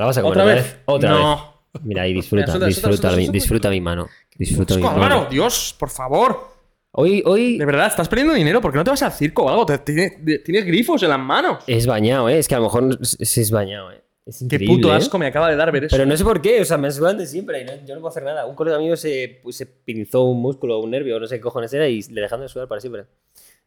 ¿Te la vas a comer ¿Otra vez? Otra no. vez. Mira, y disfruta, suelta, disfruta, mi, disfruta mi mano. Disfruta mi mano. Dios, por favor. Hoy, hoy De verdad, estás perdiendo dinero. ¿Por qué no te vas al circo o algo? Te- te- Tienes grifos en las manos. es bañado, ¿eh? Es que a lo mejor se es bañado, ¿eh? Es Qué puto ¿eh? asco me acaba de dar ver eso. Pero no sé por qué, o sea, me sudan de siempre y no- yo no puedo hacer nada. Un colega mío se, pues, se pinzó un músculo o un nervio, no sé qué cojones era, y le dejaron de sudar para siempre.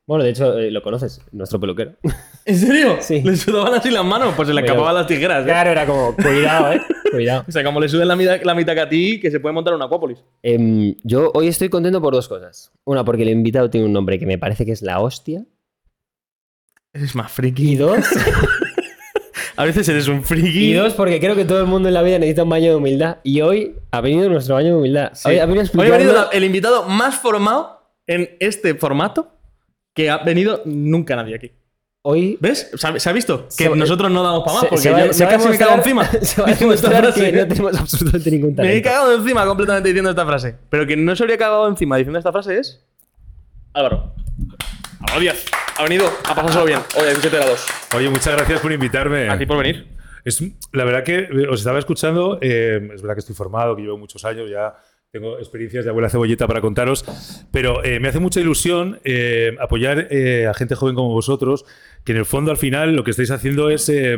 Bueno, de hecho, eh, lo conoces, nuestro peluquero. ¿En serio? Sí. Le sudaban así las manos, pues se le Cuidado. escapaban las tijeras. ¿eh? claro, era como, cuidado, ¿eh? Cuidado. O sea, como le suben la mitad, la mitad que a ti, que se puede montar una acuápolis. Em, yo hoy estoy contento por dos cosas. Una, porque el invitado tiene un nombre que me parece que es la hostia. Eres más friki. Y dos, A veces eres un friki. y dos, porque creo que todo el mundo en la vida necesita un baño de humildad. Y hoy ha venido nuestro baño de humildad. Sí. Hoy ha venido a Hoy ha venido la- el invitado más formado en este formato que ha venido nunca nadie aquí. Hoy ¿Ves? ¿Se ha, se ha visto? Que Se- nosotros no damos para más porque se va- yo se me casi me cago demostrar- encima. Se va a diciendo esta demostrar frase. que no tenemos absolutamente ningún Me he talento. cagado encima completamente diciendo esta frase. Pero quien no se habría cagado encima diciendo esta frase es. Álvaro. Álvaro Díaz. Ha venido a pasárselo bien. Hoy 17 grados. Oye, muchas gracias por invitarme. A ti por venir. Es, la verdad que eh, os estaba escuchando, eh, es verdad que estoy formado, que llevo muchos años, ya tengo experiencias de abuela cebolleta para contaros, pero eh, me hace mucha ilusión eh, apoyar eh, a gente joven como vosotros, que en el fondo al final lo que estáis haciendo es eh,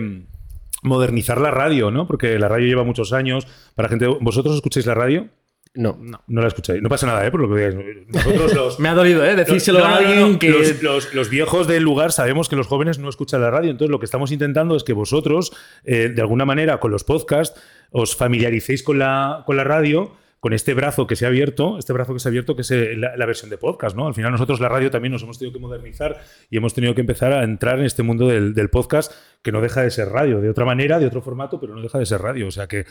modernizar la radio, ¿no? Porque la radio lleva muchos años. Para gente, ¿vosotros escucháis la radio? No. No la escucháis. No pasa nada, ¿eh? Por lo que digáis. Nosotros los, Me ha dolido, ¿eh? Decírselo no, a no, alguien no. que. Los, los- los viejos del lugar sabemos que los jóvenes no escuchan la radio, entonces lo que estamos intentando es que vosotros, eh, de alguna manera, con los podcasts, os familiaricéis con la, con la radio, con este brazo que se ha abierto, este brazo que se ha abierto, que es la, la versión de podcast, ¿no? Al final nosotros la radio también nos hemos tenido que modernizar y hemos tenido que empezar a entrar en este mundo del, del podcast, que no deja de ser radio, de otra manera, de otro formato, pero no deja de ser radio. O sea que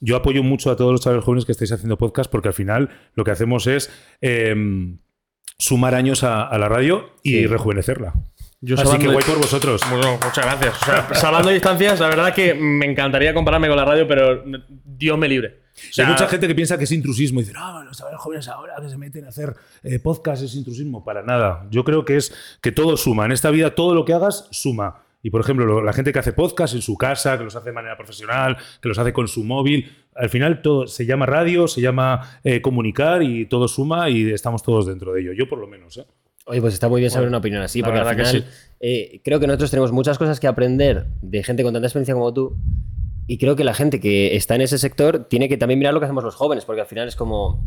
yo apoyo mucho a todos los chavales jóvenes que estáis haciendo podcast porque al final lo que hacemos es em, sumar años a, a la radio y Sí. rejuvenecerla. Yo Así que guay por vosotros. Bueno, muchas gracias. O sea, salvando distancias, la verdad que me encantaría compararme con la radio, pero Dios me libre. O sea, Hay mucha gente que piensa que es intrusismo y dice, no, los chavales jóvenes ahora que se meten a hacer eh, podcast es intrusismo. Para nada. Yo creo que es que todo suma. En esta vida todo lo que hagas suma. Y por ejemplo, lo- la gente que hace podcast en su casa, que los hace de manera profesional, que los hace con su móvil, al final todo se llama radio, se llama eh, comunicar y todo suma y estamos todos dentro de ello. Yo por lo menos. ¿eh? Oye, pues está muy bien saber una opinión así, porque al verdad que final eh, creo que nosotros tenemos muchas cosas que aprender de gente con tanta experiencia como tú. Y creo que la gente que está en ese sector tiene que también mirar lo que hacemos los jóvenes, porque al final es como.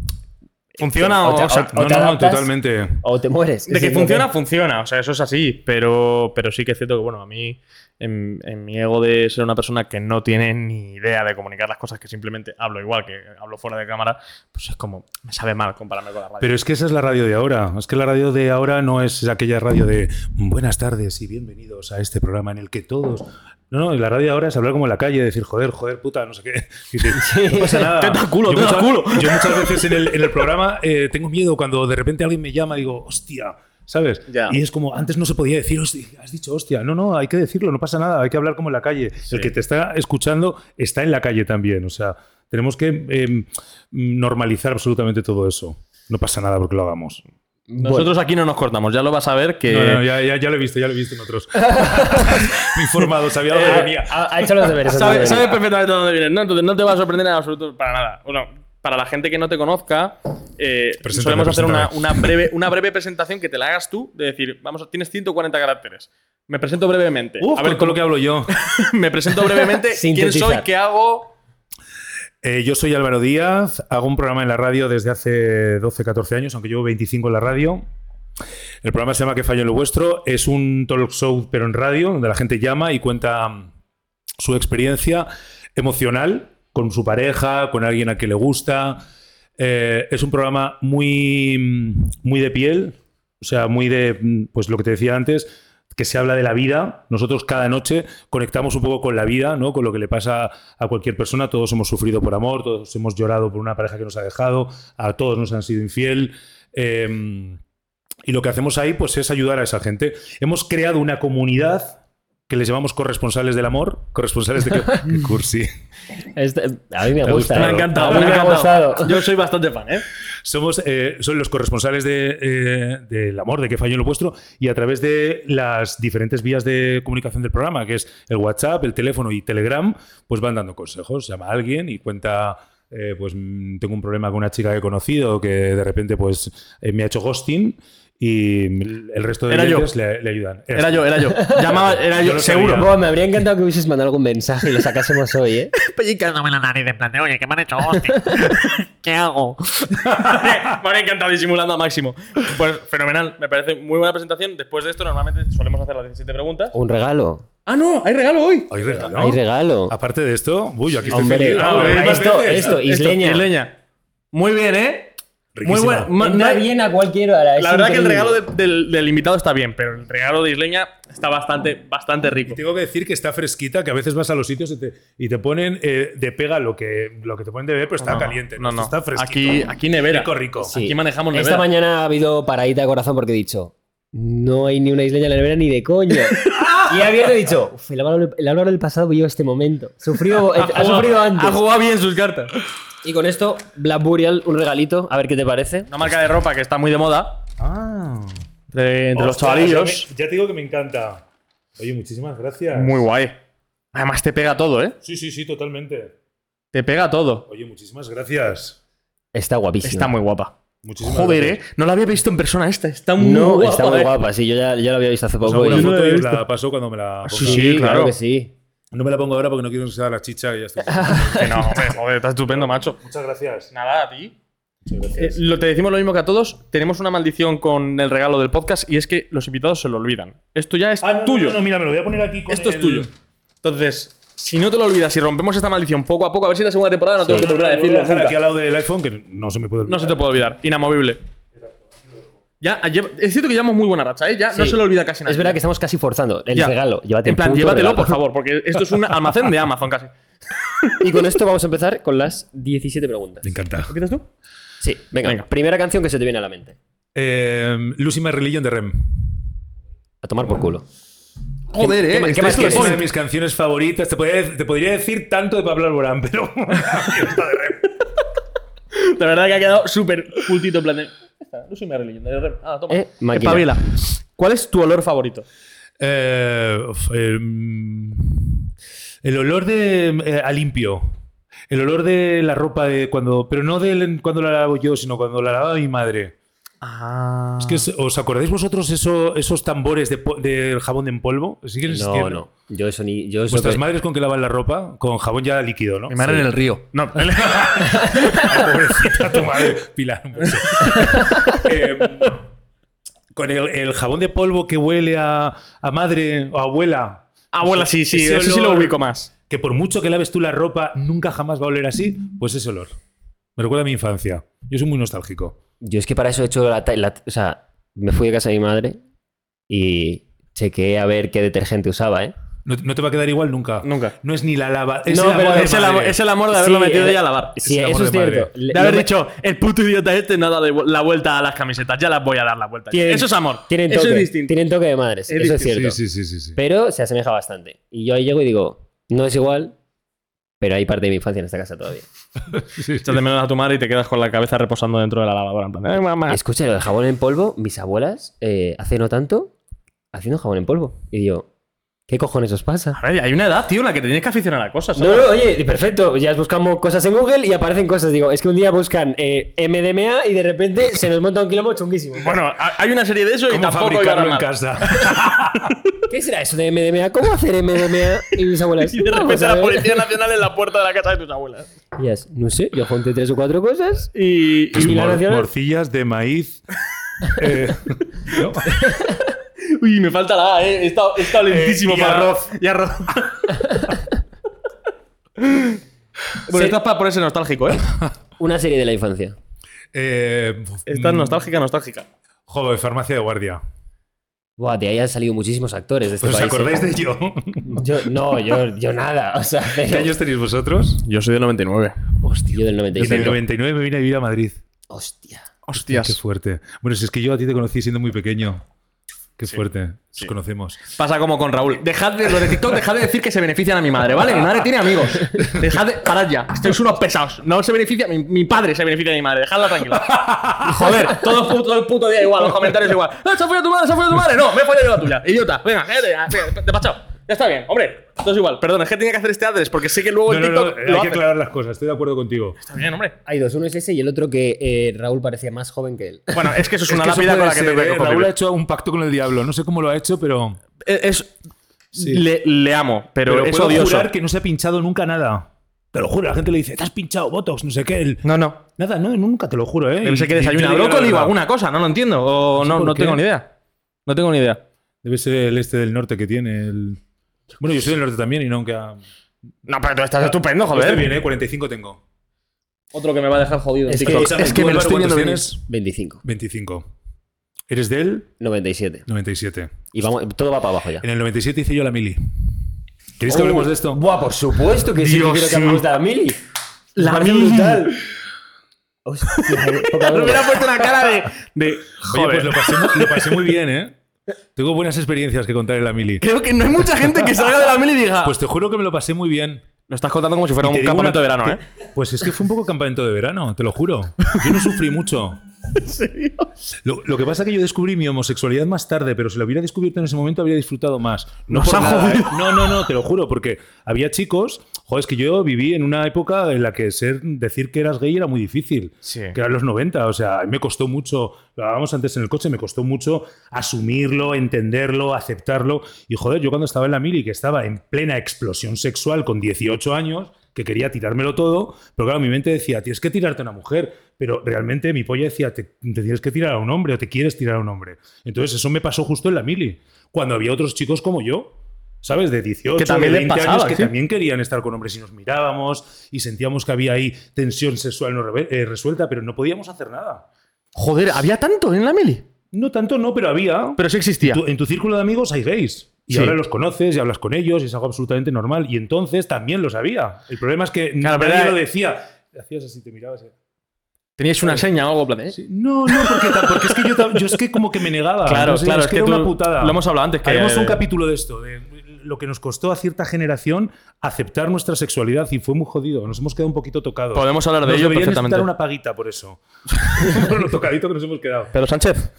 ¿Funciona o te- o sea, o No, te no, totalmente. O te mueres. De que funciona, funciona. O sea, eso es así. Pero, pero sí que es cierto que, bueno, a mí, en, en mi ego de ser una persona que no tiene ni idea de comunicar las cosas, que simplemente hablo igual que hablo fuera de cámara, pues es como, me sabe mal compararme con la radio. Pero es que esa es la radio de ahora. Es que la radio de ahora no es aquella radio de buenas tardes y bienvenidos a este programa en el que todos. No, no, la radio ahora es hablar como en la calle, decir joder, joder, puta, no sé qué. Y no pasa nada. Teta culo, yo, teta muchas, culo. yo muchas veces en el, en el programa eh, tengo miedo cuando de repente alguien me llama y digo, hostia. ¿Sabes? Ya. Y es como, antes no se podía decir, hostia, has dicho hostia. No, no, hay que decirlo, no pasa nada, hay que hablar como en la calle. El que te está escuchando está en la calle también. O sea, tenemos que eh, normalizar absolutamente todo eso. No pasa nada porque lo hagamos. Nosotros aquí no nos cortamos, ya lo vas a ver que. No, no, ya, ya, ya lo he visto, ya lo he visto en otros. Me he informado, sabía lo que que- venía. Ha, ha hecho los deberes. Sabe-. Sabes perfectamente dónde vienes, ¿no? Entonces no te va a sorprender en absoluto para nada. Bueno, para la gente que no te conozca, eh, solemos hacer una, breve, una breve presentación que te la hagas tú, de decir, vamos, tienes 140 caracteres. Me presento brevemente. Uf, a ver con, con lo que hablo yo. me presento brevemente quién soy, qué hago. Eh, yo soy Álvaro Díaz, hago un programa en la radio desde hace 12, 14 años, aunque llevo 25 en la radio. El programa se llama Que fallo en lo vuestro. Es un talk show, pero en radio, donde la gente llama y cuenta mm, su experiencia emocional con su pareja, con alguien a que le gusta. Eh, es un programa muy, mm, muy de piel, o sea, muy de, mm, pues lo que te decía antes, que se habla de la vida. Nosotros cada noche conectamos un poco con la vida, ¿no? Con lo que le pasa a cualquier persona. Todos hemos sufrido por amor, todos hemos llorado por una pareja que nos ha dejado, a todos nos han sido infiel. Eh, y lo que hacemos ahí, pues, es ayudar a esa gente. Hemos creado una comunidad que les llamamos corresponsales del amor. Corresponsales de... Qué cursi. Este- a mí me Me gusta. gusta. Me ha eh. encantado, me ha me ha encantado. Yo soy bastante fan, ¿eh? Somos eh, son los corresponsales de, eh, del amor, de que falló en lo vuestro, y a través de las diferentes vías de comunicación del programa, que es el WhatsApp, el teléfono y Telegram, pues van dando consejos. Llama a alguien y cuenta, eh, pues mm, tengo un problema con una chica que he conocido que de repente pues eh, me ha hecho ghosting y el resto de oyentes le, le ayudan. Era yo, era yo. Llamaba, era Yo seguro. me habría encantado que hubieses mandado algún mensaje y lo sacásemos hoy, ¿eh? pellizcándome la nariz en plan de, oye, que me han hecho hostia. ¿Qué hago? me habría encantado disimulando a máximo. Pues fenomenal, me parece muy buena presentación. Después de esto, normalmente solemos hacer las 17 preguntas. Un regalo. Ah, no, hay regalo hoy. Hay regalo. Hay regalo. Aparte de esto, uy, aquí estoy Hombre, feliz. ah, esto- veces. esto, isleña. isleña. Muy bien, ¿eh? Muy Riquísima. bueno. Ma- Entra na- bien a cualquier hora. es La verdad que el increíble. regalo de- del, del invitado está bien, pero el regalo de Isleña está bastante, bastante rico. Y tengo que decir que está fresquita, que a veces vas a los sitios y te, y te ponen eh, de pega lo que, lo que te ponen de beber, pero está No, caliente. No, no. Está fresquito. Aquí, aquí nevera. Rico, rico. Sí. Aquí manejamos nevera. Esta mañana ha habido paradita de corazón porque he dicho, no hay ni una isleña en la nevera ni de coño. y he dicho, "Uf, el Álvaro, el Álvaro del pasado vivió este momento. Sufrió, eh, ha sufrido antes. Ha jugado bien sus cartas. Y con esto, Black Burial, un regalito, a ver qué te parece. Una marca de ropa que está muy de moda Ah. entre, los chavalillos. Ya, me- ya te digo que me encanta. Oye, muchísimas gracias. Muy guay. Además te pega todo, ¿eh? Sí, sí, sí, totalmente. Te pega todo. Oye, muchísimas gracias. Está guapísima. Está muy guapa. Muchísimas Joder, ¿eh? No la había visto en persona esta. Está muy No, guapa. está muy eh. guapa, sí, yo ya, yo la había visto hace hago poco. una y- no la foto paso cuando me la Sí, ponga. sí, claro. que sí. No me la pongo ahora porque no quiero que sea la chicha y ya estoy. Que no, hombre, joder, está estupendo, macho. Muchas gracias. Nada, a ti. Muchas Eh, gracias. lo, te decimos lo mismo que a todos. Tenemos una maldición con el regalo del podcast y es que los invitados se lo olvidan. Esto ya es Ah, no, tuyo. No, no, mira, me lo voy a poner aquí con Esto es tuyo. Entonces, si no te lo olvidas, si rompemos esta maldición poco a poco, a ver si en la segunda temporada no tengo que volver a decirlo. aquí al lado del iPhone que no se me puede olvidar. No se te puede olvidar. Inamovible. Ya, es cierto que llevamos muy buena racha, ¿eh? Ya no se le olvida casi nada. Es verdad que estamos casi forzando. El Ya. regalo, llévate En plan, llévatelo, regalo. por favor, porque esto es un almacén de Amazon casi. Y con esto vamos a empezar con las 17 preguntas. Me encanta. ¿Empiezas tú? Sí, venga, Venga. Primera canción que se te viene a la mente. Eh, Lucy My Religion de Rem. A tomar por culo. Joder, qué eh. qué este más es una de mis canciones favoritas. Te podría, te podría decir tanto de Pablo Alborán, pero. Esta de Rem. De verdad que ha quedado súper cultito en plan de. Esta, no soy mi religión. de rep. Ah, toma. Eh, máquina. Espabila. ¿Cuál es tu olor favorito? Eh, eh, mm, el olor de eh, a limpio. El olor de la ropa de cuando. Pero no de cuando la lavo yo, sino cuando la lavaba mi madre. Ah. Es que os, ¿os acordáis vosotros eso, esos tambores de, jabón en polvo? ¿Siguen No, existiendo? no. Yo eso ni. Yo eso ¿Vuestras que- madres con que lavan la ropa? Con jabón ya líquido, ¿no? Mi madre Sí. en el río. No. Pobrecita tu madre. Pilar. Eh, con el, el jabón de polvo que huele a, a madre o abuela. Abuela, sí, sí. Ese Eso sí lo ubico más. Que por mucho que laves tú la ropa, nunca jamás va a oler así. Pues ese olor. Me recuerda a mi infancia. Yo soy muy nostálgico. Yo es que para eso he hecho la, la- O sea, me fui de casa de mi madre y chequeé a ver qué detergente usaba, ¿eh? No, no te va a quedar igual nunca. Nunca. No es ni la lava. Es No, el pero amor de Es el, madre. amor, es el amor de haberlo Sí, metido eh, ya a lavar. Sí, eso es cierto. De haber me- dicho, el puto idiota este nada de vu- la vuelta a las camisetas. Ya las voy a dar la vuelta. Tienen- Eso es amor. Tienen Eso toque, es distinto. Tienen toque de madres. Es eso es cierto. Sí, sí, sí, sí, sí. Pero se asemeja bastante. Y yo ahí llego y digo, no es igual, pero hay parte de mi infancia en esta casa todavía. Sí, sí. Echas de menos a tu madre y te quedas con la cabeza reposando dentro de la lavadora. En plan, "Ay, mamá. Escucha, lo de jabón en polvo, mis abuelas, eh, hace no tanto, haciendo jabón en polvo. Y digo, ¿qué cojones os pasa? A ver, hay una edad, tío, en la que te tienes que aficionar a cosas. No, ¿sabes? no, oye, perfecto. Ya buscamos cosas en Google y aparecen cosas. Digo, es que un día buscan eh, MDMA y de repente se nos monta un quilombo chunguísimo. Bueno, ha- hay una serie de eso y ¿Cómo tampoco fabricarlo en casa? ¿Qué será eso de MDMA? ¿Cómo hacer MDMA? Y mis abuelas. Y de "Vamos repente a la ver". Policía Nacional en la puerta de la casa de tus abuelas. Y ellas, no sé, yo junté tres o cuatro cosas. Y, ¿Y Mor- nacional? morcillas de maíz. Eh, ¿no? Uy, me falta la A, eh. He estado, he estado lentísimo y para arroz. Y arroz. bueno, Sí. esto es para ponerse nostálgico, ¿eh? Una serie de la infancia. Eh, Esta es mm, nostálgica, nostálgica. Joder, farmacia de guardia. Buah, de ahí han salido muchísimos actores de este ¿Os país. acordáis ¿eh? de yo? Yo, no, yo, yo nada. O sea, ¿Qué años tenéis vosotros? Yo soy del 99. Hostia, yo del Desde el 95. 99 me vine a vivir a Madrid. Hostia. Qué fuerte. Bueno, si es que yo a ti te conocí siendo muy pequeño. Qué fuerte. Nos conocemos. Pasa como con Raúl. Dejad de, lo de TikTok, dejad de decir que se benefician a mi madre, ¿vale? Mi madre tiene amigos. Dejad de. Parad ya. Estáis unos pesados. No se beneficia. Mi, mi padre se beneficia de mi madre. Dejadla tranquila. Joder, todo, el puto- todo el puto día igual, los comentarios igual. ¡Eh, se ha follado tu madre, se ha follado tu madre! No, me he follado yo la tuya. Idiota. Venga, cállate ya. Venga, despachado. Ya está bien, hombre. Todo es igual. Perdón, es que tenía que hacer este adres porque sé que luego No, el no, no, TikTok hay que hace. aclarar las cosas. Estoy de acuerdo contigo. Está bien, hombre. Hay dos, uno es ese y el otro que eh, Raúl parecía más joven que él. Bueno, es que eso es, Es una lápida con la que ser, tengo que ¿eh? Raúl convivir. ha hecho un pacto con el diablo. No sé cómo lo ha hecho, pero. Es. Le, le amo, pero, Pero es puedo odioso. jurar que no se ha pinchado nunca nada. Te lo juro, la gente le dice, te has pinchado Botox, no sé qué. El- No, no. Nada, no, nunca te lo juro, ¿eh? Debe ser que Y- y desayuna te digo la brócoli o verdad. alguna cosa, no lo entiendo. O No sé no, por no qué. tengo ni idea. No tengo ni idea. Debe ser el este del norte que tiene. El... Bueno, yo soy del norte también y no aunque. ha- No, pero tú estás estupendo, Estoy joder. bien, ¿eh? 45 tengo. Otro que me va a dejar jodido. Es que- es que ¿tú, me lo estoy viendo tienes? 25. 25. Eres del 97. 97. Y vamos, todo va para abajo ya. En el 97 hice yo la mili. ¿Queréis que hablemos de esto? Buah, por supuesto que sí Dios, que quiero que hablemos de la mili. La mili. brutal. Hostia, poca Me hubiera puesto una cara de. de Oye, joder. pues lo pasé, lo pasé muy bien, ¿eh? Tengo buenas experiencias que contar en la mili. Creo que no hay mucha gente que salga de la mili y diga. Pues te juro que me lo pasé muy bien. lo estás contando como si fuera un campamento una- de verano, ¿eh? te- Pues es que fue un poco campamento de verano, te lo juro. Yo no sufrí mucho. Lo, lo que pasa es que yo descubrí mi homosexualidad más tarde, pero si lo hubiera descubierto en ese momento habría disfrutado más. No, por nada. ¿eh? no, no, no, te lo juro, porque había chicos. Joder, es que yo viví en una época en la que ser, decir que eras gay era muy difícil. Sí. Que eran los 90. O sea, me costó mucho, lo hablábamos antes en el coche, me costó mucho asumirlo, entenderlo, aceptarlo. Y joder, yo cuando estaba en la mili, que estaba en plena explosión sexual con 18 años, que quería tirármelo todo, pero claro, mi mente decía, tienes que tirarte a una mujer, pero realmente mi polla decía, te, te tienes que tirar a un hombre o te quieres tirar a un hombre. Entonces eso me pasó justo en la mili, cuando había otros chicos como yo. ¿Sabes? De 18, Que también de les 20 pasaba, años que sí. también querían estar con hombres y nos mirábamos y sentíamos que había ahí tensión sexual no eh, resuelta, pero no podíamos hacer nada. Joder, había tanto en la mili. No tanto, no, pero había. Pero sí existía. Tu- en tu círculo de amigos hay gays. Y Sí. ahora los conoces y hablas con ellos y es algo absolutamente normal. Y entonces también lo sabía. El problema es que Claro, nadie lo decía. Hacías así, te mirabas. y- Teníais una seña o algo, plan, ¿eh? No, no, porque, es que yo, es que como que me negaba. Claro, No sé, claro, es que, era tú- una putada. lo hemos hablado antes, que- Haremos un capítulo de esto, de lo que nos costó a cierta generación aceptar nuestra sexualidad y fue muy jodido. Nos hemos quedado un poquito tocados. Podemos hablar de Nos ello perfectamente. dar una paguita por eso. por lo tocadito que nos hemos quedado. Pero Sánchez.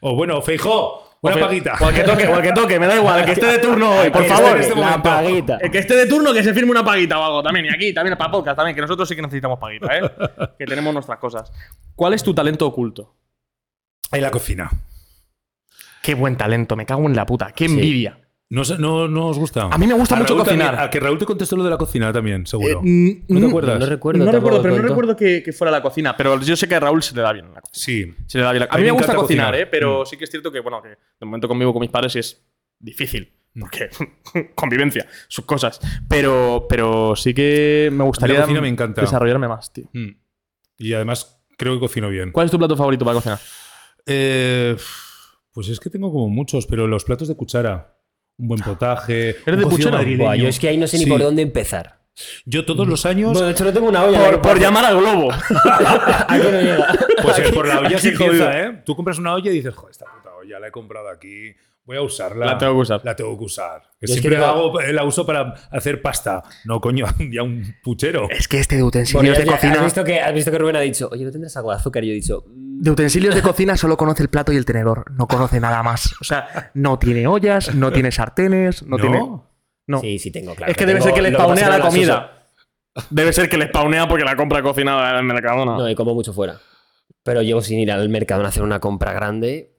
O bueno, Feijó, una o paguita. O que toque, o que toque, me da igual. El que esté de turno hoy, por favor. este La paguita. El que esté de turno, que se firme una paguita o algo también. Y aquí, también para podcast, también, que nosotros sí que necesitamos paguita, ¿eh? que tenemos nuestras cosas. ¿Cuál es tu talento oculto? En la cocina. Qué buen talento, me cago en la puta. Qué envidia. ¿No, os- no, no os gusta? A mí me gusta mucho Raúl cocinar. también- a que Raúl te contestó lo de la cocina también, seguro. Eh, mm, ¿No te mm, acuerdas? No recuerdo. no tampoco recuerdo, pero no recuerdo que, que fuera la cocina. Pero yo sé que a Raúl se le da bien la cocina. Sí. Se le da bien la- A A mí me me gusta cocinar, cocinar. ¿eh? Pero Mm. sí que es cierto que, bueno, que de momento conmigo con mis padres sí es difícil. Mm. Porque convivencia, sus cosas. Pero, pero sí que me gustaría cocina me encanta. desarrollarme más, tío. Mm. Y además creo que cocino bien. ¿Cuál es tu plato favorito para cocinar? Eh, pues es que tengo como muchos, pero los platos de cuchara. Un buen potaje. ¿Eres de puchero? madrileño. Buah, yo es que ahí no sé ni Sí. por dónde empezar. Yo todos los años. Bueno, de hecho no tengo una olla. Por, por llamar al globo. Aquí no llega. Pues eh, por la olla se empieza, ¿eh? Tú compras una olla y dices, joder, esta puta olla la he comprado aquí. Voy a usarla. La tengo que usar. La tengo que usar. Que es siempre que la, digo- hago- la uso para hacer pasta. No, coño, ya un puchero. Es que este de utensilios de ya- cocina. ¿has, visto que, has visto que Rubén ha dicho, oye, ¿no tendrás algo de azúcar? Y yo he dicho, "Mm, De utensilios de cocina solo conoce el plato y el tenedor. No conoce nada más. O sea, no tiene ollas, no tiene sartenes, no, tiene. No. sí, sí tengo, claro. es que debe tengo- ser que le es la no comida. Debe ser que le spawnea porque la compra cocinada en el mercado. No, y como mucho fuera. Pero llevo sin ir al mercado a hacer una compra grande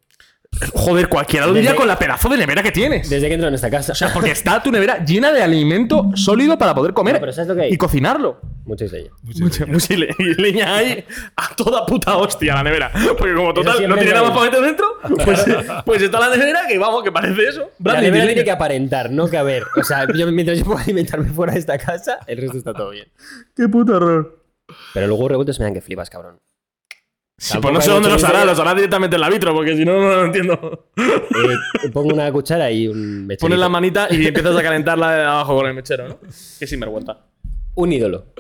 Joder, cualquiera lo diría Desde- con la pedazo de nevera que tienes. desde que entro en esta casa. O sea, porque está tu nevera llena de alimento sólido para poder comer No, pero ¿sabes lo que hay? y cocinarlo. Mucha diseño. Mucha, mucha le- y leña ahí a toda puta hostia la nevera. Porque como total no tiene nada más para meter dentro, pues, pues está la nevera que vamos, que parece eso. La Brandy, nevera leña. tiene que aparentar, no que haber. O sea, yo, mientras yo pueda alimentarme fuera de esta casa, el resto está todo bien. Qué puto error. Pero luego revueltos me dan que flipas, cabrón. Sí, pues no sé dónde los hará, los hará directamente en la vitro, porque si no, no lo entiendo. Eh, pongo una cuchara y un mecherito. Pones la manita y empiezas a calentarla de abajo con el mechero, ¿no? Qué sinvergüenza. Un ídolo.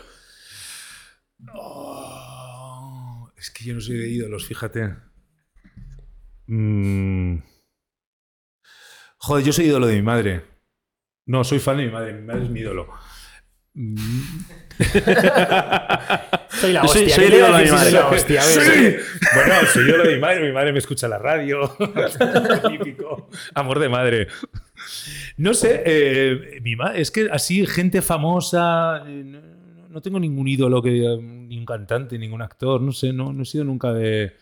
Oh, es que yo no soy de ídolos, fíjate. Mm, Joder, yo soy ídolo de mi madre. No, soy fan de mi madre. Mi madre es mi ídolo. Mm, Soy la Yo soy- hostia. soy ¿qué el te iba a ídolo de soy madre. la hostia? A ver, Sí. Bueno, soy ídolo de mi madre. Mi madre me escucha la radio. Típico. Amor de madre. No sé, eh, mi es que así, gente famosa. eh, no, no tengo ningún ídolo, que, ni un cantante, ningún actor. No sé, no, no he sido nunca de.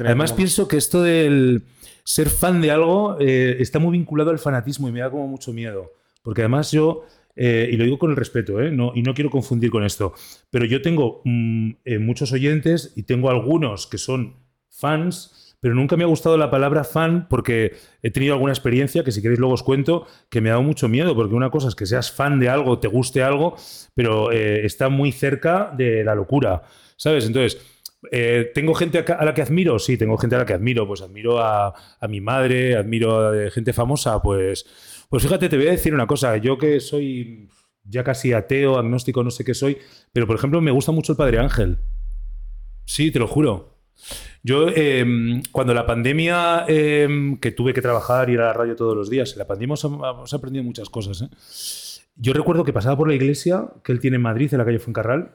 Además, pienso que esto del ser fan de algo eh, está muy vinculado al fanatismo y me da como mucho miedo. Porque además yo, eh, y lo digo con el respeto, ¿eh? no, y no quiero confundir con esto, pero yo tengo mm, eh, muchos oyentes y tengo algunos que son fans, pero nunca me ha gustado la palabra fan porque he tenido alguna experiencia que si queréis luego os cuento que me ha dado mucho miedo, porque una cosa es que seas fan de algo, te guste algo, pero está muy cerca de la locura, ¿sabes? Entonces... ¿Tengo gente a la que admiro? Sí, tengo gente a la que admiro. Pues admiro a, a mi madre, admiro a gente famosa. Pues, pues fíjate, te voy a decir una cosa. Yo que soy ya casi ateo, agnóstico, no sé qué soy, pero por ejemplo me gusta mucho el Padre Ángel. Sí, te lo juro. Yo, eh, cuando la pandemia, eh, que tuve que trabajar y ir a la radio todos los días, en la pandemia hemos, aprendido muchas cosas. ¿eh? Yo recuerdo que pasaba por la iglesia que él tiene en Madrid, en la calle Fuencarral,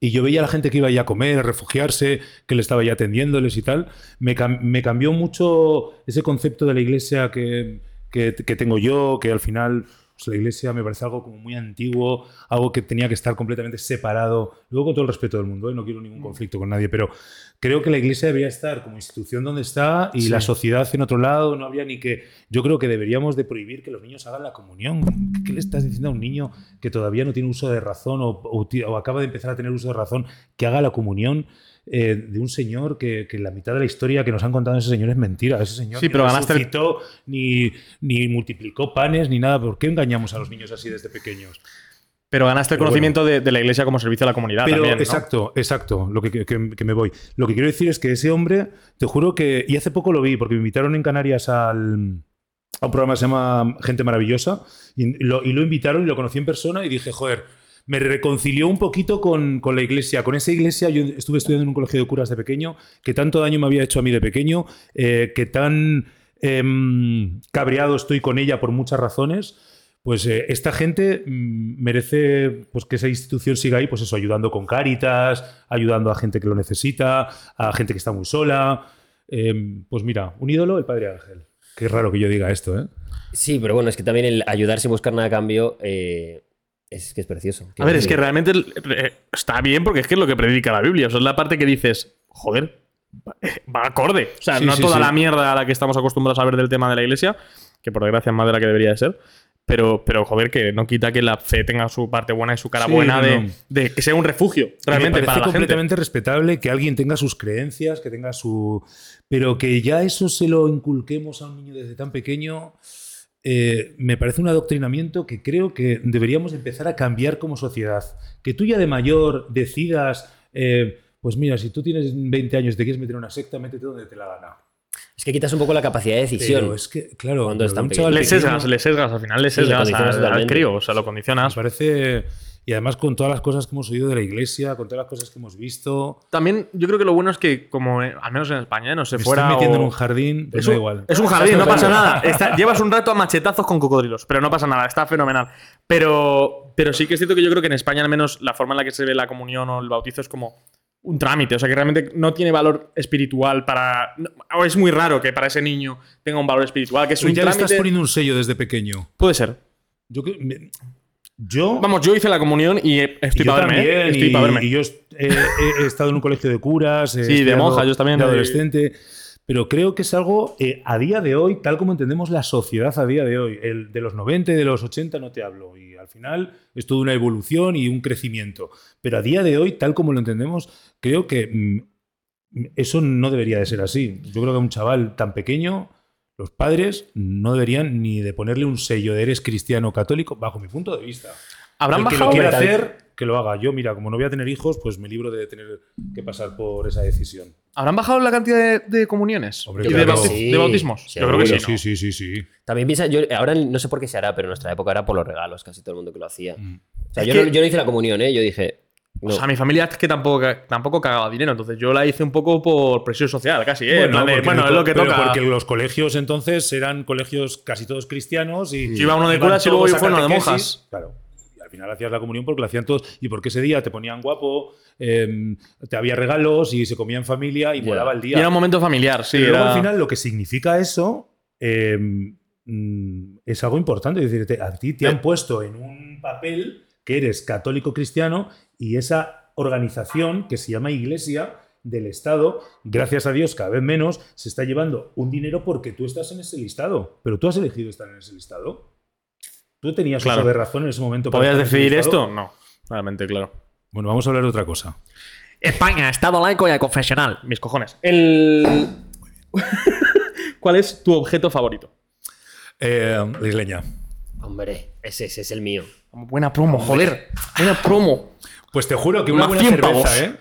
y yo veía a la gente que iba ya a comer, a refugiarse, que le estaba ya atendiéndoles y tal. Me, cam- me cambió mucho ese concepto de la iglesia que, que- que tengo yo, que al final pues, la iglesia me parece algo como muy antiguo, algo que tenía que estar completamente separado. Luego, con todo el respeto del mundo, ¿eh? no quiero ningún conflicto con nadie, pero creo que la iglesia debería estar como institución donde está y la sociedad en otro lado. No habría ni que. Yo creo que deberíamos de prohibir que los niños hagan la comunión. ¿Qué le estás diciendo a un niño que todavía no tiene uso de razón o, o acaba de empezar a tener uso de razón que haga la comunión? Eh, de un señor que, que la mitad de la historia que nos han contado ese señor es mentira. Ese señor Sí, pero ganaste resucitó, ni, ni multiplicó panes, ni nada. ¿Por qué engañamos a los niños así desde pequeños? Pero ganaste el conocimiento de, de la iglesia como servicio a la comunidad Pero también. ¿no? exacto, exacto, lo que, que- que me voy. Lo que quiero decir es que ese hombre, te juro que, y hace poco lo vi, porque me invitaron en Canarias al, a un programa que se llama Gente Maravillosa, y lo, y lo invitaron y lo conocí en persona y dije, joder, me reconcilió un poquito con, con la iglesia, con esa iglesia, yo estuve estudiando en un colegio de curas de pequeño, que tanto daño me había hecho a mí de pequeño, eh, que tan em, cabreado estoy con ella por muchas razones. Pues eh, esta gente mm, merece pues, que esa institución siga ahí, pues eso, ayudando con Cáritas, ayudando a gente que lo necesita, a gente que está muy sola. Em, pues mira, un ídolo, el Padre Ángel. Qué raro que yo diga esto, ¿eh? Sí, pero bueno, es que también el ayudar sin buscar nada a cambio eh, es que es precioso. A ver, es que realmente eh, está bien porque es que es lo que predica la Biblia. O sea, es la parte que dices, joder, va- va acorde. O sea, Sí, no sí, toda sí. la mierda a la que estamos acostumbrados a ver del tema de la iglesia, que por desgracia es más de la que debería de ser. Pero, pero joder, que no quita que la fe tenga su parte buena y su cara Sí, buena no, de, no. de que sea un refugio, realmente, me parece para la gente. completamente respetable que alguien tenga sus creencias, que tenga su. Pero que ya eso se lo inculquemos a un niño desde tan pequeño. Eh, me parece un adoctrinamiento que creo que deberíamos empezar a cambiar como sociedad. Que tú ya de mayor decidas, eh, pues mira, si tú tienes 20 años y te quieres meter en una secta, métete donde te la gana. Es que quitas un poco la capacidad de decisión. Pero es que, claro, Cuando es pero tan un chaval Le sesgas, le sesgas, al final le Sí, sesgas condicionas al, al crío, o sea, lo condicionas. Me parece. Y además con todas las cosas que hemos oído de la iglesia, con todas las cosas que hemos visto. También yo creo que lo bueno es que, como eh, al menos en España, no se Me fuera. estoy metiendo o- en un jardín, pues Es da un, igual. es un jardín, no pasa nada. Está- llevas un rato a machetazos con cocodrilos, pero no pasa nada, está fenomenal. Pero, pero sí que es cierto que yo creo que en España, al menos, la forma en la que se ve la comunión o el bautizo es como un trámite. O sea, que realmente no tiene valor espiritual para. o es muy raro que para ese niño tenga un valor espiritual, que es Pero un ya le trámite. estás poniendo un sello desde pequeño. Puede ser. Yo, que- me- yo, Vamos, yo hice la comunión y eh, estoy para verme. ¿eh? también, Estoy y, para verme. y yo he, estado en un colegio de curas, he Sí, de monjas, yo también, de de- adolescente. Pero creo que es algo eh, a día de hoy, tal como entendemos la sociedad a día de hoy. El de los 90 y de los 80 no te hablo. Y al final es toda una evolución y un crecimiento. Pero a día de hoy, tal como lo entendemos, creo que mm, eso no debería de ser así. Yo creo que un chaval tan pequeño, los padres no deberían ni de ponerle un sello de eres cristiano o católico, bajo mi punto de vista. ¿Habrán El que bajado? lo quiera hacer, que lo haga. Yo, mira, como no voy a tener hijos, pues me libro de tener que pasar por esa decisión. ¿Habrán bajado la cantidad de, de comuniones? Hombre, y de, Sí, bautismos? sí, yo creo que sí. ¿no? sí, sí, sí, sí. También piensa, yo ahora no sé por qué se hará, pero en nuestra época era por los regalos, casi todo el mundo que lo hacía. Mm. O sea, Es yo, que- no, yo no hice la comunión, ¿eh? Yo dije, O sea, mi familia es que tampoco, tampoco cagaba dinero, entonces yo la hice un poco por presión social, casi, ¿eh? Porque bueno, no- es lo que toca. Porque los colegios entonces eran colegios casi todos cristianos y. Yo iba uno de curas y luego yo a uno de monjas. Claro. Y al final hacías la comunión porque lo hacían todos. Y porque ese día te ponían guapo, eh, te había regalos y se comía en familia y Ya. molaba el Y día. era un momento familiar, sí. Pero luego al final lo que significa eso eh, mm, es algo importante. Es decir, te- a ti te Eh. han puesto en un papel que eres católico cristiano y esa organización que se llama Iglesia del Estado, gracias a Dios cada vez menos, se está llevando un dinero porque tú estás en ese listado. Pero tú has elegido estar en ese listado. Tú tenías Claro. de razón en ese momento. ¿Podías decidir esto? No, realmente, claro. Bueno, vamos a hablar de otra cosa. España, Estado laico y confesional. Mis cojones. El... ¿Cuál es tu objeto favorito? Eh, la isleña. Hombre, ese, ese es el mío. Buena promo, joder. Buena promo. Pues te juro que una Más buena 100 cerveza, pavos. ¿eh?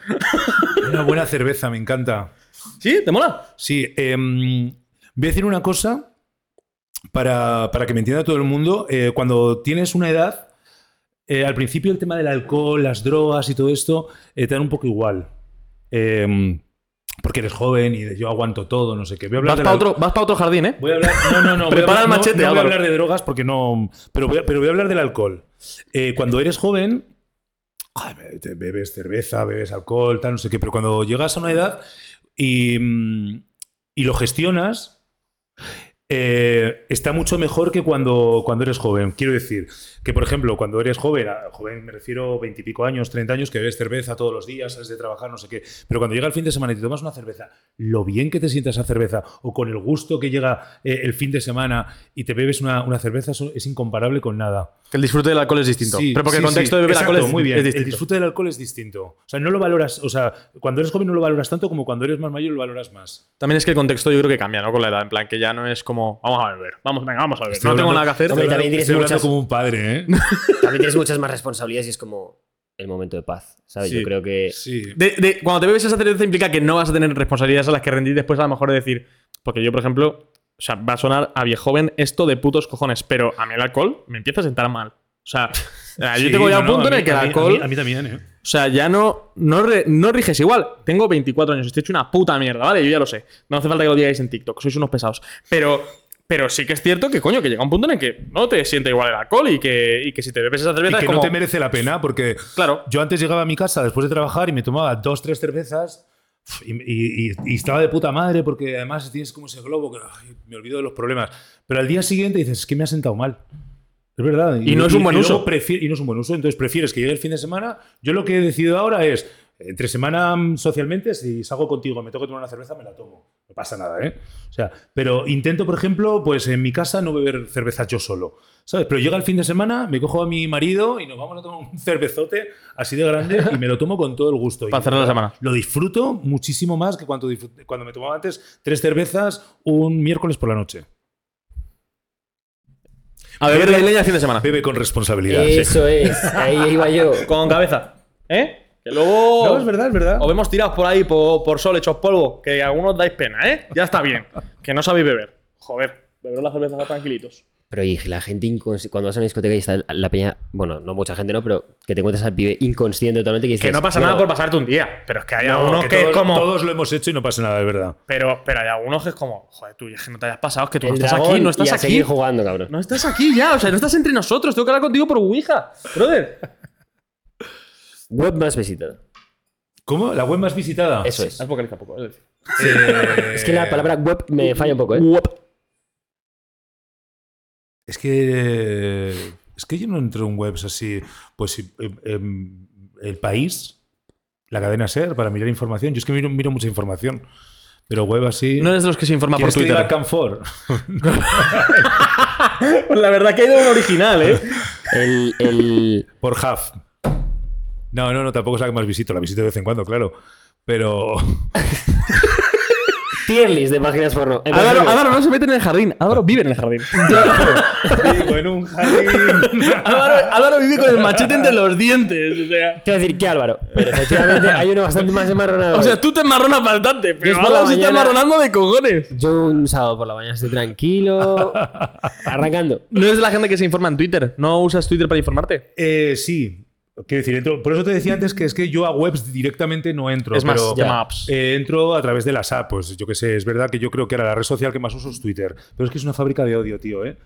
Una buena cerveza, me encanta. ¿Sí? ¿Te mola? Sí, em, voy a decir una cosa para, para que me entienda todo el mundo. Eh, cuando tienes una edad, eh, al principio el tema del alcohol, las drogas y todo esto eh, te dan un poco igual. Em, porque eres joven y de yo aguanto todo, no sé qué. Voy a hablar Vas para otro, vas pa' otro jardín, ¿eh? Voy a hablar. No, no, no. Prepara el no- machete, no, voy a hablar de drogas porque no. Pero voy a, pero voy a hablar del alcohol. Cuando eres joven, bebes cerveza, bebes alcohol, tal, no sé qué. Pero cuando llegas a una edad y, mm, y lo gestionas, eh, está mucho mejor que cuando, cuando eres joven. Quiero decir que, por ejemplo, cuando eres joven, a joven me refiero veintipico años, 30 años, que bebes cerveza todos los días, sales de trabajar, no sé qué. Pero cuando llega el fin de semana y te tomas una cerveza, lo bien que te sientas esa cerveza o con el gusto que llega eh, el fin de semana y te bebes una, una cerveza, eso es incomparable con nada. El disfrute del alcohol es distinto. Sí, Pero porque sí, el contexto sí. de beber Exacto, alcohol es, muy bien. es. El disfrute del alcohol es distinto. O sea, no lo valoras, o sea, cuando eres joven no lo valoras tanto como cuando eres más mayor lo valoras más. También es que el contexto yo creo que cambia, ¿no? Con la edad. En plan, que ya no es como, vamos a beber. Vamos, venga, vamos a beber. Estoy no tengo hablando- nada que hacer. Hombre, Estoy también hablando- tienes estoy hablando muchas- como un padre, ¿eh? También tienes muchas más responsabilidades y es como el momento de paz, ¿sabes? Sí. Yo creo que... Sí. De- de- cuando te bebes esa cerveza implica que no vas a tener responsabilidades a las que rendir después a lo mejor de decir. Porque yo, por ejemplo, o sea, va a sonar a viejo joven esto de putos cojones, pero a mí el alcohol me empieza a sentar mal. O sea, yo Sí, tengo ya no, un punto en el que el alcohol. A mí, a mí también, ¿eh? O sea, ya no, no, re- no riges igual. Tengo 24 años, estoy hecho una puta mierda, ¿vale? Yo ya lo sé. No hace falta que lo digáis en TikTok, sois unos pesados. Pero, pero sí que es cierto que, coño, que llega un punto en el que no te siente igual el alcohol y que, y que si te bebes esa Y cerveza que es como... no te merece la pena porque Claro. yo antes llegaba a mi casa después de trabajar y me tomaba dos, tres cervezas y, y- y- y estaba de puta madre porque además tienes como ese globo que ay, me olvido de los problemas. Pero al día siguiente dices, es que me ha sentado mal. Es verdad. Y no es un buen luego uso. y no es un buen uso. Entonces prefieres que llegue el fin de semana. Yo lo que he decidido ahora es, entre semana mm, socialmente, si salgo contigo y me tengo que tomar una cerveza, me la tomo. No pasa nada, ¿eh? O sea, pero intento, por ejemplo, pues en mi casa no beber cerveza yo solo. ¿Sabes? Pero llega el fin de semana, me cojo a mi marido y nos vamos a tomar un cervezote así de grande y me lo tomo con todo el gusto. Para Y cerrar la semana. Lo disfruto muchísimo más que cuando, cuando me tomaba antes tres cervezas un miércoles por la noche. A beber de leña el fin de semana. Bebe con responsabilidad. sí. Eso es, ahí iba yo. Con cabeza. ¿Eh? Que luego. No, es verdad, es verdad. Os vemos tirados por ahí por, por sol, hechos polvo. Que algunos dais pena, ¿eh? Ya está bien. Que no sabéis beber. Joder, beber las cervezas tranquilitos. Pero y la gente inconsciente, cuando vas a una discoteca y está la peña, bueno, no mucha gente, no, pero que te encuentras al pibe inconsciente totalmente. Que, no pasa bueno, nada por pasarte un día. Pero es que hay No, algunos que, es todos, como. todos lo hemos hecho y no pasa nada, es verdad. Pero, pero hay algunos que es como. Joder, tú, y es que no te hayas pasado, es que tú el no estás aquí, no y estás a aquí. seguir jugando, cabrón. No estás aquí ya, o sea, no estás entre nosotros. Tengo que hablar contigo por Ouija. Brother. Web más visitada. ¿Cómo? ¿La web más visitada? Eso es. Has vocalizado poco, es decir. Eh, Es que la palabra web me falla un poco, ¿eh? Es que. Es que yo no entro en webs así. Pues em, em, el país, la cadena ser, para mirar información. Yo es que miro, miro mucha información. Pero web así. No eres de los que se informa por ¿Quieres que diga Twitter. Canfor? Pues la verdad que hay de un original, ¿eh? El, el- Por Huff. No, no, no, tampoco es la que más visito. La visito de vez en cuando, claro. Pero. tier list de páginas porno. Álvaro, Álvaro no se mete en el jardín. Álvaro vive en el jardín. Vivo en un jardín. Álvaro, Álvaro vive con el machete entre los dientes. O sea, Quiero decir que Álvaro, pero efectivamente hay uno bastante más enmarronado. o sea, tú te enmarronas bastante, pero es por la Álvaro se está enmarronando de cojones. Yo un sábado por la mañana estoy tranquilo, arrancando. No es de la gente que se informa en Twitter. ¿No usas Twitter para informarte? Eh, sí. Quiero decir, entro- por eso te decía antes que es que yo a webs directamente no entro. Es más, pero, apps. eh, entro a través de las apps. Pues yo qué sé, es verdad que yo creo que ahora la red social que más uso es Twitter. Pero es que es una fábrica de odio, tío, ¿eh?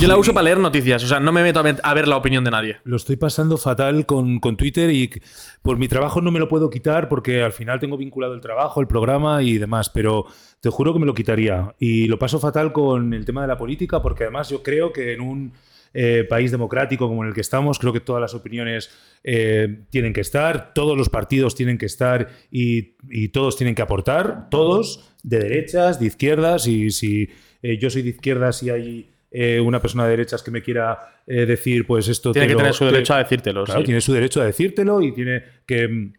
Yo la uso para leer noticias, o sea, no me meto a ver, a ver la opinión de nadie. Lo estoy pasando fatal con, con Twitter y por mi trabajo no me lo puedo quitar porque al final tengo vinculado el trabajo, el programa y demás, pero te juro que me lo quitaría. Y lo paso fatal con el tema de la política porque además yo creo que en un eh, país democrático como en el que estamos, creo que todas las opiniones eh, tienen que estar, todos los partidos tienen que estar y, y todos tienen que aportar, todos, de derechas, de izquierdas, y si eh, yo soy de izquierdas y hay eh, una persona de derechas que me quiera eh, decir, pues esto Tiene que lo- tener su te- derecho a decírtelo. Claro, sí. tiene su derecho a decírtelo y tiene que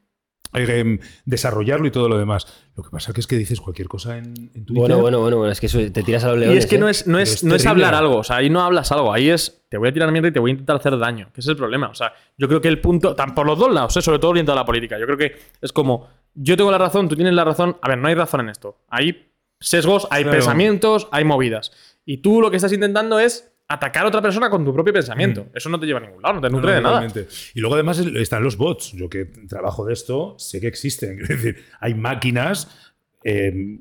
eh, desarrollarlo y todo lo demás. Lo que pasa que es que dices cualquier cosa en, en Twitter. Bueno, bueno, bueno, bueno, es que eso- te tiras a los Y leones. es que ¿eh? no es, no, es, es no es hablar algo, o sea, ahí no hablas algo, ahí es te voy a tirar mierda y te voy a intentar hacer daño, que ese es el problema. O sea, yo creo que el punto, tan por los dos lados, ¿eh? sobre todo orientado a la política, yo creo que es como, yo tengo la razón, tú tienes la razón, a ver, no hay razón en esto. Hay sesgos, hay Claro. pensamientos, hay movidas. Y tú lo que estás intentando es atacar a otra persona con tu propio pensamiento. Eso no te lleva a ningún lado, no te Mm. No, nutre no, de nada. Y luego además están los bots. Yo que trabajo de esto, sé que existen. Es decir, hay máquinas eh,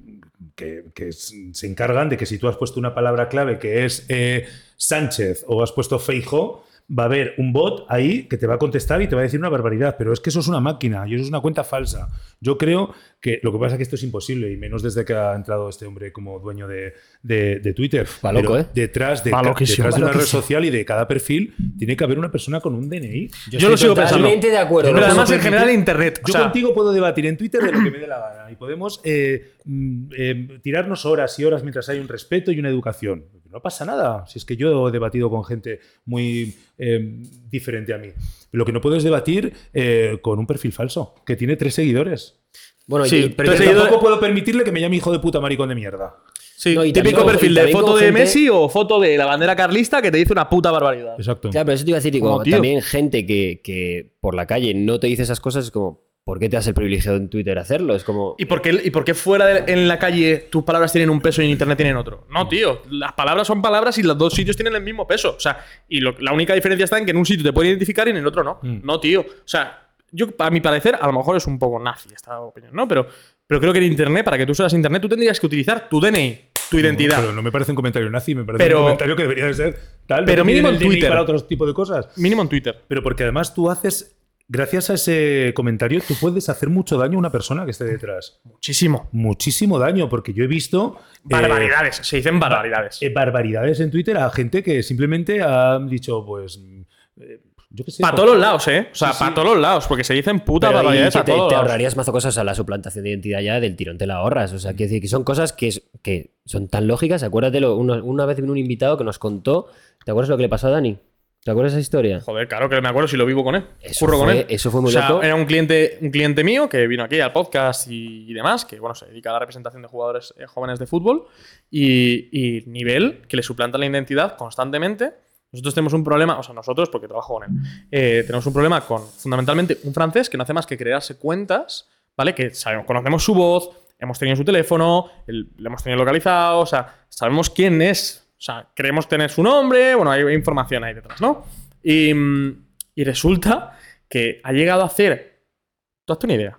que, que se encargan de que si tú has puesto una palabra clave que es eh, Sánchez o has puesto Feijo, va a haber un bot ahí que te va a contestar y te va a decir una barbaridad. Pero es que eso es una máquina y eso es una cuenta falsa. Yo creo que lo que pasa es que esto es imposible y menos desde que ha entrado este hombre como dueño de, de- de Twitter. Va loco, Pero ¿eh? Detrás de, detrás de una red social y de cada perfil tiene que haber una persona con un DNI. Yo lo sigo pensando. Totalmente de acuerdo. Yo Pero no además en general internet. o Yo sea, contigo puedo debatir en Twitter de lo que me dé la gana y podemos eh, mm, eh, tirarnos horas y horas mientras hay un respeto y una educación. No pasa nada. Si es que yo he debatido con gente muy eh, diferente a mí. Lo que no puedo es debatir eh, con un perfil falso que tiene tres seguidores. Bueno, Sí, y- pero Pero Tres seguidores- tampoco puedo permitirle que me llame hijo de puta maricón de mierda. sí, No, y típico también- perfil y de foto de gente- Messi o foto de la bandera carlista que te dice una puta barbaridad. Exacto. Claro, pero eso te iba a decir, digo, Como, tío. también gente que, que por la calle no te dice esas cosas, es como, ¿por qué te das el privilegio en Twitter hacerlo? Es como. ¿Y por, qué, ¿Y por qué fuera de- en la calle tus palabras tienen un peso y en internet tienen otro? No, tío. Las palabras son palabras y los dos sitios tienen el mismo peso. O sea, y lo- la única diferencia está en que en un sitio te pueden identificar y en el otro no. Mm. No, tío. O sea, yo, a mi parecer, a lo mejor es un poco nazi esta opinión, ¿no? Pero, pero creo que en internet, para que tú uses internet, tú tendrías que utilizar tu DNI, tu identidad. Pero no me parece un comentario nazi, me parece Pero- un comentario que debería de ser tal. pero mínimo en Twitter. Para otro tipo de cosas. Mínimo en Twitter. Pero porque además tú haces, gracias a ese comentario, tú puedes hacer mucho daño a una persona que esté detrás. Muchísimo. Muchísimo daño, porque yo he visto eh, Barbaridades. Se dicen barbaridades. eh, barbaridades en Twitter a gente que simplemente ha dicho, pues, eh, yo qué sé. para por- todos los lados, ¿eh? O sea, Sí, sí. para todos los lados. Porque se dicen puta barbaridades a te, todos te ahorrarías mazo cosas a la suplantación de identidad ya del tirón te la ahorras. O sea, quiero decir que son cosas que, es- que son tan lógicas. Acuérdate, lo- una, una vez vino un invitado que nos contó. ¿Te acuerdas lo que le pasó a Dani? ¿Te acuerdas esa historia? Joder, claro que me acuerdo si lo vivo con él. Eso Curro con fue- él. eso fue muy o sea, loco. Era un cliente, un cliente mío que vino aquí al podcast y, y demás, que bueno, se dedica a la representación de jugadores eh, jóvenes de fútbol y, y nivel que le suplanta la identidad constantemente. Nosotros tenemos un problema, o sea, nosotros, porque trabajo con él, eh, tenemos un problema con fundamentalmente un francés que no hace más que crearse cuentas, ¿vale? Que sabemos, conocemos su voz, hemos tenido su teléfono, el- le hemos tenido localizado, o sea, sabemos quién es, o sea, creemos tener su nombre, bueno, hay información ahí detrás, ¿no? Y, mm, y resulta que ha llegado a hacer, tú hazte una idea,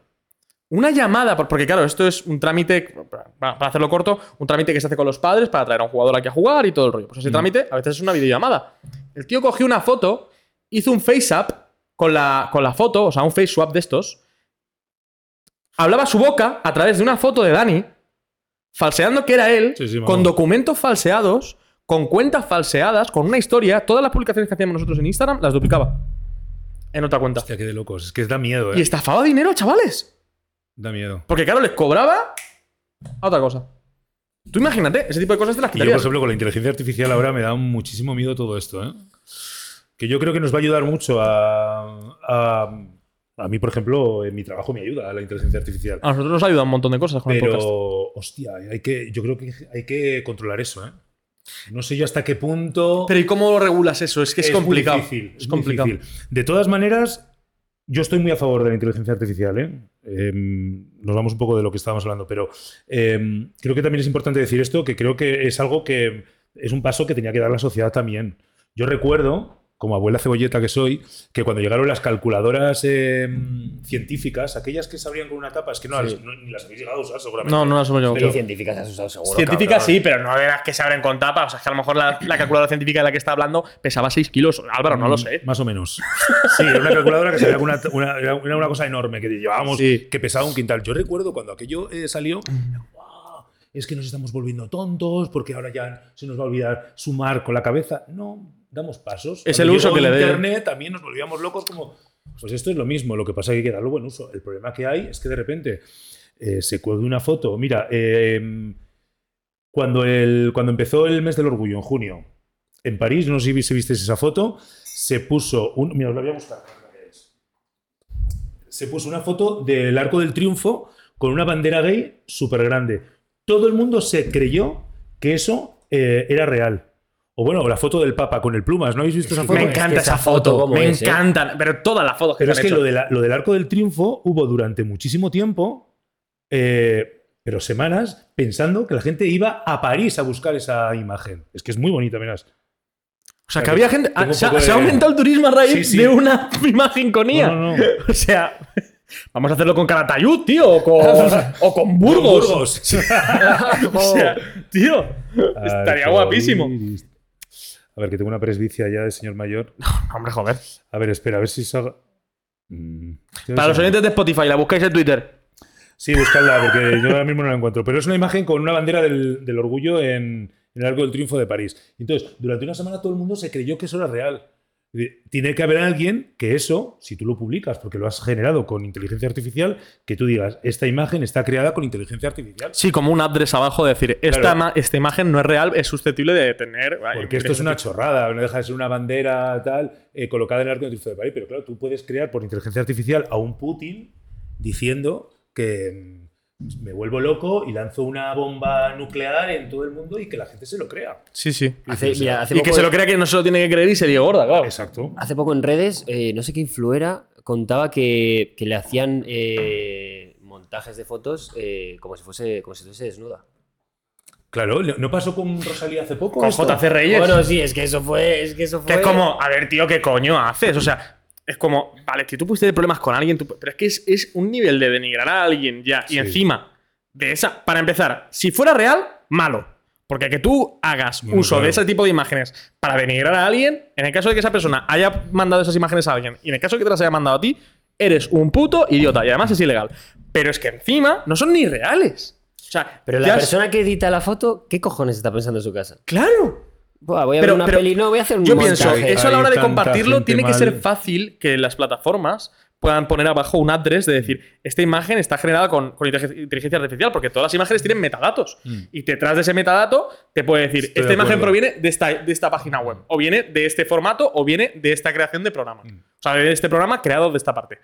una llamada, por- porque claro, esto es un trámite, para hacerlo corto, un trámite que se hace con los padres para traer a un jugador aquí a jugar y todo el rollo. Pues ese trámite a veces es una videollamada. El tío cogió una foto, hizo un face up con la, con la foto, o sea, un face swap de estos, hablaba su boca a través de una foto de Dani, falseando que era él, Sí, sí, vamos. con documentos falseados, con cuentas falseadas, con una historia, todas las publicaciones que hacíamos nosotros en Instagram las duplicaba en otra cuenta. Hostia, qué de locos. Es que da miedo, ¿eh? Y estafaba dinero, chavales. Da miedo. Porque claro, les cobraba a otra cosa. Tú imagínate, ese tipo de cosas te las Y yo, por quitarías. ejemplo, con la inteligencia artificial ahora me da muchísimo miedo todo esto, ¿eh? Que yo creo que nos va a ayudar mucho a, a, a mí, por ejemplo, en mi trabajo me ayuda la inteligencia artificial. A nosotros nos ayuda un montón de cosas con el podcast. Pero, hostia, hay que, yo creo que hay que controlar eso, ¿eh? No sé yo hasta qué punto. Pero ¿y cómo regulas eso? Es que es, complicado. difícil, es muy complicado. difícil. De todas maneras, yo estoy muy a favor de la inteligencia artificial. ¿eh? Em, nos vamos un poco de lo que estábamos hablando, pero em, creo que también es importante decir esto, que creo que es algo que es un paso que tenía que dar la sociedad también. Yo recuerdo como abuela cebolleta que soy, que cuando llegaron las calculadoras eh, científicas, aquellas que se abrían con una tapa, es que no, las- no- ni las habéis llegado a usar seguramente. No, no las hemos llegado. científicas has usado seguro. Científicas sí, pero no de las que se abren con tapa. O sea, es que a lo mejor la, la calculadora científica de la que está hablando pesaba 6 kilos. Álvaro, no lo sé. Más o menos. Sí, era una calculadora que con una, una- era una cosa enorme que llevábamos, Sí. que pesaba un quintal. Yo recuerdo cuando aquello eh, salió, "Guau, es que nos estamos volviendo tontos porque ahora ya se nos va a olvidar sumar con la cabeza. No, damos pasos. Es Cuando el uso que le dé. Internet también nos volvíamos locos como, pues esto es lo mismo, lo que pasa es que hay que darle buen uso. El problema que hay es que de repente eh, se cuelga una foto. Mira, eh, cuando, el, cuando empezó el mes del orgullo, en junio, en París, no sé si visteis esa foto, se puso un. Mira, os la voy a buscar. Se puso una foto del Arco del Triunfo con una bandera gay súper grande. Todo el mundo se creyó que eso eh, era real. O bueno, la foto del Papa con el plumas, ¿no habéis visto esa foto? Me es que encanta esa esa foto. foto, ¿cómo Me es, eh? encantan. Pero todas las fotos que Pero se es han que hecho. lo, de la- lo del Arco del Triunfo hubo durante muchísimo tiempo, eh, pero semanas, pensando que la gente iba a París a buscar esa imagen. Es que es muy bonita, verás. O sea, que había gente. Se, ha, poco de- se ha aumentado el turismo a raíz Sí, sí. de una imagen con IA. No, no, no. O sea, vamos a hacerlo con Calatayud, tío. O con, o con Burgos. Burgos. O sea, tío. Estaría guapísimo. A ver, que tengo una presbicia ya de señor mayor. Hombre, joder. A ver, espera, a ver si salga. Mm, Para los oyentes de Spotify, la buscáis en Twitter. Sí, buscadla, porque yo ahora mismo no la encuentro. Pero es una imagen con una bandera del, del orgullo en, en el Arco del Triunfo de París. Entonces, durante una semana todo el mundo se creyó que eso era real. Tiene que haber alguien que eso, si tú lo publicas porque lo has generado con inteligencia artificial, que tú digas, esta imagen está creada con inteligencia artificial. Sí, como un address abajo, decir, esta, Claro. ma- esta imagen no es real, es susceptible de tener. Porque esto es una chorrada, no deja de ser una bandera tal eh, colocada en el arco de París. Pero claro, tú puedes crear por inteligencia artificial a un Putin diciendo que mm, me vuelvo loco y lanzo una bomba nuclear en todo el mundo y que la gente se lo crea. Sí, sí. Hace, mira, hace Y poco, que se lo crea que no se lo tiene que creer y se dio gorda, claro. Exacto. hace poco en redes, eh, no sé qué influera, contaba que, que le hacían eh, montajes de fotos eh, como si fuese como si estuviese desnuda. Claro, ¿no pasó con Rosalía hace poco? Con esto? JC Reyes. Bueno, sí, es que eso fue. Es que eso fue. Que es como, a ver, tío, ¿qué coño haces? O sea, es como, vale, que tú puedes tener problemas con alguien, tú- pero es que es, es un nivel de denigrar a alguien ya. Sí. Y encima de esa, para empezar, si fuera real, malo. Porque que tú hagas uso claro. de ese tipo de imágenes para denigrar a alguien, en el caso de que esa persona haya mandado esas imágenes a alguien y en el caso de que te las haya mandado a ti, eres un puto idiota y además es ilegal. Pero es que encima no son ni reales. O sea, Pero la persona que edita la foto, ¿qué cojones está pensando en su casa? Claro. Buah, voy a Pero- ver una pero peli, no, voy a hacer un Yo montaje. pienso, eso a la hora de compartirlo tiene que ser fácil que las plataformas puedan poner abajo un address de decir, esta imagen está generada con, con inteligencia artificial, porque todas las imágenes tienen metadatos. Y detrás de ese metadato te puede decir, Mm. Estoy esta de imagen proviene de esta, de esta página web, o viene de este formato, o viene de esta creación de programa. Mm. O sea, de este programa creado de esta parte.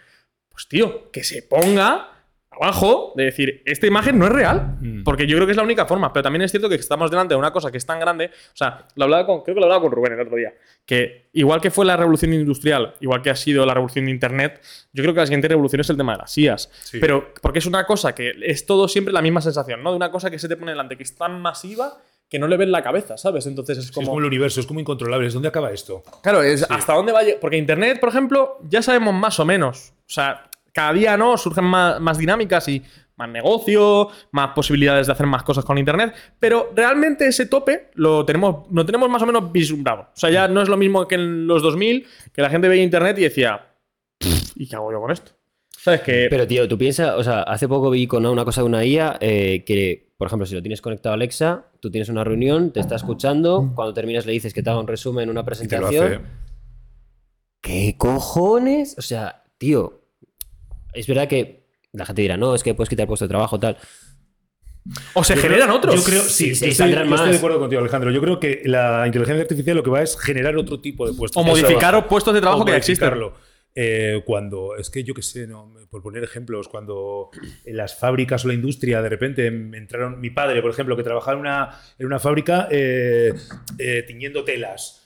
Pues tío, que se ponga abajo de decir, esta imagen no es real. Mm. Porque yo creo que es la única forma. Pero también es cierto que estamos delante de una cosa que es tan grande. O sea, lo hablaba con, creo que lo hablaba con Rubén el otro día. Que igual que fue la revolución industrial, igual que ha sido la revolución de Internet, yo creo que la siguiente revolución es el tema de las IAS. Sí. Pero porque es una cosa que es todo siempre la misma sensación, ¿no? De una cosa que se te pone delante, que es tan masiva que no le ves la cabeza, ¿sabes? Entonces es Es como. como el universo, es como incontrolable. ¿Es dónde acaba esto? Claro, es hasta dónde va a llegar. Porque Internet, por ejemplo, ya sabemos más o menos. O sea, cada día no surgen más, más dinámicas y más negocio, más posibilidades de hacer más cosas con Internet. Pero realmente ese tope lo tenemos, lo tenemos más o menos vislumbrado. O sea, ya no es lo mismo que en los 2000, que la gente veía Internet y decía, "Pff, ¿y qué hago yo con esto? ¿Sabes? Que. Pero, tío, tú piensas, o sea, hace poco vi con una cosa de una IA eh, que, por ejemplo, si lo tienes conectado a Alexa, tú tienes una reunión, te está escuchando, cuando terminas le dices que te haga un resumen, una te lo presentación. ¿Qué cojones? O sea, tío, es verdad que la gente dirá, no, es que puedes quitar puesto de trabajo, tal. o se Yo creo- generan otros. Yo creo, Sí, sí, estoy, yo estoy de acuerdo contigo, Alejandro. Yo creo que la inteligencia artificial lo que va es generar otro tipo de puestos. o de modificar trabajo. puestos de trabajo O que ya existen. Eh, cuando, es que yo qué sé, ¿no? por poner ejemplos, cuando en las fábricas o la industria de repente em- entraron, mi padre, por ejemplo, que trabajaba en una, en una fábrica eh, eh, tiñendo telas.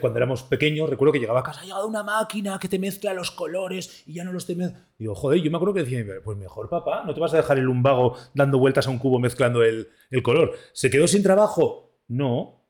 Cuando éramos pequeños, recuerdo que llegaba a casa, ha llegado una máquina que te mezcla los colores y ya no los te. Digo, joder, yo me acuerdo que decía, pues mejor papá, no te vas a dejar el lumbago dando vueltas a un cubo mezclando el, el color. ¿Se quedó sin trabajo? No,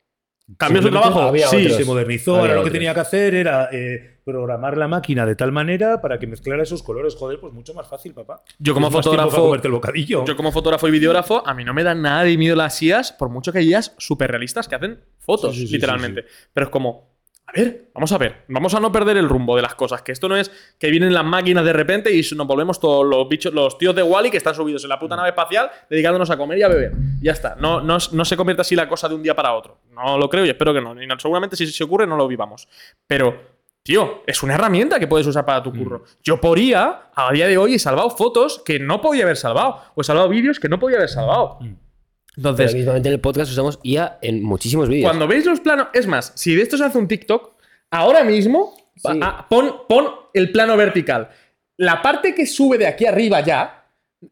¿Cambió su trabajo? Sí. otros. Se modernizó, Había ahora lo que tenía que hacer era eh, programar la máquina de tal manera para que mezclara esos colores. Joder, pues mucho más fácil, papá. Yo como fotógrafo- el bocadillo. Yo como fotógrafo y videógrafo, a mí no me dan nada de miedo las IAs, por mucho que hay IAs súper realistas que hacen fotos, Sí, sí, sí, literalmente. Pero es como, a ver, vamos a ver, vamos a no perder el rumbo de las cosas, que esto no es que vienen las máquinas de repente y nos volvemos todos los bichos, los tíos de Wally que están subidos en la Mm. puta nave espacial dedicándonos a comer y a beber. Ya está, no, no, no se convierte así la cosa de un día para otro. No lo creo y espero que no. Y no- seguramente si se ocurre no lo vivamos. Pero... Tío, es una herramienta que puedes usar para tu curro. Mm. Yo por IA, a día de hoy, he salvado fotos que no podía haber salvado. O he salvado vídeos que no podía haber salvado. Mm. Pero Entonces, mismamente en el podcast usamos IA en muchísimos vídeos. cuando veis los planos. Es más, si de esto se hace un TikTok, ahora mismo Sí. ah, pon, pon el plano vertical. La parte que sube de aquí arriba ya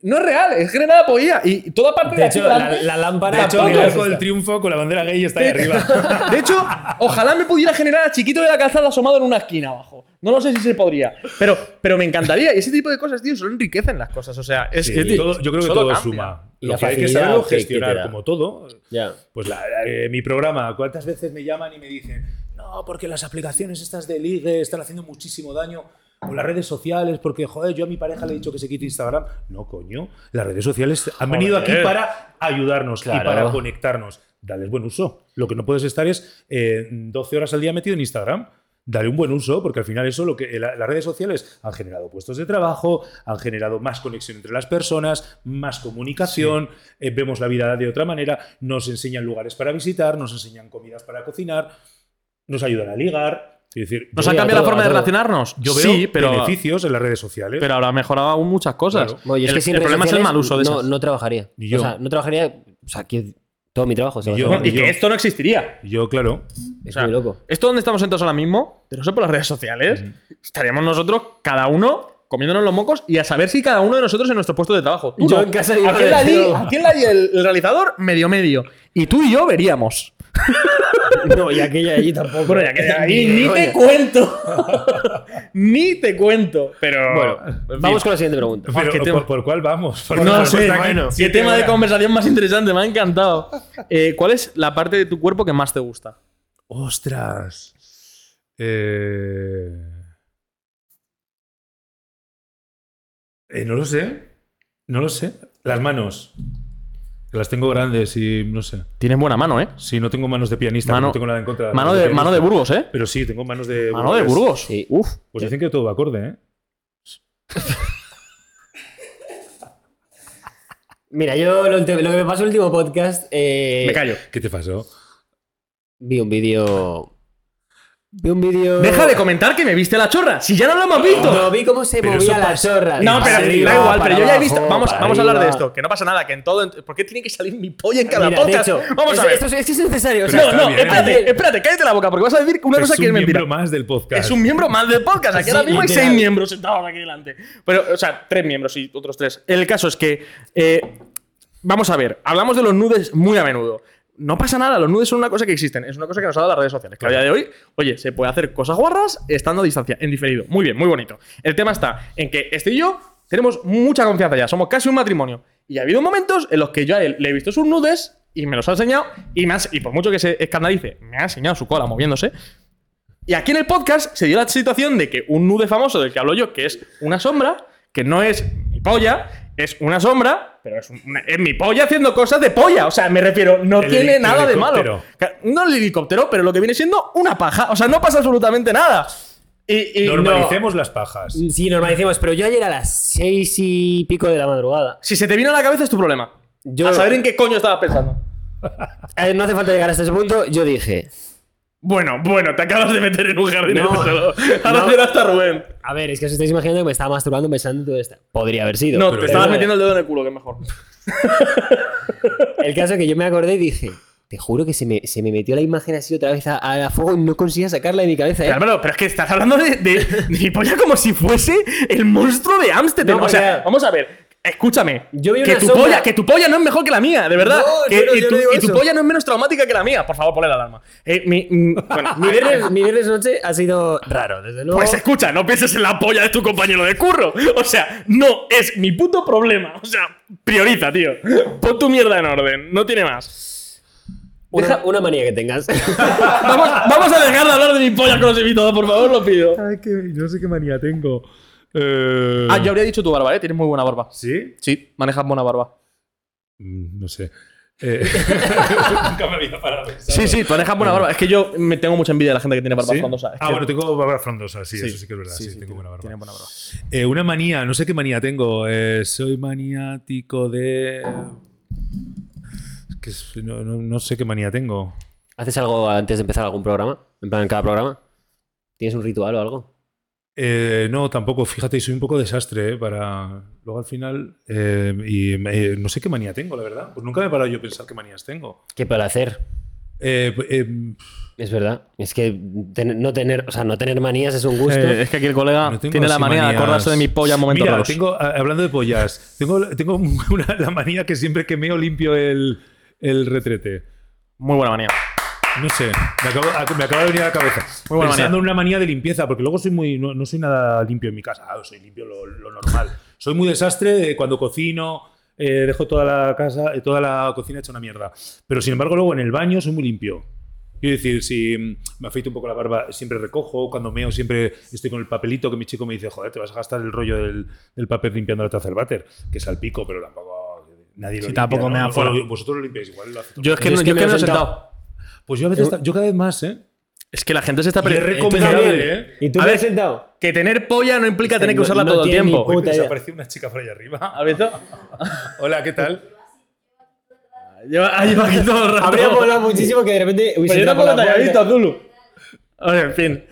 no es real, es generada por IA. Y toda parte de, De aquí hecho, la, la lámpara. De hecho, el arco del triunfo con la bandera gay está ahí arriba. De hecho, ojalá me pudiera generar a chiquito de la calzada asomado en una esquina abajo. No lo sé si se podría. Pero, pero me encantaría. Y ese tipo de cosas, tío, solo enriquecen las cosas. O sea, es, Sí, es- todo- yo creo que todo cambia. suma. Y Lo la que hay que saberlo que- que gestionar, da. como todo. Ya. Pues la- eh, mi programa, ¿cuántas veces me llaman y me dicen, no, porque las aplicaciones estas de ligue están haciendo muchísimo daño? O las redes sociales, porque, joder, yo a mi pareja le he dicho que se quite Instagram. No, coño. Las redes sociales han venido aquí para ayudarnos Claro. y para conectarnos. Dales buen uso. Lo que no puedes estar es eh, 12 horas al día metido en Instagram. Dale un buen uso, porque al final eso lo que la- las redes sociales han generado puestos de trabajo, han generado más conexión entre las personas, más comunicación, eh, vemos la vida de otra manera, nos enseñan lugares para visitar, nos enseñan comidas para cocinar, nos ayudan a ligar. Es decir, ¿Nos han cambiado la forma de relacionarnos? yo veo sí, pero, beneficios en las redes sociales. pero ahora ha mejorado aún muchas cosas. Claro. Bueno, yo es el, que sin el problema es el mal uso de no, esas. no trabajaría. Ni yo. O sea, no trabajaría. O sea, que todo mi trabajo se y yo- que esto no existiría. yo, claro. Es O sea, muy loco. Esto donde estamos sentados ahora mismo, de no ser por las redes sociales, estaríamos nosotros, cada uno, comiéndonos los mocos y a saber si cada uno de nosotros en nuestro puesto de trabajo. Tú Yo no. en casa iba Aquí en a en la di el, el realizador, medio medio. Y tú y yo veríamos. No, y aquella allí tampoco. Bueno, ahí ni te cuento. ni te cuento. Pero. Bueno, vamos con la siguiente pregunta. Pero, qué ¿por, tema. por cuál vamos? Porque No sé, bueno, qué tema de conversación más interesante, me ha encantado. Eh, ¿Cuál es la parte de tu cuerpo que más te gusta? ¡Ostras! Eh... eh, no lo sé. No lo sé. Las manos. Que las tengo grandes y no sé. Tienes buena mano, ¿eh? Sí, no tengo manos de pianista, Mano- no tengo nada en contra. Mano de, pianista. mano de Burgos, ¿eh? Pero sí, tengo manos de Mano de. Burgos. Sí. Uf. Pues dicen que todo va acorde, ¿eh? Mira, yo lo, lo que me pasó en el último podcast. eh, Me callo. ¿Qué te pasó? Vi un vídeo. Vi un vídeo. Deja de comentar que me viste la chorra. Si ya no lo hemos visto. No, vi cómo se Pero movía la chorra. No, pero arriba, da igual, pero yo ya he visto. Vamos, vamos a hablar de esto. Que no pasa nada, que en todo. ¿Por qué tiene que salir mi polla en cada Mira, de podcast? hecho, vamos es, a ver. Esto es, es que es necesario. o Pero sea, no, no, bien. espérate, espérate, cállate la boca, porque vas a decir una cosa es que es un mentira. miembro más del podcast. Es un miembro más del podcast. Aquí Sí, ahora mismo hay seis miembros sentados aquí delante. Pero, o sea, tres miembros y otros tres. El caso es que. eh, vamos a ver, hablamos de los nudes muy a menudo. No pasa nada, los nudes son una cosa que existen, es una cosa que nos ha dado las redes sociales. Que a día de hoy, oye, se puede hacer cosas guarras estando a distancia, en diferido. Muy bien, muy bonito. El tema está en que este y yo tenemos mucha confianza ya, somos casi un matrimonio. Y ha habido momentos en los que yo a él le he visto sus nudes y me los ha enseñado y, ha- y por mucho que se escandalice, me ha enseñado su cola moviéndose. Y aquí en el podcast se dio la situación de que un nude famoso del que hablo yo, que es una sombra, que no es polla, es una sombra, pero es, una- es mi polla haciendo cosas de polla. O sea, me refiero, no El tiene el nada de malo. No el helicóptero, pero lo que viene siendo una paja. O sea, no pasa absolutamente nada. Y, y Normalicemos las pajas. Sí, normalicemos, pero yo ayer a las seis y pico de la madrugada. si se te vino a la cabeza es tu problema. Yo- A saber en qué coño estabas pensando. Eh, no hace falta llegar hasta ese punto. Yo dije, Bueno, bueno, te acabas de meter en un jardín No, solo. Ahora no. será hasta Rubén. a ver, es que os estáis imaginando que me estaba masturbando pensando en todo esto. Podría haber sido. No, pero te es estabas metiendo el dedo en el culo, que es mejor. El caso es que yo me acordé y dije, te juro que se me, se me metió la imagen así otra vez a, a fuego y no conseguía sacarla de mi cabeza. ¿eh? Pero, Álvaro, pero es que estás hablando de, de, de mi polla como si fuese el monstruo de Amsterdam. No, o sea, vamos a ver. Escúchame. Yo vi que, una tu sombra- polla, que tu polla no es mejor que la mía, de verdad. No, Que- no, y yo tu, no digo y tu eso. polla no es menos traumática que la mía. Por favor, ponle la alarma. Eh, mi, mm, bueno, Mi viernes, mi viernes noche ha sido raro, desde luego. Pues escucha, no pienses en la polla de tu compañero de curro. O sea, no es mi puto problema. O sea, prioriza, tío. Pon tu mierda en orden. No tiene más. Deja una manía que tengas. vamos, vamos a dejar de hablar de mi polla con los invitados, por favor, lo pido. Ay, que no sé qué manía tengo. Eh, Ah, yo habría dicho tu barba, ¿eh? Tienes muy buena barba. ¿Sí? Sí, manejas buena barba. Mm, No sé. Eh, Nunca me había parado. pensar. Sí, sí, manejas buena barba. Es que yo me tengo mucha envidia de la gente que tiene barba ¿Sí? frondosa. Es Ah, que- bueno, tengo barba frondosa, sí, eso sí que es verdad. Sí, tengo buena barba. tiene buena barba. Eh, una manía, no sé qué manía tengo. Eh, soy maniático de. Es que no, no- no sé qué manía tengo. ¿Haces algo antes de empezar algún programa? En plan, en cada programa. ¿Tienes un ritual o algo? Eh, no, tampoco. Fíjate, soy un poco desastre, ¿eh? Para. Luego al final. eh, y me- no sé qué manía tengo, la verdad. Pues nunca me he parado yo a pensar qué manías tengo. ¿Qué placer? Eh, eh, Es verdad. Es que ten- no tener, o sea, no tener manías es un gusto. Eh, es que aquí el colega no tiene la manía de acordarse de mi polla en momentos Mira, raros. tengo, a- hablando de pollas, tengo, tengo una- la manía que siempre que meo limpio el, el retrete. Muy buena manía. No sé, me acaba, me acaba de venir a la cabeza. Muy buena Pensando manía. en una manía de limpieza, porque luego soy muy, no, no soy nada limpio en mi casa. Ah, soy limpio lo, lo normal. Soy muy desastre de cuando cocino, eh, dejo toda la casa, eh, toda la cocina hecha una mierda. Pero sin embargo, luego en el baño soy muy limpio. Quiero decir, si mm, me afeito un poco la barba, siempre recojo. Cuando meo, siempre estoy con el papelito que mi chico me dice, joder, te vas a gastar el rollo del, del papel limpiando la taza del váter. Que es al pico, pero tampoco. Nadie lo Sí, limpia, tampoco ¿no? me da O fuera. Vosotros lo limpiáis igual. Lo Yo es que Yo no, es que me no he he sentado. sentado. Pues yo a veces, yo cada vez más, ¿eh? Es que la gente se está Y es perdiendo. recomendable, ¿eh? ¿Y tú A te ver, has sentado? Que tener polla no implica tener que usarla no todo el tiempo. Desapareció una chica por ahí arriba. ¿Has visto? Hola, ¿qué tal? Lleva, ha llevado aquí todo el rato. Habría molado muchísimo que de repente hubiese Pero yo tampoco te había visto, Zulu. Oye, en fin.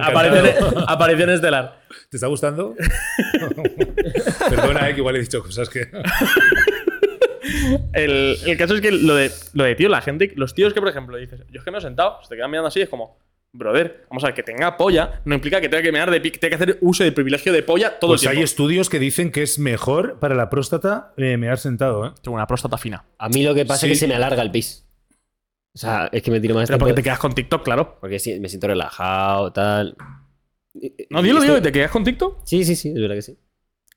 aparición, aparición estelar. ¿Te está gustando? Perdona, eh, que igual he dicho cosas que. El, el caso es que lo de, lo de tío, la gente, los tíos que, por ejemplo, dices, yo es que me he sentado, se te quedan mirando así, es como, brother, vamos a ver, que tenga polla no implica que tenga que mear de pi- que tenga que hacer uso del privilegio de polla todo Pues el hay tiempo. estudios que dicen que es mejor para la próstata eh, mear sentado, ¿eh? Tengo una próstata fina. A mí lo que pasa Sí. es que se me alarga el pis. O sea, es que me tiro más Pero tiempo. porque te quedas con TikTok, claro. Porque sí, me siento relajado, tal. No, dilo, dilo, ¿te quedas con TikTok? Sí, sí, sí, es verdad que sí.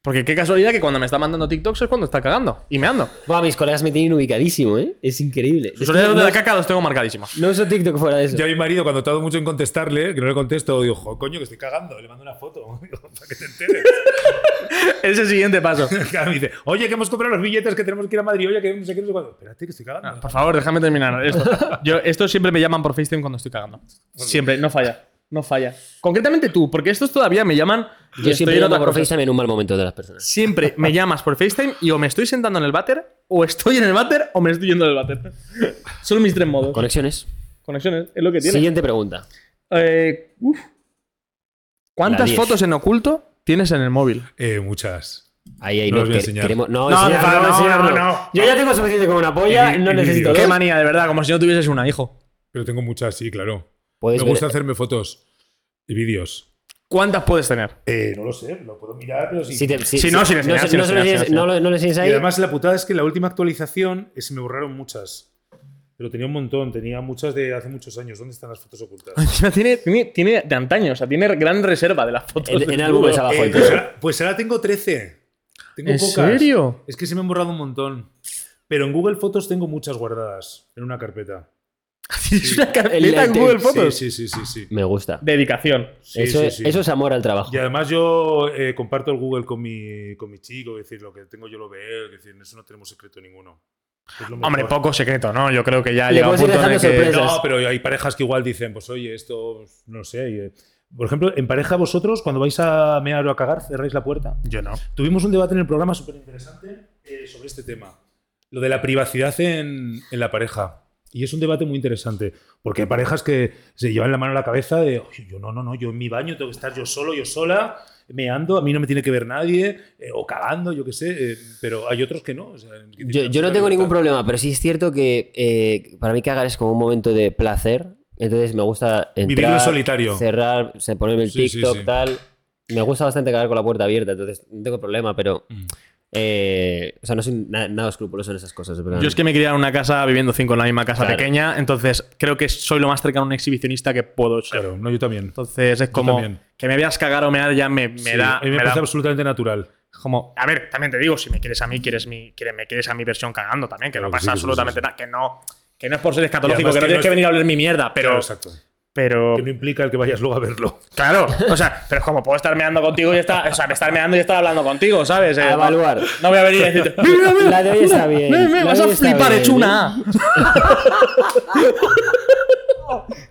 Porque qué casualidad que cuando me está mandando TikToks es cuando está cagando y meando. Buah, mis colegas me tienen ubicadísimo, ¿eh? Es increíble. Sus orejas de la caca los tengo marcadísimos. no uso TikTok fuera de eso. Yo a mi marido, cuando tardo mucho en contestarle, que no le contesto, digo, "Jo, coño, que estoy cagando. Le mando una foto digo, para que te enteres. Es el siguiente paso. Claro, me dice, oye, que hemos comprado los billetes, que tenemos que ir a Madrid, oye, que no sé qué, no sé cuándo. Espérate, que estoy cagando. Por favor, déjame terminar esto. Yo, esto siempre me llaman por FaceTime cuando estoy cagando. Siempre, no falla. No falla. Concretamente tú, porque estos todavía me llaman. Yo siempre llamo por. FaceTime en un mal momento de las personas. Siempre me llamas por FaceTime y o me estoy sentando en el váter, o estoy en el váter, o me estoy yendo del váter. Son mis tres modos. Conexiones. Conexiones, es lo que tiene. Siguiente pregunta. Eh, uf. ¿Cuántas fotos en oculto tienes en el móvil? Eh, muchas. Ahí, ahí, No no. os voy a que- enseñar. queremos- no, No, enseñar, no, no, no, enseñar, no, no. no. Yo ya tengo suficiente con una polla, Y- no necesito. Qué manía, de verdad, como si no tuvieses una, hijo. Pero tengo muchas, sí, claro. Me ver- gusta hacerme fotos y vídeos. ¿Cuántas puedes tener? Eh, no lo sé, lo puedo mirar, pero sí. Si te- si- Si si- no, sin no enseñar, no no enseñes Y ahí. además la putada es que la última actualización eh, se me borraron muchas. Pero tenía un montón, tenía muchas de hace muchos años. ¿Dónde están las fotos ocultas? Tiene, tiene, tiene de antaño, o sea, tiene gran reserva de las fotos. En- álbumes abajo. Eh, pues, ahora, pues ahora tengo 13. Tengo ¿En pocas. serio? Es que se me han borrado un montón. Pero en Google Fotos tengo muchas guardadas en una carpeta. Tienes una carpeta en Google Fotos. sí, sí, sí, sí. Me gusta. Dedicación. Sí, eso, sí, es, sí. eso es amor al trabajo. Y además yo eh, comparto el Google con mi, con mi chico, es decir, lo que tengo yo lo ve él, es decir, en eso no tenemos secreto ninguno. Es Hombre, poco secreto, ¿no? Yo creo que ya Le llega un punto en el que... No, pero hay parejas que igual dicen, pues oye, esto, no sé. y, eh, por ejemplo, en pareja vosotros, cuando vais a mear o a cagar, cerráis la puerta. Yo no. Tuvimos un debate en el programa súper interesante eh, sobre este tema. Lo de la privacidad en, en la pareja. Y es un debate muy interesante. Porque hay parejas que se llevan la mano a la cabeza de, "Oye, yo no, no, no, yo en mi baño tengo que estar yo solo, yo sola, meando, a mí no me tiene que ver nadie, eh, o cagando, yo qué sé. eh, pero hay otros que no. o sea, que Yo, yo no tengo ningún problema, pero sí es cierto que eh, para mí cagar es como un momento de placer. Entonces me gusta entrar, Vivirlo en solitario. cerrar, ponerme el Sí, sí, TikTok, sí. tal. Me gusta bastante cagar con la puerta abierta, entonces no tengo problema, pero... Mm. Eh, o sea, no soy na- nada escrupuloso en esas cosas. pero- Yo es que me crié en una casa viviendo cinco en la misma casa Claro. pequeña, entonces creo que soy lo más cercano a un exhibicionista que puedo ser. Claro, no, yo también. Entonces es como también. que me veas cagar o mear ya me, me Sí, da. a mí me, me da- parece absolutamente natural. como, a ver, también te digo, si me quieres a mí, quieres mi, quieres, me quieres a mi versión cagando también, que Claro no pasa sí, absolutamente sí, sí. nada, que no, Que no es por ser escatológico, que no que tienes no que es- venir a hablar mi mierda, pero. Claro, exacto. Pero Que no implica el que vayas luego a verlo. Claro, o sea, pero es como puedo estar meando contigo y estar, o sea, estar meando y estar hablando contigo, ¿sabes? Eh, A evaluar. No voy a venir y decirte, mira, mira, La de hoy está bien. me, me vas a flipar, hecho ¿eh? una A.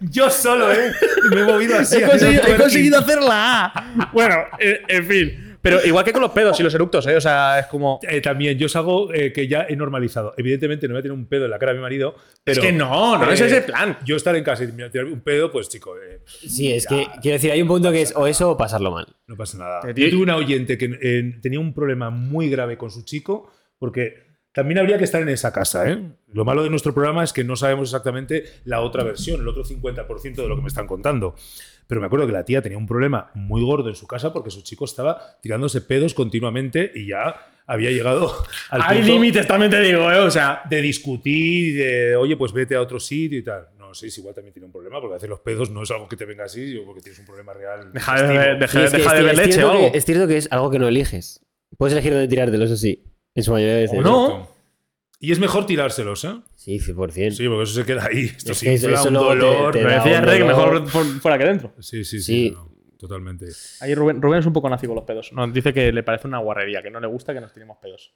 Yo solo, ¿eh? Me he movido así. He conseguido hacer la A. Bueno, eh, en fin. Pero igual que con los pedos y los eructos, ¿eh? O sea, es como. Eh, también, yo es algo eh, que ya he normalizado. Evidentemente no voy a tener un pedo en la cara de mi marido, pero... que no, no es ese plan. Yo estar en casa y tirar un pedo, pues chico, eh, Sí, es que quiero decir, hay un punto que es o eso o pasarlo mal. no pasa nada. Yo tuve una oyente que eh, tenía un problema muy grave con su chico, porque también habría que estar en esa casa, ¿eh? Lo malo de nuestro programa es que no sabemos exactamente la otra versión, el otro 50% de lo que me están contando. Pero me acuerdo que la tía tenía un problema muy gordo en su casa porque su chico estaba tirándose pedos continuamente y ya había llegado al Hay límites, también te digo, ¿eh? O sea, de discutir, de oye, pues vete a otro sitio y tal. No sé, si igual también tiene un problema, porque hacer los pedos no es algo que te venga así, porque tienes un problema real. deja de, deja, Sí, es que deja es de cier- beber es leche cierto o algo. que- es cierto que es algo que no eliges. Puedes elegir dónde tirártelo, eso sí. En su mayoría de veces. O no. Y es mejor tirárselos, ¿eh? Sí, 100%. Sí, porque eso se queda ahí. Esto Es que eso- un te- dolor. te da decía un Rey que dolor. mejor fuera que dentro. Sí, sí, sí. Sí. no, totalmente. Ahí Rubén, Rubén es un poco nazi con los pedos. Nos dice que le parece una guarrería, que no le gusta que nos tiremos pedos.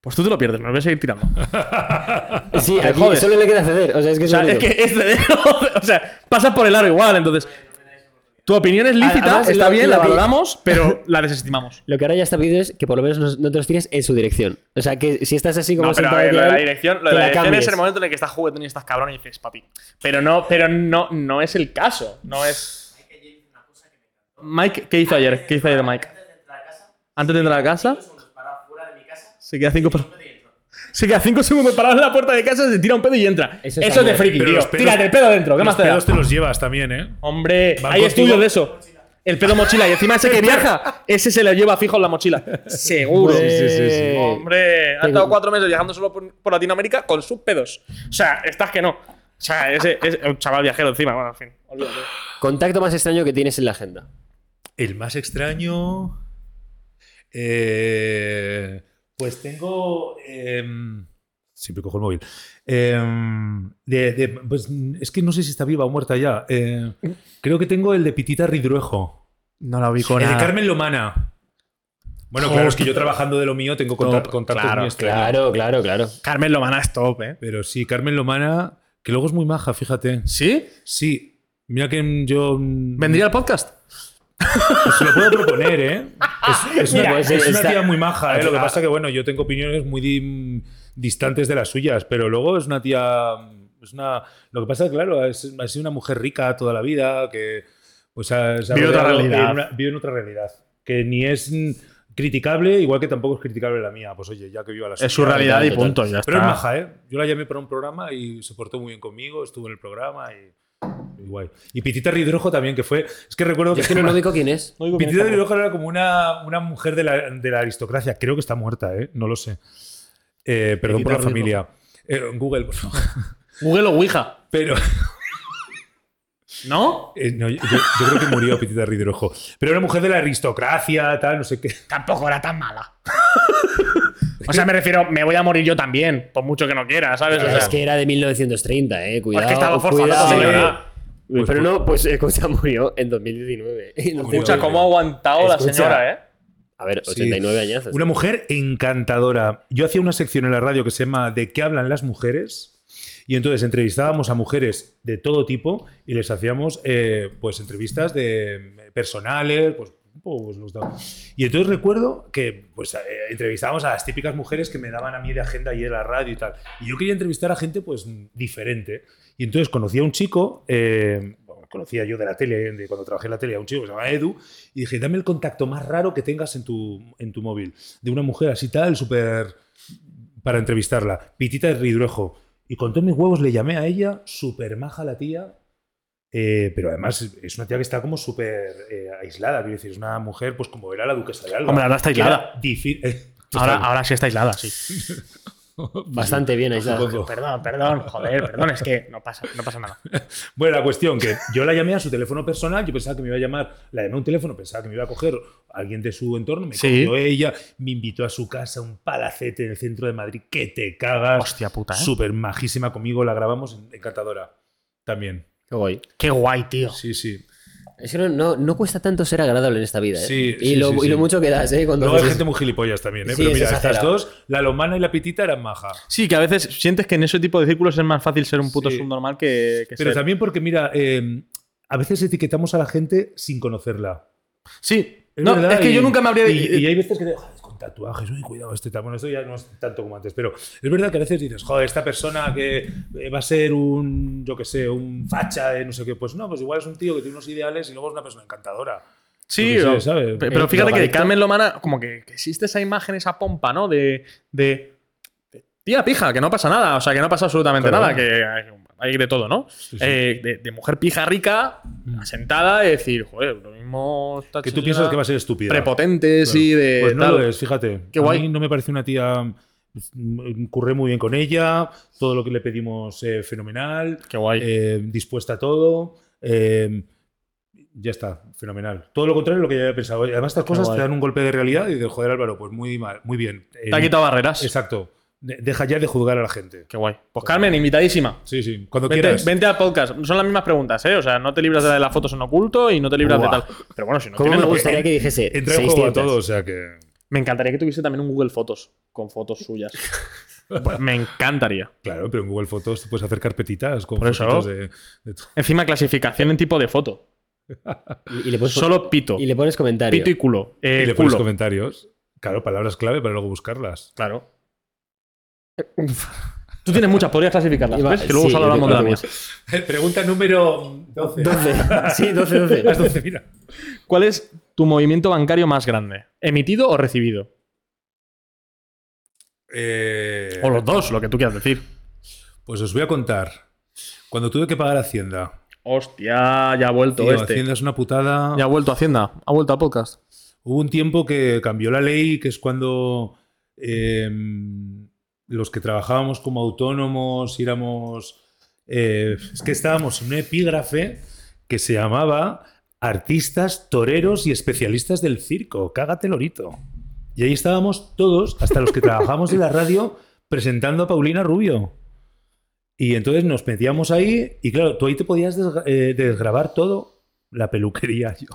Pues tú te lo pierdes, me lo voy a seguir tirando. Sí, aquí solo le queda ceder. O sea, es que O es sea, es que es de O sea, pasas por el aro igual, entonces. Tu opinión es lícita, Además, está lo- bien, lo la valoramos, pero la desestimamos. Lo que ahora ya está pedido es que por lo menos no, no te los tires en su dirección. O sea, que si estás así como No, pero a sentado ver, lo de la dirección, lo de la la dirección es el momento en el que estás juguetón y estás cabrón y dices, papi. Pero no, pero no, no es el caso. No es. Mike, ¿qué hizo ayer? ¿Qué hizo ayer Mike? Antes de entrar a casa. Se queda cinco par- Se queda cinco segundos parado en la puerta de casa, se tira un pedo y entra. Eso, es de friki, Pero tío. los pedos- Tírate el pedo dentro, ¿qué Los más te da? pedos te los llevas también, ¿eh? Hombre, Van hay contigo. estudios de eso. El pedo mochila. Y encima ese que viaja, ese se lo lleva fijo en la mochila. Seguro. Sí, sí, sí, sí. Hombre, ha estado cuatro meses viajando solo por, por Latinoamérica con sus pedos. O sea, estás que no. O sea, ese es un chaval viajero encima. Bueno, en fin. olvídate. Contacto más extraño que tienes en la agenda. El más extraño. eh, pues tengo. em, siempre cojo el móvil. Em, de- de- pues es que no sé si está viva o muerta ya. Eh, creo que tengo el de Pitita Ridruejo. No la ubico El de Carmen Lomana. Bueno, claro, es que yo trabajando de lo mío tengo conta- Top, contactos claro, muy extraños. Claro, claro, claro. Carmen Lomana es top, ¿eh? Pero sí, Carmen Lomana, que luego es muy maja, fíjate. ¿Sí? Sí, mira que yo. mm, ¿Vendría el podcast? Pues se lo puedo proponer, ¿eh? Es, es Mira, una, es una está- tía muy maja, ¿eh? Lo que Ah. pasa que, bueno, yo tengo opiniones muy di- distantes de las suyas, pero luego es una tía. Es una, lo que pasa es claro, es, ha sido una mujer rica toda la vida, que pues ha, se ha Vive otra realidad. una- vive en otra realidad. Que ni es criticable, igual que tampoco es criticable la mía. Pues oye, ya que viva la suya. Es su realidad y punto, ya Pero es está. maja, ¿eh? Yo la llamé para un programa y se portó muy bien conmigo, estuvo en el programa y. y guay. Y Pitita Ridrojo también, que fue. Es que recuerdo Yo que. es que no lo ubico quién es. No digo quién Pitita es tampoco. Ridrojo era como una, una mujer de la, de la aristocracia. Creo que está muerta, ¿eh? No lo sé. Eh, perdón por la Pitita familia. Eh, Google, por favor. Google o Ouija. Pero. ¿No? eh, no, yo, yo creo que murió Pitita Ridrojo. Pero era una mujer de la aristocracia, tal, no sé qué. Tampoco era tan mala. O sea, me refiero, me voy a morir yo también, por mucho que no quiera, ¿sabes? O sea, es que era de 1930, eh. Cuidado. es que estaba forzado, cuidado, sí, eh. ¿verdad? Pues, Pero pues- no, pues escucha, murió en 2019. Entonces, Escucha cómo ha aguantado la señora, ¿eh? A ver, Sí. 89 años. Una mujer encantadora. Yo hacía una sección en la radio que se llama ¿De qué hablan las mujeres? Y entonces entrevistábamos a mujeres de todo tipo y les hacíamos eh, pues entrevistas de personales, pues, pues, nos daban. Y entonces recuerdo que pues eh, entrevistábamos a las típicas mujeres que me daban a mí de agenda y en la radio y tal. Y yo quería entrevistar a gente pues diferente. Y entonces conocí a un chico, eh, conocía yo de la tele, de cuando trabajé en la tele, a un chico que se llama Edu, y dije, dame el contacto más raro que tengas en tu, en tu móvil, de una mujer así tal, súper... para entrevistarla. Pitita de Ridruejo. Y con todos mis huevos le llamé a ella, súper maja la tía, eh, pero además es una tía que está como súper eh, aislada, quiero decir, es una mujer pues como era la duquesa de Alba. Hombre, ahora está aislada. eh, Ahora, ahora sí está aislada, sí. Bastante bien aislado. Supongo. Perdón, perdón, joder, perdón, es que no pasa, no pasa nada. Bueno, la cuestión que yo la llamé a su teléfono personal, yo pensaba que me iba a llamar, la llamé a un teléfono, pensaba que me iba a coger alguien de su entorno, me Sí. cogió ella, me invitó a su casa, un palacete en el centro de Madrid, que te cagas. Hostia puta, ¿eh? Súper majísima conmigo, la grabamos, encantadora. También. Qué guay. Qué guay, tío. Sí, sí. Es que no, no, no cuesta tanto ser agradable en esta vida, ¿eh? Sí, y, sí, lo, sí, y lo mucho que das, ¿eh? Cuando Luego hay gente muy gilipollas también, ¿eh? Sí, Pero es mira, estas dos, la lomana y la pitita eran maja. Sí, que a veces sientes que en ese tipo de círculos es más fácil ser un puto Sí. subnormal que, que Pero ser- también porque, mira, eh, a veces etiquetamos a la gente sin conocerla. Sí. Es no, verdad, es que y- yo nunca me habría... Y, y hay veces que te- con tatuajes, uy, cuidado, este tal. Bueno, esto ya no es tanto como antes, pero es verdad que a veces dices, joder, esta persona que eh, va a ser un, yo qué sé, un facha de no sé qué. Pues no, pues igual es un tío que tiene unos ideales y luego es una persona encantadora. Sí, sé, ¿sabes? pe- pero Eh, fíjate que de. Carmen Lomana, como que, que existe esa imagen, esa pompa, ¿no? De tía pija, que no pasa nada, o sea, que no pasa absolutamente nada, que hay, de todo, ¿no? sí. Eh, de, de mujer pija rica, asentada, y decir, joder, lo mismo esta Que tú piensas que va a ser estúpida. prepotente, Claro. sí, de Pues no tal. lo es, fíjate. Qué a guay. mí no me parece una tía. mm, Curré muy bien con ella, todo lo que le pedimos eh, fenomenal, Qué guay. eh, dispuesta a todo. eh, ya está, fenomenal. Todo lo contrario de lo que yo había pensado. Y Además, estas cosas guay. te dan un golpe de realidad y dices, joder, Álvaro, pues muy mal, muy bien. Te ha quitado barreras. Exacto. De- Deja ya de juzgar a la gente. Qué guay. Pues Carmen, invitadísima. Sí, sí. Cuando Vente, quieras. vente al podcast. Son las mismas preguntas, ¿eh? O sea, no te libras de la de las fotos en oculto y no te libras de tal. Pero bueno, si no ¿Cómo tienes, me gustaría que dijese Entra en juego a 600? todo, o sea que. Me encantaría que tuviese también un Google Fotos con fotos suyas. Pues me encantaría. Claro, pero en Google Fotos te puedes hacer carpetitas con Por eso. fotos de. Encima, clasificación en tipo de foto. Y, y le pones, Solo pito. y le pones comentario. Pito y culo. Eh, y le pones comentarios. Claro, palabras clave para luego buscarlas. Claro. Tú tienes muchas, podrías clasificarlas. ¿ves? Que luego sí, solo hablamos de mías. Pregunta número 12. 12. Sí, 12, 12. Las 12, mira. ¿Cuál es tu movimiento bancario más grande? ¿Emitido o recibido? Eh, O los dos, lo que tú quieras decir. Pues os voy a contar. Cuando tuve que pagar Hacienda. Hostia, ya ha vuelto Tío, este. Hacienda es una putada. Ya ha vuelto Hacienda. Ha vuelto al podcast. Hubo un tiempo que cambió la ley, que es cuando eh, los que trabajábamos como autónomos éramos. eh, es que estábamos en un epígrafe que se llamaba Artistas, Toreros y Especialistas del Circo. Cágate, Lorito. Y ahí estábamos todos, hasta los que trabajamos en la radio, presentando a Paulina Rubio. Y entonces nos metíamos ahí, y claro, tú ahí te podías desgra- eh, desgrabar todo. La peluquería, yo.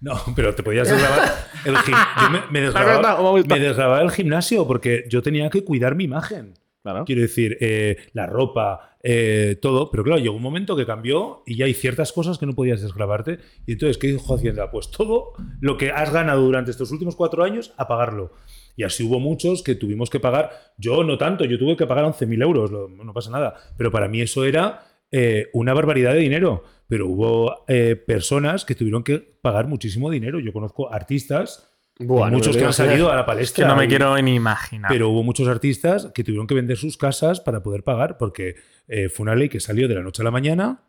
No, pero te podías desgrabar el yo me, me desgrababa, me desgrababa el gimnasio porque yo tenía que cuidar mi imagen. Claro. Quiero decir, eh, la ropa, eh, todo. Pero claro, llegó un momento que cambió y ya hay ciertas cosas que no podías desgrabarte. Y entonces, ¿qué dijo Hacienda? Pues todo lo que has ganado durante estos últimos cuatro años, a pagarlo. Y así hubo muchos que tuvimos que pagar. Yo no tanto, yo tuve que pagar 11.000 euros, no pasa nada. Pero para mí eso era eh, una barbaridad de dinero. Pero hubo eh, personas que tuvieron que pagar muchísimo dinero. Yo conozco artistas, Buah, no muchos que han salido a la Que palestra. no me y- quiero ni imaginar. pero hubo muchos artistas que tuvieron que vender sus casas para poder pagar, porque eh, fue una ley que salió de la noche a la mañana.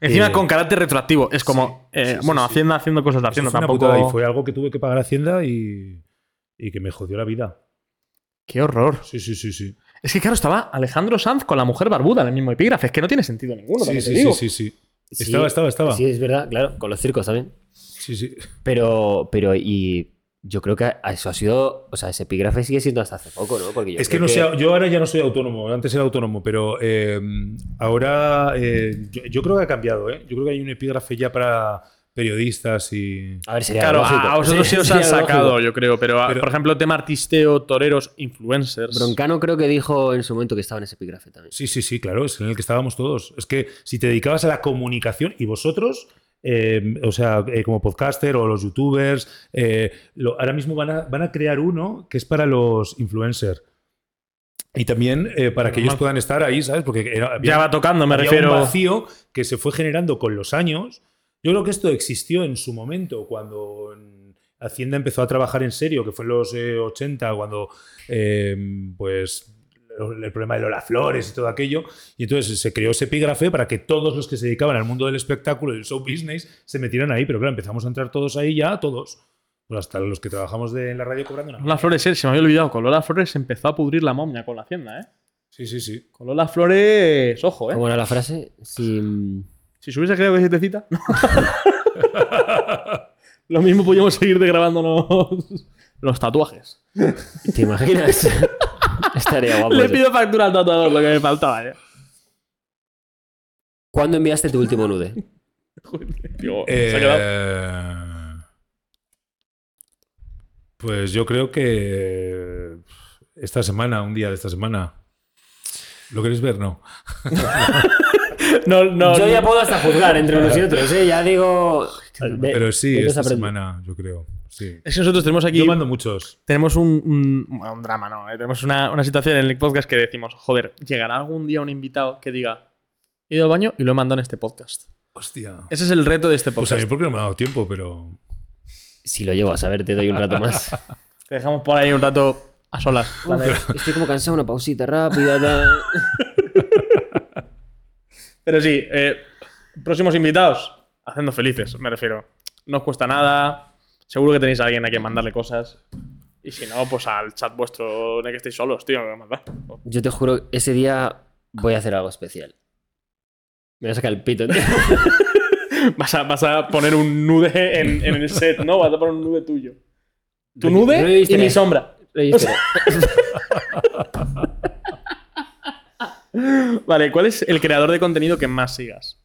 Encima con carácter retroactivo. Es como, sí, sí, sí, bueno. Hacienda haciendo cosas de Eso Hacienda fue una tampoco. putada y fue algo que tuve que pagar a Hacienda y, y que me jodió la vida. Qué horror. Sí, sí, sí, sí. Es que claro, estaba Alejandro Sanz con la mujer barbuda en el mismo epígrafe. Es que no tiene sentido ninguno. Sí, sí, te sí, digo. sí, sí. Sí, Estaba, estaba, estaba. Sí, es verdad, claro, con los circos también. Sí, sí. Pero, pero, y yo creo que eso ha sido, o sea, ese epígrafe sigue siendo hasta hace poco, ¿no? Porque yo Es que no sé, yo ahora ya no soy autónomo, antes era autónomo, pero eh, ahora eh, yo, yo creo que ha cambiado, ¿eh? Yo creo que hay un epígrafe ya para periodistas y... A ver, sería Claro, lógico. a, vosotros sí os han sacado, lógico. yo creo. Pero, a- Pero- por ejemplo, tema artisteo, toreros, influencers. Broncano creo que dijo en su momento que estaba en ese epígrafe también. Sí, sí, sí, claro, es en el que estábamos todos. Es que si te dedicabas a la comunicación y vosotros, eh, o sea, eh, como podcaster o los youtubers, eh, lo- ahora mismo van a, van a crear uno que es para los influencers. Y también eh, para que ellos puedan estar ahí, ¿sabes? Porque era- había- Ya va tocando, me había refiero. un vacío que se fue generando con los años. Yo creo que esto existió en su momento, cuando en Hacienda empezó a trabajar en serio, que fue en los eh, 80, cuando eh, pues el problema de Lola Flores y todo aquello. Y entonces se creó ese epígrafe para que todos los que se dedicaban al mundo del espectáculo y del show business se metieran ahí. Pero claro, empezamos a entrar todos ahí ya, todos. Pues hasta los que trabajamos de, en la radio cobrando una. Lola Flores, eh, se me había olvidado. Con Lola Flores se empezó a pudrir la momia con la hacienda, ¿eh? Sí, sí, sí. Con Lola Flores, ojo, ¿eh? ¿Cómo era la frase? Si, Si se hubiese creado que se te cita. Lo mismo podríamos seguir grabándonos los tatuajes. ¿Te imaginas? Estaría guapo. Le eso. pido factura al tatuador, lo que me faltaba, ¿eh? ¿Cuándo enviaste tu último nude? Se ha quedado. Eh, pues yo creo que esta semana, un día de esta semana. ¿Lo queréis ver? No. No, no, Yo ya puedo hasta juzgar entre unos y otros, ¿eh? Ya digo. Pero sí, esta semana, yo creo. Sí. Es que nosotros tenemos aquí. Yo mando muchos. Tenemos un, un- drama, ¿no? Eh, Tenemos una, una situación en el podcast que decimos, joder, llegará algún día un invitado que diga, he ido al baño y lo he mandado en este podcast. Hostia. Ese es el reto de este Pues a podcast. mí porque no me ha dado tiempo, pero. Si lo llevo a saber, te doy un rato más. Te dejamos por ahí un rato a solas. Vale. Estoy como cansado, una pausita rápida. Pero sí, eh, próximos invitados, haciendo felices, me refiero. No os cuesta nada. Seguro que tenéis a alguien a quien mandarle cosas. Y si no, pues al chat vuestro en el que estéis solos, tío, me mandar. Yo te juro, ese día voy a hacer algo especial. Me voy a sacar el pito. tío. Vas a, vas a poner un nude en, en el set, ¿no? Vas a poner un nude tuyo. Tu No nude lo y mi sombra. Vale, ¿cuál es el creador de contenido que más sigas?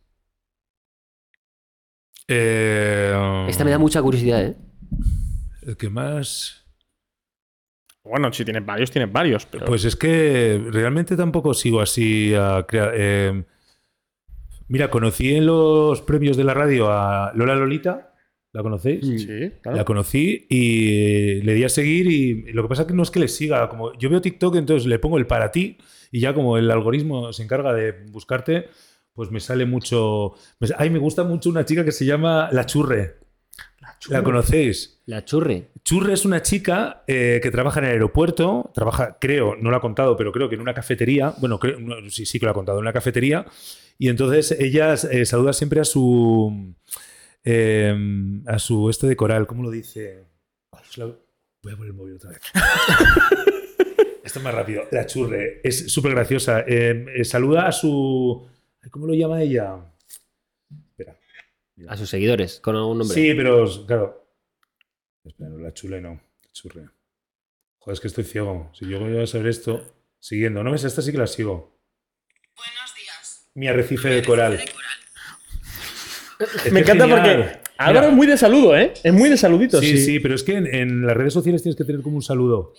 Eh, Esta me da mucha curiosidad, ¿eh? El que más. Bueno, si tienes varios, tienes varios, pero. Pues es que realmente tampoco sigo así a crear. eh, mira, conocí en los premios de la radio a Lola Lolita. ¿La conocéis? sí, claro. La conocí y le di a seguir y lo que pasa es que no es que le siga, como yo veo TikTok, entonces le pongo el para ti y ya como el algoritmo se encarga de buscarte, pues me sale mucho... Ay, me gusta mucho una chica que se llama La Churre. ¿La conocéis? La churre. Churre es una chica eh, que trabaja en el aeropuerto, trabaja, creo, no lo ha contado, pero creo que en una cafetería, bueno, creo- no, sí, sí que lo ha contado, en una cafetería, y entonces ella eh, saluda siempre a su, eh, a su este de coral, ¿cómo lo dice? Voy a poner el móvil otra vez. Esto es más rápido. La churre es súper graciosa. Eh, eh, saluda a su... ¿Cómo lo llama ella? Espera. A sus seguidores, con algún nombre. Sí, pero claro. Espera, no, la chule no. La churre. Joder, es que estoy ciego. Si yo voy a saber esto, siguiendo. No ves, esta sí que la sigo. Buenos días. Mi arrecife de coral. Es Me encanta genial. porque Álvaro es muy de saludo, ¿eh? Es muy de saludito, Sí, sí. sí, pero es que en, en las redes sociales tienes que tener como un saludo.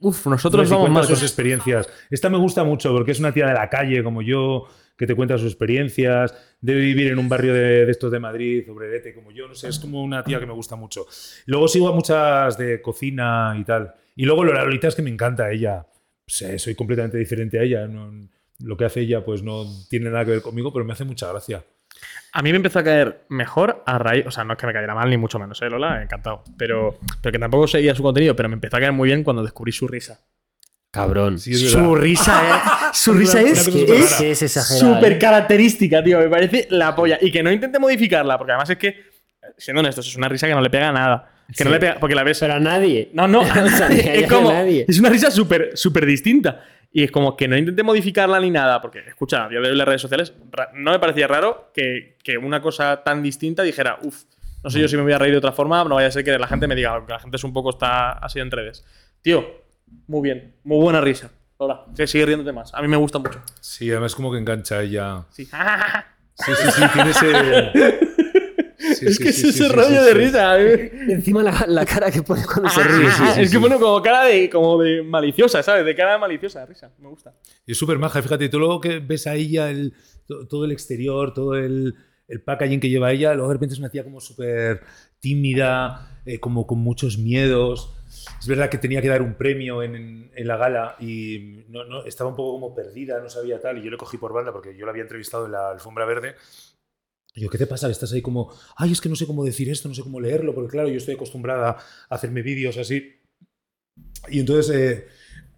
Uf, nosotros vamos más. sus experiencias. Esta me gusta mucho porque es una tía de la calle como yo, que te cuenta sus experiencias, debe vivir en un barrio de, de estos de Madrid, obrerete como yo, no sé, es como una tía que me gusta mucho. Luego sigo a muchas de cocina y tal. Y luego la Lolita es que me encanta ella. Sí, soy completamente diferente a ella. no- lo que hace ella pues no tiene nada que ver conmigo, pero me hace mucha gracia. A mí me empezó a caer mejor a raíz. O sea, no es que me cayera mal, ni mucho menos, ¿eh, Lola? Encantado. Pero, pero que tampoco seguía su contenido, pero me empezó a caer muy bien cuando descubrí su risa. Cabrón. Sí, verdad. Su risa, ¿eh? Su risa es, es es exagerado. súper ¿eh? característica, tío. Me parece la polla. Y que no intente modificarla, porque además es que, siendo honestos, es una risa que no le pega a nada. Que no Sí. le pega. Porque la ves. Pero a nadie. No, no. O sea, es a como. nadie. Es una risa súper súper distinta. Y es como que no intente modificarla ni nada. Porque, escucha, de hoy las redes sociales, no me parecía raro que, que una cosa tan distinta dijera, uff, no sé yo si me voy a reír de otra forma, no vaya a ser que la gente me diga que la gente es un poco está así en redes. Tío, muy bien, muy buena risa. Ahora, que sigue riéndote más. A mí me gusta mucho. Sí, además como que engancha ella. Sí. Sí, sí, sí, tiene ese... Sí, es sí, que sí, es sí, ese sí, rollo sí, de sí. risa. ¿eh? Encima la, la cara que pone cuando se ríe. sí, sí, es que sí. pone como cara de, como de maliciosa, ¿sabes? De cara de maliciosa, de risa. Me gusta. Y es súper maja, fíjate, tú luego que ves a ella el, to- todo el exterior, todo el, el packaging que lleva ella, luego de repente es una tía como súper tímida, eh, como con muchos miedos. Es verdad que tenía que dar un premio en, en- en la gala y no, no, estaba un poco como perdida, no sabía tal, y yo le cogí por banda porque yo la había entrevistado en la alfombra verde. Yo, ¿qué te pasa? Que estás ahí como, ay, es que no sé cómo decir esto, no sé cómo leerlo, porque claro, yo estoy acostumbrada a hacerme vídeos así. Y entonces eh,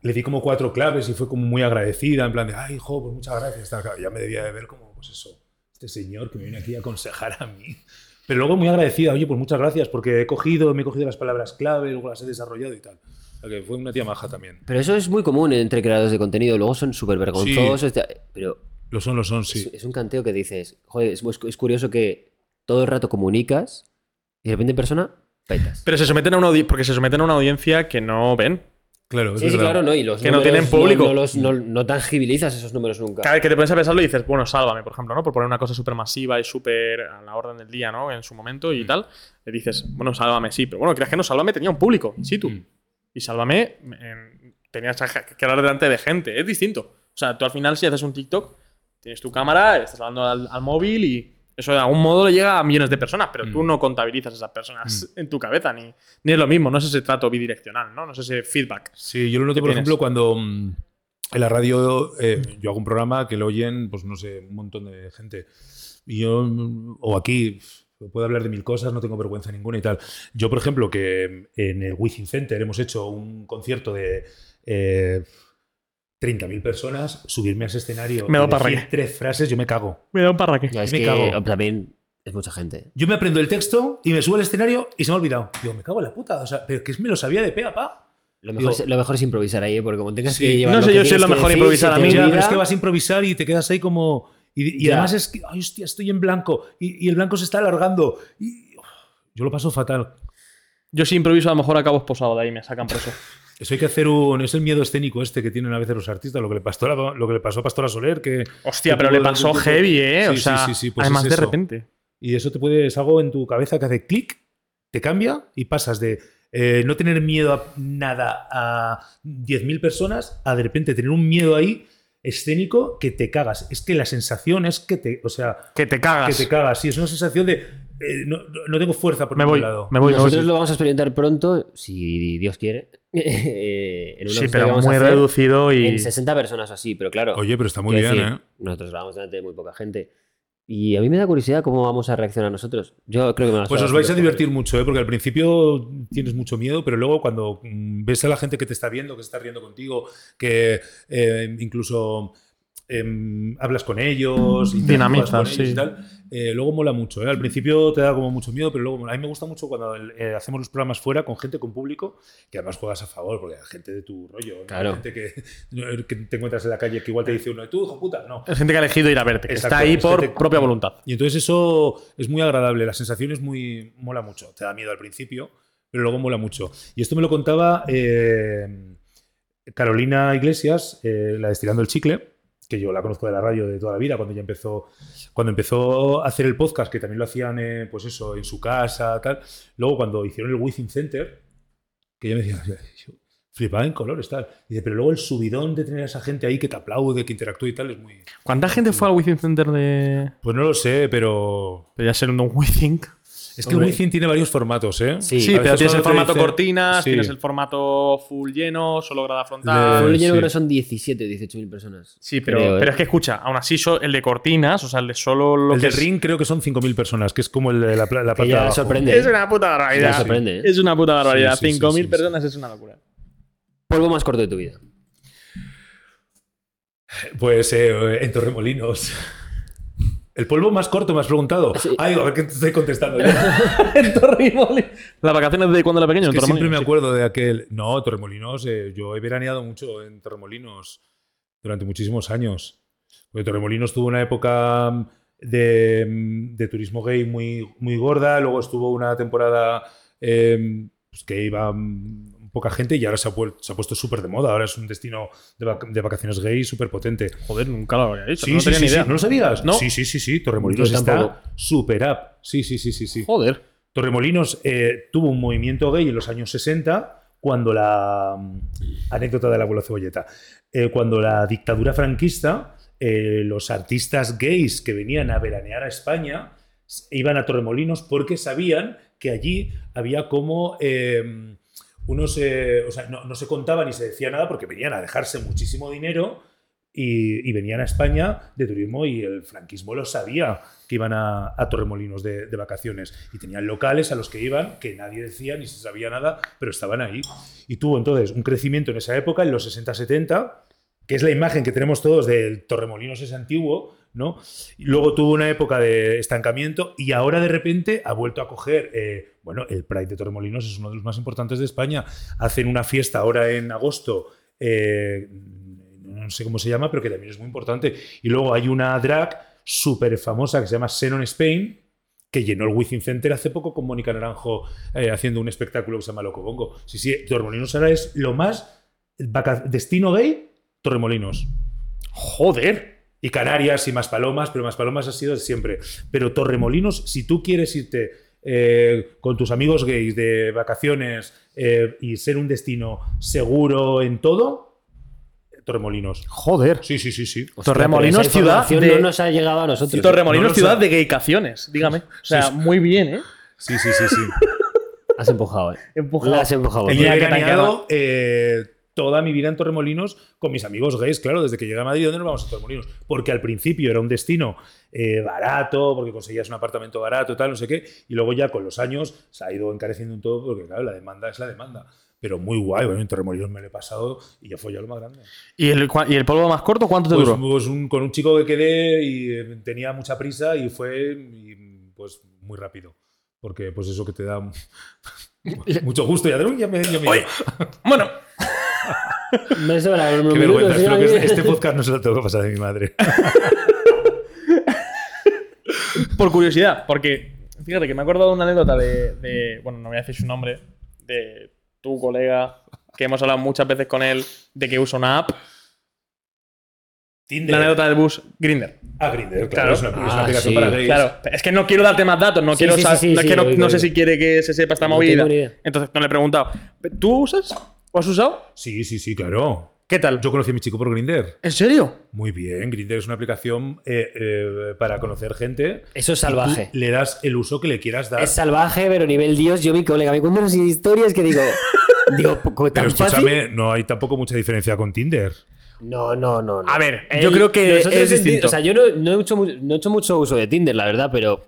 le di como cuatro claves y fue como muy agradecida, en plan de, ay, hijo, pues muchas gracias. Ya me debía de ver como, pues eso, este señor que me viene aquí a aconsejar a mí. Pero luego muy agradecida, oye, pues muchas gracias, porque he cogido, me he cogido las palabras clave, luego las he desarrollado y tal. O sea que fue una tía maja también. Pero eso es muy común entre creadores de contenido. Luego son súper vergonzosos. Pero Lo son, lo son, es, sí. es un canteo que dices, joder, es, es curioso que todo el rato comunicas y de repente en persona petas. Pero se someten a una porque se someten a una audiencia que no ven. Claro, es Sí, sí, claro, no. Y los Que no tienen público. No, los- no- no tangibilizas esos números nunca. Cada vez que te pones a pensarlo y dices, bueno, sálvame, por ejemplo, ¿no? Por poner una cosa súper masiva y súper a la orden del día, ¿no? En su momento y tal. Le dices, bueno, sálvame, sí. Pero bueno, creas que no, sálvame tenía un público, in situ. Mm. Y sálvame, en- tenías que hablar delante de gente. Es distinto. O sea, tú al final, si haces un TikTok, tienes tu cámara, estás hablando al, al móvil y eso de algún modo le llega a millones de personas, pero tú Mm. no contabilizas esas personas en tu cabeza, ni, ni es lo mismo. No es ese trato bidireccional, ¿no? No es ese feedback. Sí, yo lo noto, ¿Qué por tienes? ejemplo, cuando mm, en la radio eh, yo hago un programa que lo oyen, pues no sé, un montón de gente. Y yo, mm, o aquí, puedo hablar de mil cosas, no tengo vergüenza ninguna y tal. Yo, por ejemplo, que en el Wizzing Center hemos hecho un concierto de eh, 30.000 personas, subirme a ese escenario Me da y decir parraque. tres frases, yo me cago. Me da un parraque. Es me que cago. también es mucha gente. Yo me aprendo el texto y me subo al escenario y se me ha olvidado. Digo, me cago en la puta. O sea, pero que es me lo sabía de pe a pa. Lo mejor, Digo- es, lo mejor es improvisar ahí, ¿eh? porque como tengas Sí. que llevar No lo sé que yo tienes lo mejor decir, improvisar a mí. Ya, pero es que vas a improvisar y te quedas ahí como. Y, además es que, ay, hostia, estoy en blanco y, y el blanco se está alargando. Y uf, yo lo paso fatal. Yo si improviso a lo mejor acabo esposado de ahí, me sacan preso. Eso hay que hacer un. Es el miedo escénico este que tienen a veces los artistas, lo que le pasó a, lo que le pasó a Pastora Soler. Que, Hostia, que pero le pasó heavy, ¿eh? Sí, o sí, sea, sí, sí, pues además es de repente. Y eso te puede. Es algo en tu cabeza que hace clic, te cambia y pasas de eh, no tener miedo a nada a 10.000 personas a de repente tener un miedo ahí escénico que te cagas. Es que la sensación es que te. O sea, Que te que cagas. te cagas. Sí, es una sensación de. Eh, no, no tengo fuerza por me voy, lado. me voy. Nosotros lo vamos a experimentar pronto, si Dios quiere. eh, en un Sí, pero muy reducido y. En 60 personas o así, pero claro. Oye, pero está muy bien, decir, ¿eh? Nosotros grabamos delante de muy poca gente. Y a mí me da curiosidad cómo vamos a reaccionar nosotros. Yo creo que me Pues os vais a divertir mucho, ¿eh? porque al principio tienes mucho miedo, pero luego cuando mm, ves a la gente que te está viendo, que se está riendo contigo, que eh, incluso em, hablas con ellos, Dinamizas, ellos sí. y tal, eh, luego mola mucho. ¿eh? Al principio te da como mucho miedo, pero luego mola. A mí me gusta mucho cuando eh, hacemos los programas fuera con gente, con público, que además juegas a favor, porque hay gente de tu rollo, ¿no? Claro. gente que, que te encuentras en la calle que igual te dice uno, tú, hijo puta, no. Es gente que ha elegido ir a verte, que Exacto, está ahí es por gente- propia voluntad. Y entonces eso es muy agradable, la sensación es muy. mola mucho. Te da miedo al principio, pero luego mola mucho. Y esto me lo contaba eh, Carolina Iglesias, eh, la de Estirando el Chicle, que yo la conozco de la radio de toda la vida, cuando ya empezó, cuando empezó a hacer el podcast, que también lo hacían, eh, pues eso, en su casa, tal. Luego cuando hicieron el Within Center, que ella me decía, yo flipaba en colores, tal. Dice, pero luego el subidón de tener a esa gente ahí que te aplaude, que interactúa y tal, es muy. ¿Cuánta gente fue al Within Center de. Pues no lo sé, pero. Debería ser un Within? Es que el Hombre. Within tiene varios formatos, ¿eh? Sí. Sí, pero tienes el formato cortinas, Sí. tienes el formato full lleno, solo grada De- frontal. Full sí. lleno creo que son 17 o 18 mil personas. Sí, pero, Creo, ¿eh? pero es que escucha, aún así so- el de cortinas, o sea, el de solo lo El que del es- ring creo que son 5.000 personas, que es como el de la, la parte de ya sorprende. Es una puta barbaridad. Sorprende, ¿eh? Es una puta barbaridad. Sí, sí, sí, 5.000 sí, personas es una locura. Polvo más corto de tu vida. Pues eh, en Torremolinos. El polvo más corto, me has preguntado. Sí. Ay, a ver qué te estoy contestando. en Torremolinos. Las vacaciones de cuando era pequeño, Es en que siempre me sí. acuerdo de aquel. No, Torremolinos, eh, yo he veraneado mucho en Torremolinos durante muchísimos años. Porque Torremolinos tuvo una época mm, de, mm, de turismo gay muy, muy gorda, luego estuvo una temporada eh, pues que iba mm, poca gente y ahora se ha, puer- se ha puesto súper de moda. Ahora es un destino de, vac- de vacaciones gay súper potente. Joder, nunca lo había dicho. Sí, no sí, tenía sí, ni idea. sí. ¿No lo sabías? No. Sí, sí, sí, sí. Torremolinos Yo está súper up. Sí, sí, sí, sí, sí. Joder. Torremolinos eh, tuvo un movimiento gay en los años 60 cuando la mm, anécdota del abuelo cebolleta eh, cuando la dictadura franquista eh, los artistas gays que venían a veranear a España iban a Torremolinos porque sabían que allí había como eh, unos eh, o sea no, no se contaba ni se decía nada porque venían a dejarse muchísimo dinero y, y venían a España de turismo y el franquismo lo sabía que iban a, a Torremolinos de, de vacaciones y tenían locales a los que iban que nadie decía ni se sabía nada, pero estaban ahí. Y tuvo entonces un crecimiento en esa época, en los 60-70, que es la imagen que tenemos todos del Torremolinos ese antiguo, ¿no? Luego tuvo una época de estancamiento y ahora de repente ha vuelto a coger, eh, bueno, el Pride de Torremolinos es uno de los más importantes de España. Hacen una fiesta ahora en agosto, eh, no sé cómo se llama, pero que también es muy importante. Y luego hay una drag súper famosa que se llama Xenon Spain, que llenó el Wizzing Center hace poco con Mónica Naranjo eh, haciendo un espectáculo que se llama Loco Bongo. Sí, sí, Torremolinos ahora es lo más destino gay, Torremolinos. Joder. Y Canarias y Maspalomas, pero Maspalomas ha sido de siempre. Pero Torremolinos, si tú quieres irte eh, con tus amigos gays de vacaciones eh, y ser un destino seguro en todo, Torremolinos. Joder. Sí, sí, sí, sí. Hostia, Torremolinos, ciudad de- no nos ha llegado a nosotros. Torremolinos, No lo ciudad de gaycaciones, dígame. O sea, Sí, sí. muy bien, ¿eh? Sí, sí, sí, sí. Has empujado, ¿eh? Empujado. La has empujado. El día que te han veraneado eh, toda mi vida en Torremolinos con mis amigos gays, claro, desde que llegué a Madrid, ¿dónde nos vamos a Torremolinos? Porque al principio era un destino eh, barato, porque conseguías un apartamento barato, tal, no sé qué, y luego ya con los años se ha ido encareciendo un todo, porque claro, la demanda es la demanda. Pero muy guay, bueno, en Torremolinos me lo he pasado y ya fue ya lo más grande. ¿Y el, ¿Y el polvo más corto cuánto te Pues, duró? pues un- con un chico que quedé y eh, tenía mucha prisa y fue y, pues muy rápido. Porque pues eso que te da mucho gusto. Ya, ya me, ya me- Oye. Bueno, Me sobra unos Qué vergüenza, ¿sí? espero que este podcast no se lo tengo que pasar a mi madre. por curiosidad, porque fíjate que me he acordado de una anécdota de, de- Bueno, no voy a decir su nombre. De tu colega, que hemos hablado muchas veces con él, de que usa una app. Tinder. La anécdota del bus Grinder. Ah, Grindr, claro, Claro. es una, es una Ah, aplicación sí. para gays. Claro, es que no quiero darte más datos, no Sí, quiero sí, no, es sí, que no, sé si quiere que se sepa esta No movida. Entonces no le he preguntado. ¿Tú usas? ¿O has usado? Sí, sí, sí, claro. ¿Qué tal? Yo conocí a mi chico por Grindr. ¿En serio? Muy bien, Grindr es una aplicación eh, eh, para conocer gente. Eso es Y tú salvaje. Le das el uso que le quieras dar. Es salvaje, pero nivel Dios. Yo, mi colega, me cuenta unas historias que digo. digo, ¿tan Pero fácil? escúchame, no hay tampoco mucha diferencia con Tinder. No, no, no. no. A ver, yo creo que es Ti- distinto. O sea, yo no, no he hecho, mu- no he hecho mucho uso de Tinder, la verdad, pero.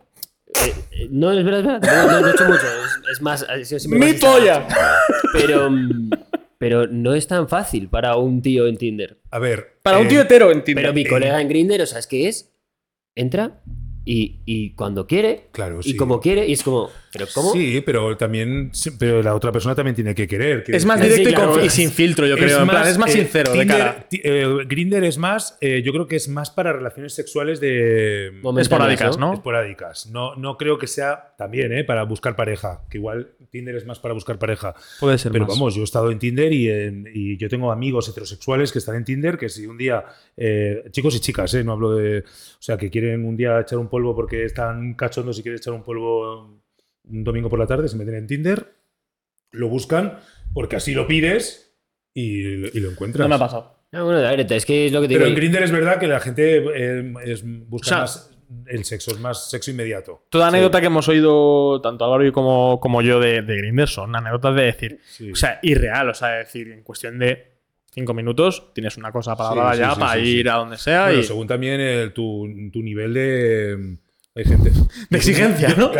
eh, eh, no, es verdad, es verdad. No, no- no he hecho mucho. Es, es más. ha sido siempre ¡Mi polla! Pero. Pero no es tan fácil para un tío en Tinder. A ver. Para un eh, tío hetero en Tinder. Pero mi colega en Grindr, o sea, es que es. Entra y, y cuando quiere. Claro, Y sí. como quiere. Y es como. ¿Pero cómo? Sí, pero también. Pero la otra persona también tiene que querer. Es más directo Sí, y, claro. confi- y sin filtro, yo creo. en plan, es más eh, sincero de Tinder- cara. eh, Grindr es más, eh, yo creo que es más para relaciones sexuales de Esporádicas, ¿no? esporádicas. No, no creo que sea también, eh, para buscar pareja. Que igual Tinder es más para buscar pareja. Puede ser Pero más. vamos, yo he estado en Tinder y, en- y yo tengo amigos heterosexuales que están en Tinder que si un día, eh, chicos y chicas, eh, no hablo de, o sea, que quieren un día echar un polvo porque están cachondos y quieren echar un polvo un domingo por la tarde, se meten en Tinder, lo buscan porque así lo pides y, y lo encuentras. No me ha pasado. Bueno, a ver, es que es lo que te Pero en digo. Grindr es verdad que la gente eh, es- busca O sea, más el sexo, es más sexo inmediato. Toda Sí. anécdota que hemos oído, tanto Álvaro y como, como yo, de, de Grindr son anécdotas de decir, Sí. o sea, irreal, o sea, de decir, en cuestión de cinco minutos tienes una cosa para Sí, hablar sí, ya, sí, para sí, ir sí. a donde sea Bueno, y según también el- tu, tu nivel de... Hay gente. de exigencia, ¿no?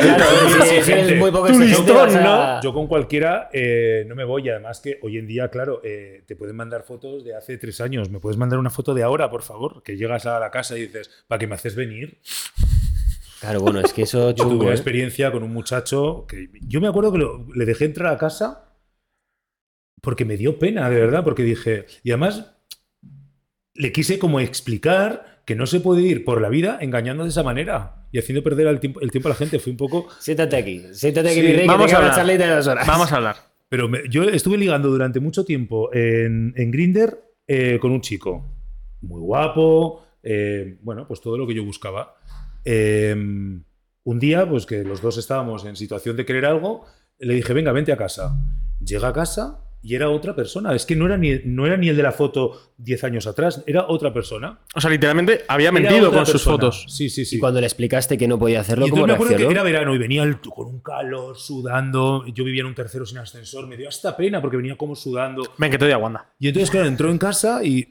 Yo con cualquiera eh, no me voy. Y además que hoy en día, claro, eh, te pueden mandar fotos de hace tres años. ¿Me puedes mandar una foto de ahora, por favor? Que llegas a la casa y dices, ¿para qué me haces venir? Claro, bueno, es que eso Yo tuve una ¿eh? experiencia con un muchacho que yo me acuerdo que lo- le dejé entrar a casa porque me dio pena, de verdad, porque dije, y además le quise como explicar que no se puede ir por la vida engañando de esa manera y haciendo perder el tiempo, el tiempo a la gente. Fue un poco... Siéntate aquí, siéntate aquí, Sí, mi rey, vamos que a hablar. de dos horas. Vamos a hablar. Pero me- yo estuve ligando durante mucho tiempo en, en Grinder con un chico muy guapo, eh, bueno, pues todo lo que yo buscaba. Eh, un día, pues que los dos estábamos en situación de querer algo, le dije, venga, vente a casa. Llega a casa y era otra persona. Es que no era ni, no era ni el de la foto 10 años atrás, era otra persona. O sea, literalmente había mentido con sus persona. fotos. Sí, sí, sí. Y cuando le explicaste que no podía hacerlo, Y ¿cómo me acuerdo que era verano y venía el- con un calor, sudando. Yo vivía en un tercero sin ascensor. Me dio hasta pena porque venía como sudando. Ven, que te doy a Wanda. Y entonces, claro, entró en casa y.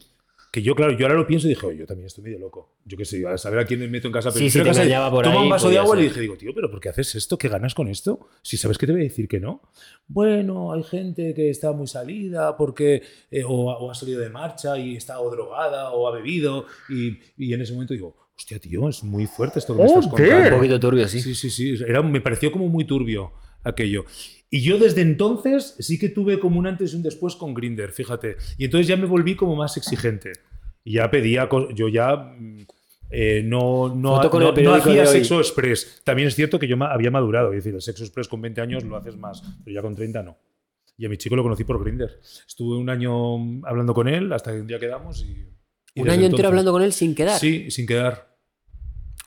Que yo, claro, yo ahora lo pienso y dije, "Oye, yo también estoy medio loco. Yo qué sé, a saber a quién me meto en casa. Pero Sí, te casa y por toma ahí, un vaso de agua y le ser. dije, digo, tío, ¿pero por qué haces esto? ¿Qué ganas con esto? Si sabes que te voy a decir que no. Bueno, hay gente que está muy salida porque. eh, o, o ha salido de marcha y está o drogada o ha bebido. Y, y en ese momento digo, hostia, tío, es muy fuerte esto que me estás Joder. contando. Un poquito turbio, sí. Sí, sí, sí. Era, me pareció como muy turbio aquello. Y yo desde entonces sí que tuve como un antes y un después con Grinder, fíjate. Y entonces ya me volví como más exigente. Y ya pedía, yo ya mm, eh, no, no, no- hacía sexo express. También es cierto que yo había madurado. Es decir, el sexo express con 20 años lo haces más, pero ya con 30 no. Y a mi chico lo conocí por Grinder. Estuve un año mm, hablando con él hasta que un día quedamos y. y Un año entero entonces- hablando con él sin quedar. Sí, sin quedar.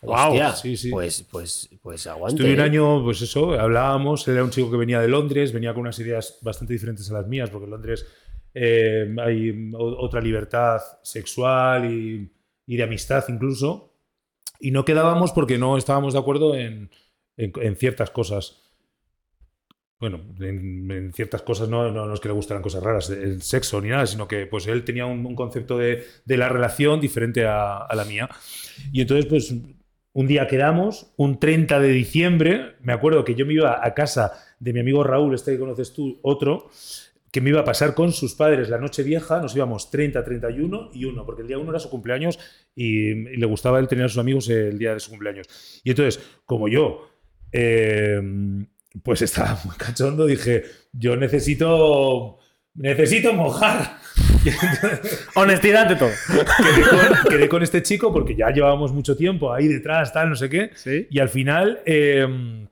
Hostia, sí, sí. Pues, pues, pues aguante. Estuve un ¿eh? año, pues eso, hablábamos, era un chico que venía de Londres, venía con unas ideas bastante diferentes a las mías, porque en Londres eh, hay otra libertad sexual y, y de amistad incluso, y no quedábamos porque no estábamos de acuerdo en, en- en ciertas cosas. Bueno, en, en ciertas cosas no, no, no es que le gustaran cosas raras, el sexo ni nada, sino que pues él tenía un, un concepto de, de la relación diferente a, a la mía. Y entonces, pues, un día quedamos, un 30 de diciembre, me acuerdo que yo me iba a casa de mi amigo Raúl, este que conoces tú, otro, que me iba a pasar con sus padres la noche vieja, nos íbamos 30, 31 y 1, porque el día 1 era su cumpleaños y, y le gustaba él tener a sus amigos el día de su cumpleaños. Y entonces, como yo, eh, pues estaba muy cachondo, dije, yo necesito, necesito mojar. Honestidad ante todo. quedé, con, quedé con este chico porque ya llevábamos mucho tiempo ahí detrás, tal, no sé qué. Sí. Y al final, eh,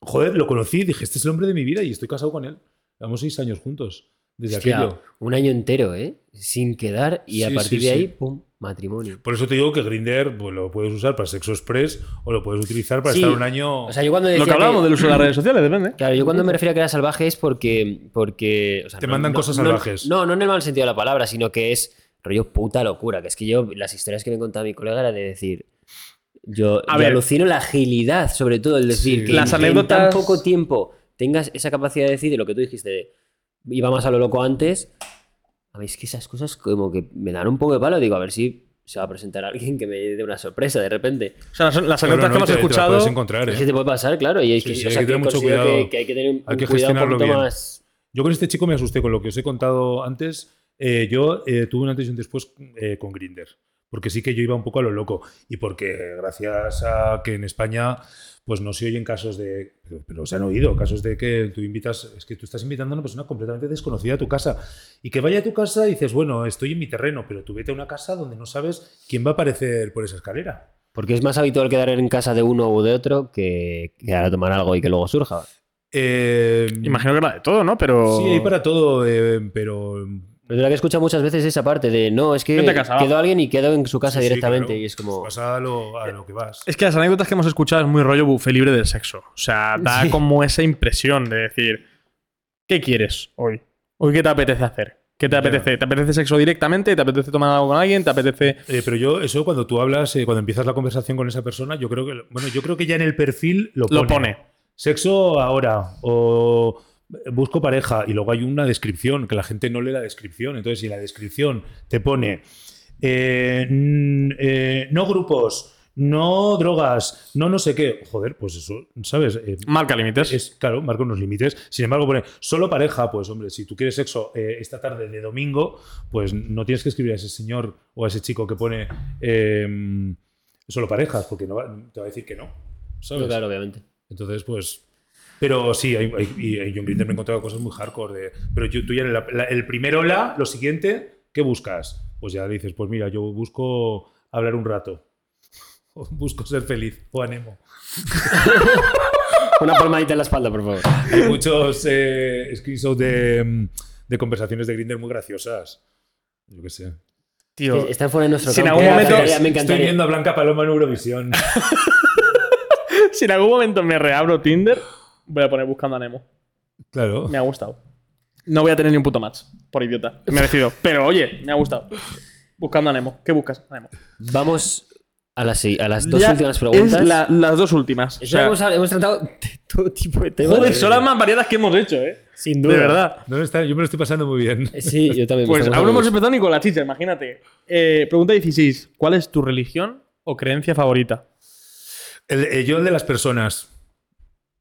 joder, lo conocí, dije, este es el hombre de mi vida y estoy casado con él. Llevamos seis años juntos desde Hostia, aquello. un año entero, ¿eh? Sin quedar y a partir sí, de sí. ahí, pum, matrimonio. Por eso te digo que Grinder pues, lo puedes usar para sexo express o lo puedes utilizar para Sí. estar un año. O sea, yo cuando Lo que hablábamos que- del uso de las redes sociales, depende. Claro, yo cuando me refiero a que era salvaje es porque. porque o sea, Te mandan cosas no- salvajes. No, no en el mal sentido de la palabra, sino que es rollo puta locura. Que es que yo, las historias que me contaba mi colega era de decir. Yo, A yo ver. alucino la agilidad, sobre todo, el decir Sí. que Las en- tan poco tiempo tengas esa capacidad de decir de lo que tú dijiste de iba más a lo loco antes. A mí es que esas cosas como que me dan un poco de palo. Digo, a ver si se va a presentar alguien que me dé una sorpresa de repente. O sea, las, las anécdotas no, que hemos escuchado. puedes encontrar, Es ¿eh? que te puede pasar, claro. Y hay que, sí, o hay sea, que tener mucho cuidado. Que, que hay que tener un, Hay que un cuidado un gestionarlo poquito bien. más. Yo con este chico me asusté con lo que os he contado antes. eh, yo eh, tuve un antes y un después eh, con Grinder. Porque sí que yo iba un poco a lo loco. Y porque gracias a que en España pues no se oyen casos de. Pero se han oído casos de que tú invitas. Es que tú estás invitando a una persona completamente desconocida a tu casa. Y que vaya a tu casa y dices, bueno, estoy en mi terreno, pero tú vete a una casa donde no sabes quién va a aparecer por esa escalera. Porque es más habitual quedar en casa de uno u de otro que quedar a tomar algo y que luego surja. Eh, Imagino que era de todo, ¿no? Pero. Sí, hay para todo, eh, pero. Pero la que he escuchado muchas veces esa parte de no, es que quedó alguien y quedó en su casa Sí, sí, directamente claro. y es como. Vas a lo, a lo que vas. Es que las anécdotas que hemos escuchado es muy rollo buffet libre del sexo. O sea, da Sí. como esa impresión de decir, ¿qué quieres hoy? ¿Hoy qué te apetece hacer? ¿Qué te apetece? ¿Te apetece sexo directamente? ¿Te apetece tomar algo con alguien? ¿Te apetece...? Eh, pero yo, eso cuando tú hablas, eh, cuando empiezas la conversación con esa persona, yo creo que, bueno, yo creo que ya en el perfil lo pone. Lo pone. Sexo ahora o busco pareja y luego hay una descripción que la gente no lee la descripción. Entonces, si la descripción te pone eh, eh, no grupos, no drogas, no no sé qué, joder, pues eso, ¿sabes? Eh, Marca límites. es, claro, marca unos límites. Sin embargo, pone solo pareja, pues hombre, si tú quieres sexo eh, esta tarde de domingo, pues no tienes que escribir a ese señor o a ese chico que pone eh, solo parejas, porque no va- te va a decir que no. ¿sabes? No, claro, obviamente. Entonces, pues. Pero sí, hay, hay- y y yo en Grindr me he encontrado cosas muy hardcore. De, pero yo- tú ya en la- la- el primer hola, lo siguiente, ¿qué buscas? Pues ya dices, pues mira, yo busco hablar un rato. O busco ser feliz. O anemo. Una palmadita en la espalda, por favor. Hay muchos eh, screenshots de, de conversaciones de Grindr muy graciosas. Yo qué sé. Tío, Están fuera de nuestro Si en algún Me momento- encantaría, me Estoy encantaría. viendo a Blanca Paloma en Eurovisión. si en algún momento me reabro Tinder, voy a poner buscando a Nemo. Claro. Me ha gustado. No voy a tener ni un puto match, por idiota. Merecido. Pero oye, me ha gustado. Buscando a Nemo. ¿Qué buscas? Nemo. Vamos a las, a las dos Ya últimas preguntas. Es la- las dos últimas. O sea, hemos, hemos tratado de todo tipo de temas. joder, son las más variadas que hemos hecho, ¿eh? Sin De verdad. No está- yo me lo estoy pasando muy bien. Sí, yo también. Pues aún no hemos empezado ni con la chicha, imagínate. Eh, pregunta 16. ¿Cuál es tu religión o creencia favorita? El, el yo el de las personas.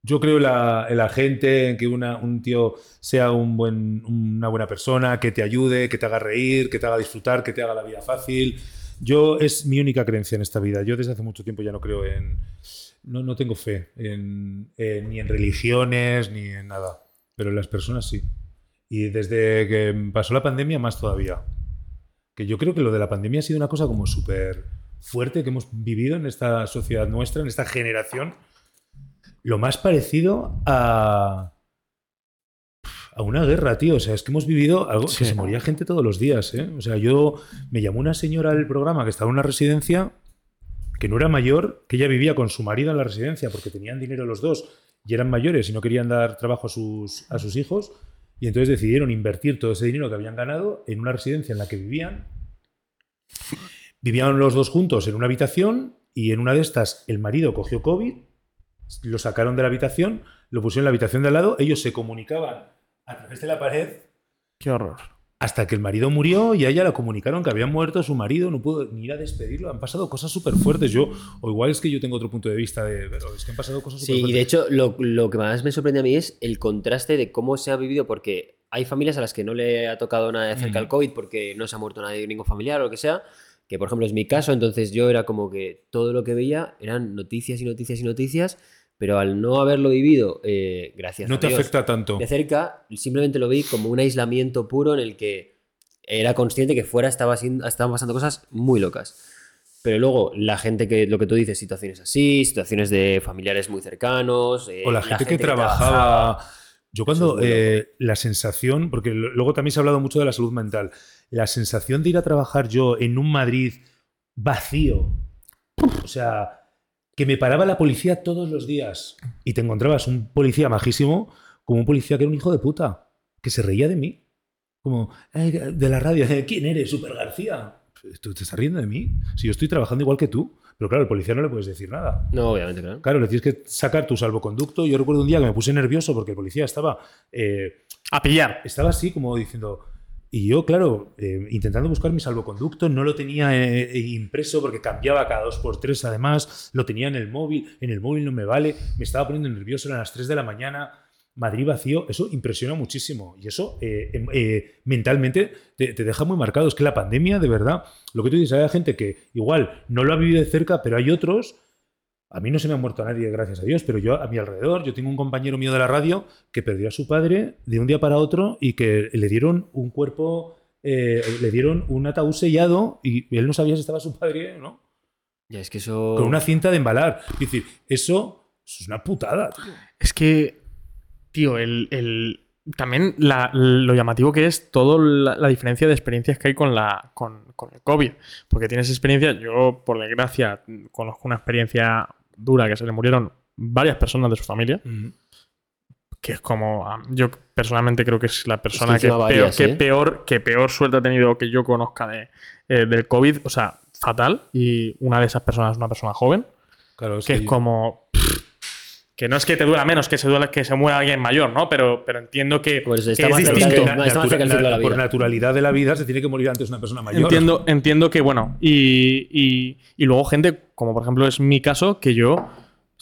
Yo creo la- en la gente, en que una- un tío sea un buen, una buena persona, que te ayude, que te haga reír, que te haga disfrutar, que te haga la vida fácil. Yo es mi única creencia en esta vida. Yo desde hace mucho tiempo ya no creo en. No, no tengo fe en, en- ni en religiones ni en nada. Pero en las personas sí. Y desde que pasó la pandemia, más todavía. Que yo creo que lo de la pandemia ha sido una cosa como súper fuerte que hemos vivido en esta sociedad nuestra, en esta generación. Lo más parecido a. A una guerra, tío. O sea, es que hemos vivido algo Sí. que se moría gente todos los días, ¿eh? O sea, yo. Me llamó una señora del programa que estaba en una residencia que no era mayor, que ella vivía con su marido en la residencia porque tenían dinero los dos y eran mayores y no querían dar trabajo a sus, a sus hijos. Y entonces decidieron invertir todo ese dinero que habían ganado en una residencia en la que vivían. Vivían los dos juntos en una habitación y en una de estas el marido cogió COVID, lo sacaron de la habitación, lo pusieron en la habitación de al lado, ellos se comunicaban a través de la pared Qué horror. hasta que el marido murió y a ella la comunicaron que había muerto su marido, no pudo ni ir a despedirlo. Han pasado cosas súper fuertes. Yo, o igual es que yo tengo otro punto de vista de, pero es que han pasado cosas súper Sí, y fuertes. de hecho, lo, lo que más me sorprende a mí es el contraste de cómo se ha vivido, porque hay familias a las que no le ha tocado nada de cerca Mm. el COVID porque no se ha muerto nadie, ningún familiar o lo que sea, que por ejemplo es mi caso, entonces yo era como que todo lo que veía eran noticias y noticias y noticias, pero al no haberlo vivido, eh, gracias no a te Dios, afecta tanto. de cerca, simplemente lo vi como un aislamiento puro en el que era consciente que fuera estaba haciendo- estaban pasando cosas muy locas. Pero luego, la gente que, lo que tú dices, situaciones así, situaciones de familiares muy cercanos. eh, O la gente, que, trabajaba. Yo cuando es eh, la sensación, porque luego también se ha hablado mucho de la salud mental, la sensación de ir a trabajar yo en un Madrid vacío, o sea, que me paraba la policía todos los días y te encontrabas un policía majísimo como un policía que era un hijo de puta, que se reía de mí, como "Ay, de la radio, ¿quién eres? Super García. ¿Tú te estás riendo de mí? Si yo estoy trabajando igual que tú, pero claro, al policía no le puedes decir nada. No, obviamente, claro. Claro, le tienes que sacar tu salvoconducto. Yo recuerdo un día que me puse nervioso porque el policía estaba, eh, A pillar. estaba así como diciendo... Y yo, claro, eh, intentando buscar mi salvoconducto, no lo tenía eh, impreso porque cambiaba cada dos por tres. Además, lo tenía en el móvil. En el móvil no me vale. Me estaba poniendo nervioso. Eran las 3 de la mañana. Madrid vacío. Eso impresiona muchísimo. Y eso eh, em- eh, mentalmente te, te deja muy marcado. Es que la pandemia, de verdad, lo que tú dices, hay gente que igual no lo ha vivido de cerca, pero hay otros a mí no se me ha muerto nadie, gracias a Dios, pero yo a mi alrededor, yo tengo un compañero mío de la radio que perdió a su padre de un día para otro y que le dieron un cuerpo, eh, le dieron un ataúd sellado y él no sabía si estaba su padre o no. Ya es que eso. Con una cinta de embalar. Es decir, eso, eso es una putada, tío. Es que, tío, el, el- también la- lo llamativo que es toda la, la diferencia de experiencias que hay con, la, con, con el COVID. Porque tienes experiencia, yo por desgracia conozco una experiencia dura que se le murieron varias personas de su familia, que es como, ah, yo personalmente creo que es la persona que, encima varias, peor, que, ¿eh? peor, que peor suerte ha tenido que yo conozca de, eh, del COVID, o sea, fatal. Y una de esas personas es una persona joven Claro, es que es yo- como que no es que te duela menos que se duela que se muera alguien mayor, ¿no? Pero, pero entiendo que, Pues está es más distinto. del- na- no, está más cerca del natura- ciclo de la Por naturalidad de la vida se tiene que morir antes una persona mayor. Entiendo, entiendo que, bueno, y, y- y luego gente, como por ejemplo es mi caso, que yo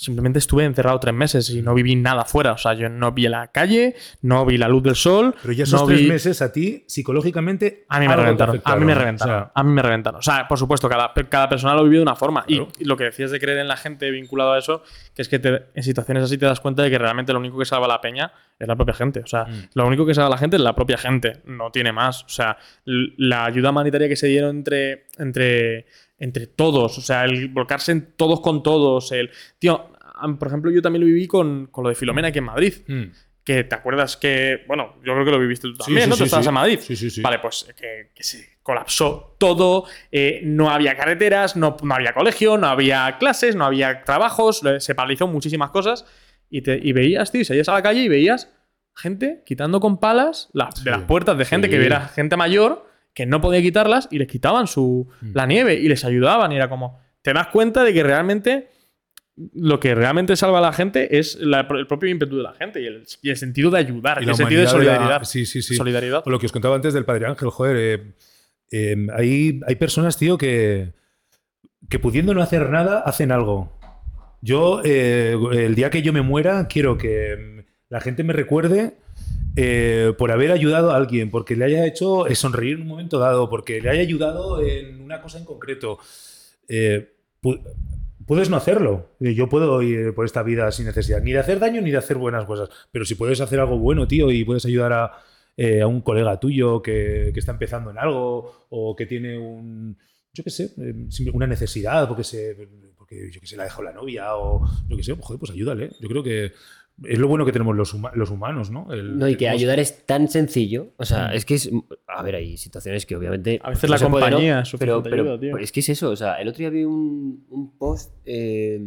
simplemente estuve encerrado tres meses y no viví nada fuera. O sea, yo no vi la calle, no vi la luz del sol. Pero ya esos no tres vi- meses a ti, psicológicamente. A mí me reventaron. A mí me O reventaron. sea, a mí me reventaron. O sea, por supuesto, cada, cada persona lo vive de una forma. Y- Claro. Y, lo que decías de creer en la gente vinculado a eso, que es que te- en situaciones así te das cuenta de que realmente lo único que salva a la peña es la propia gente. O sea, Mm. lo único que salva a la gente es la propia gente. No tiene más. O sea, la ayuda humanitaria que se dieron entre, entre, entre todos. O sea, el volcarse en todos con todos. El. Tío, por ejemplo, yo también lo viví con, con lo de Filomena aquí en Madrid. mm. Que te acuerdas que. Bueno, yo creo que lo viviste tú también, sí, ¿no? sí, tú estabas en Madrid. Sí, sí, sí. Vale, pues que, que se colapsó todo, eh, no había carreteras, no, no había colegio, no había clases, no había trabajos, le- se paralizó muchísimas cosas y, te, y veías, tío, y salías a la calle y veías gente quitando con palas las- de las puertas de gente que era gente mayor que no podía quitarlas y les quitaban su, Mm. la nieve y les ayudaban y era como, te das cuenta de que realmente lo que realmente salva a la gente es la- el propio ímpetu de la gente y el, y el sentido de ayudar, Y el sentido de la- solidaridad. Sí, sí, sí. Solidaridad. Lo que os contaba antes del Padre Ángel, joder. eh, eh, hay, hay personas, tío, que, que pudiendo no hacer nada, hacen algo. Yo, eh, el día que yo me muera, quiero que mm, la gente me recuerde eh, por haber ayudado a alguien, porque le haya hecho sonreír en un momento dado, porque le haya ayudado en una cosa en concreto. Eh, puedes no hacerlo. Yo puedo ir por esta vida sin necesidad ni de hacer daño ni de hacer buenas cosas. Pero si puedes hacer algo bueno, tío, y puedes ayudar a, eh, a un colega tuyo que, que está empezando en algo o que tiene un, yo qué sé, simple- una necesidad porque se, porque yo que sé, la ha dejado la novia o yo qué sé, joder, pues ayúdale. Yo creo que es lo bueno que tenemos los, huma- los humanos, ¿no? El- No, y que tenemos- ayudar es tan sencillo. O sea, es que es. A ver, hay situaciones que obviamente. A veces no la se puede, ¿no? compañía pero, pero ayuda, tío. es que es eso. O sea, el otro día vi un, un post eh,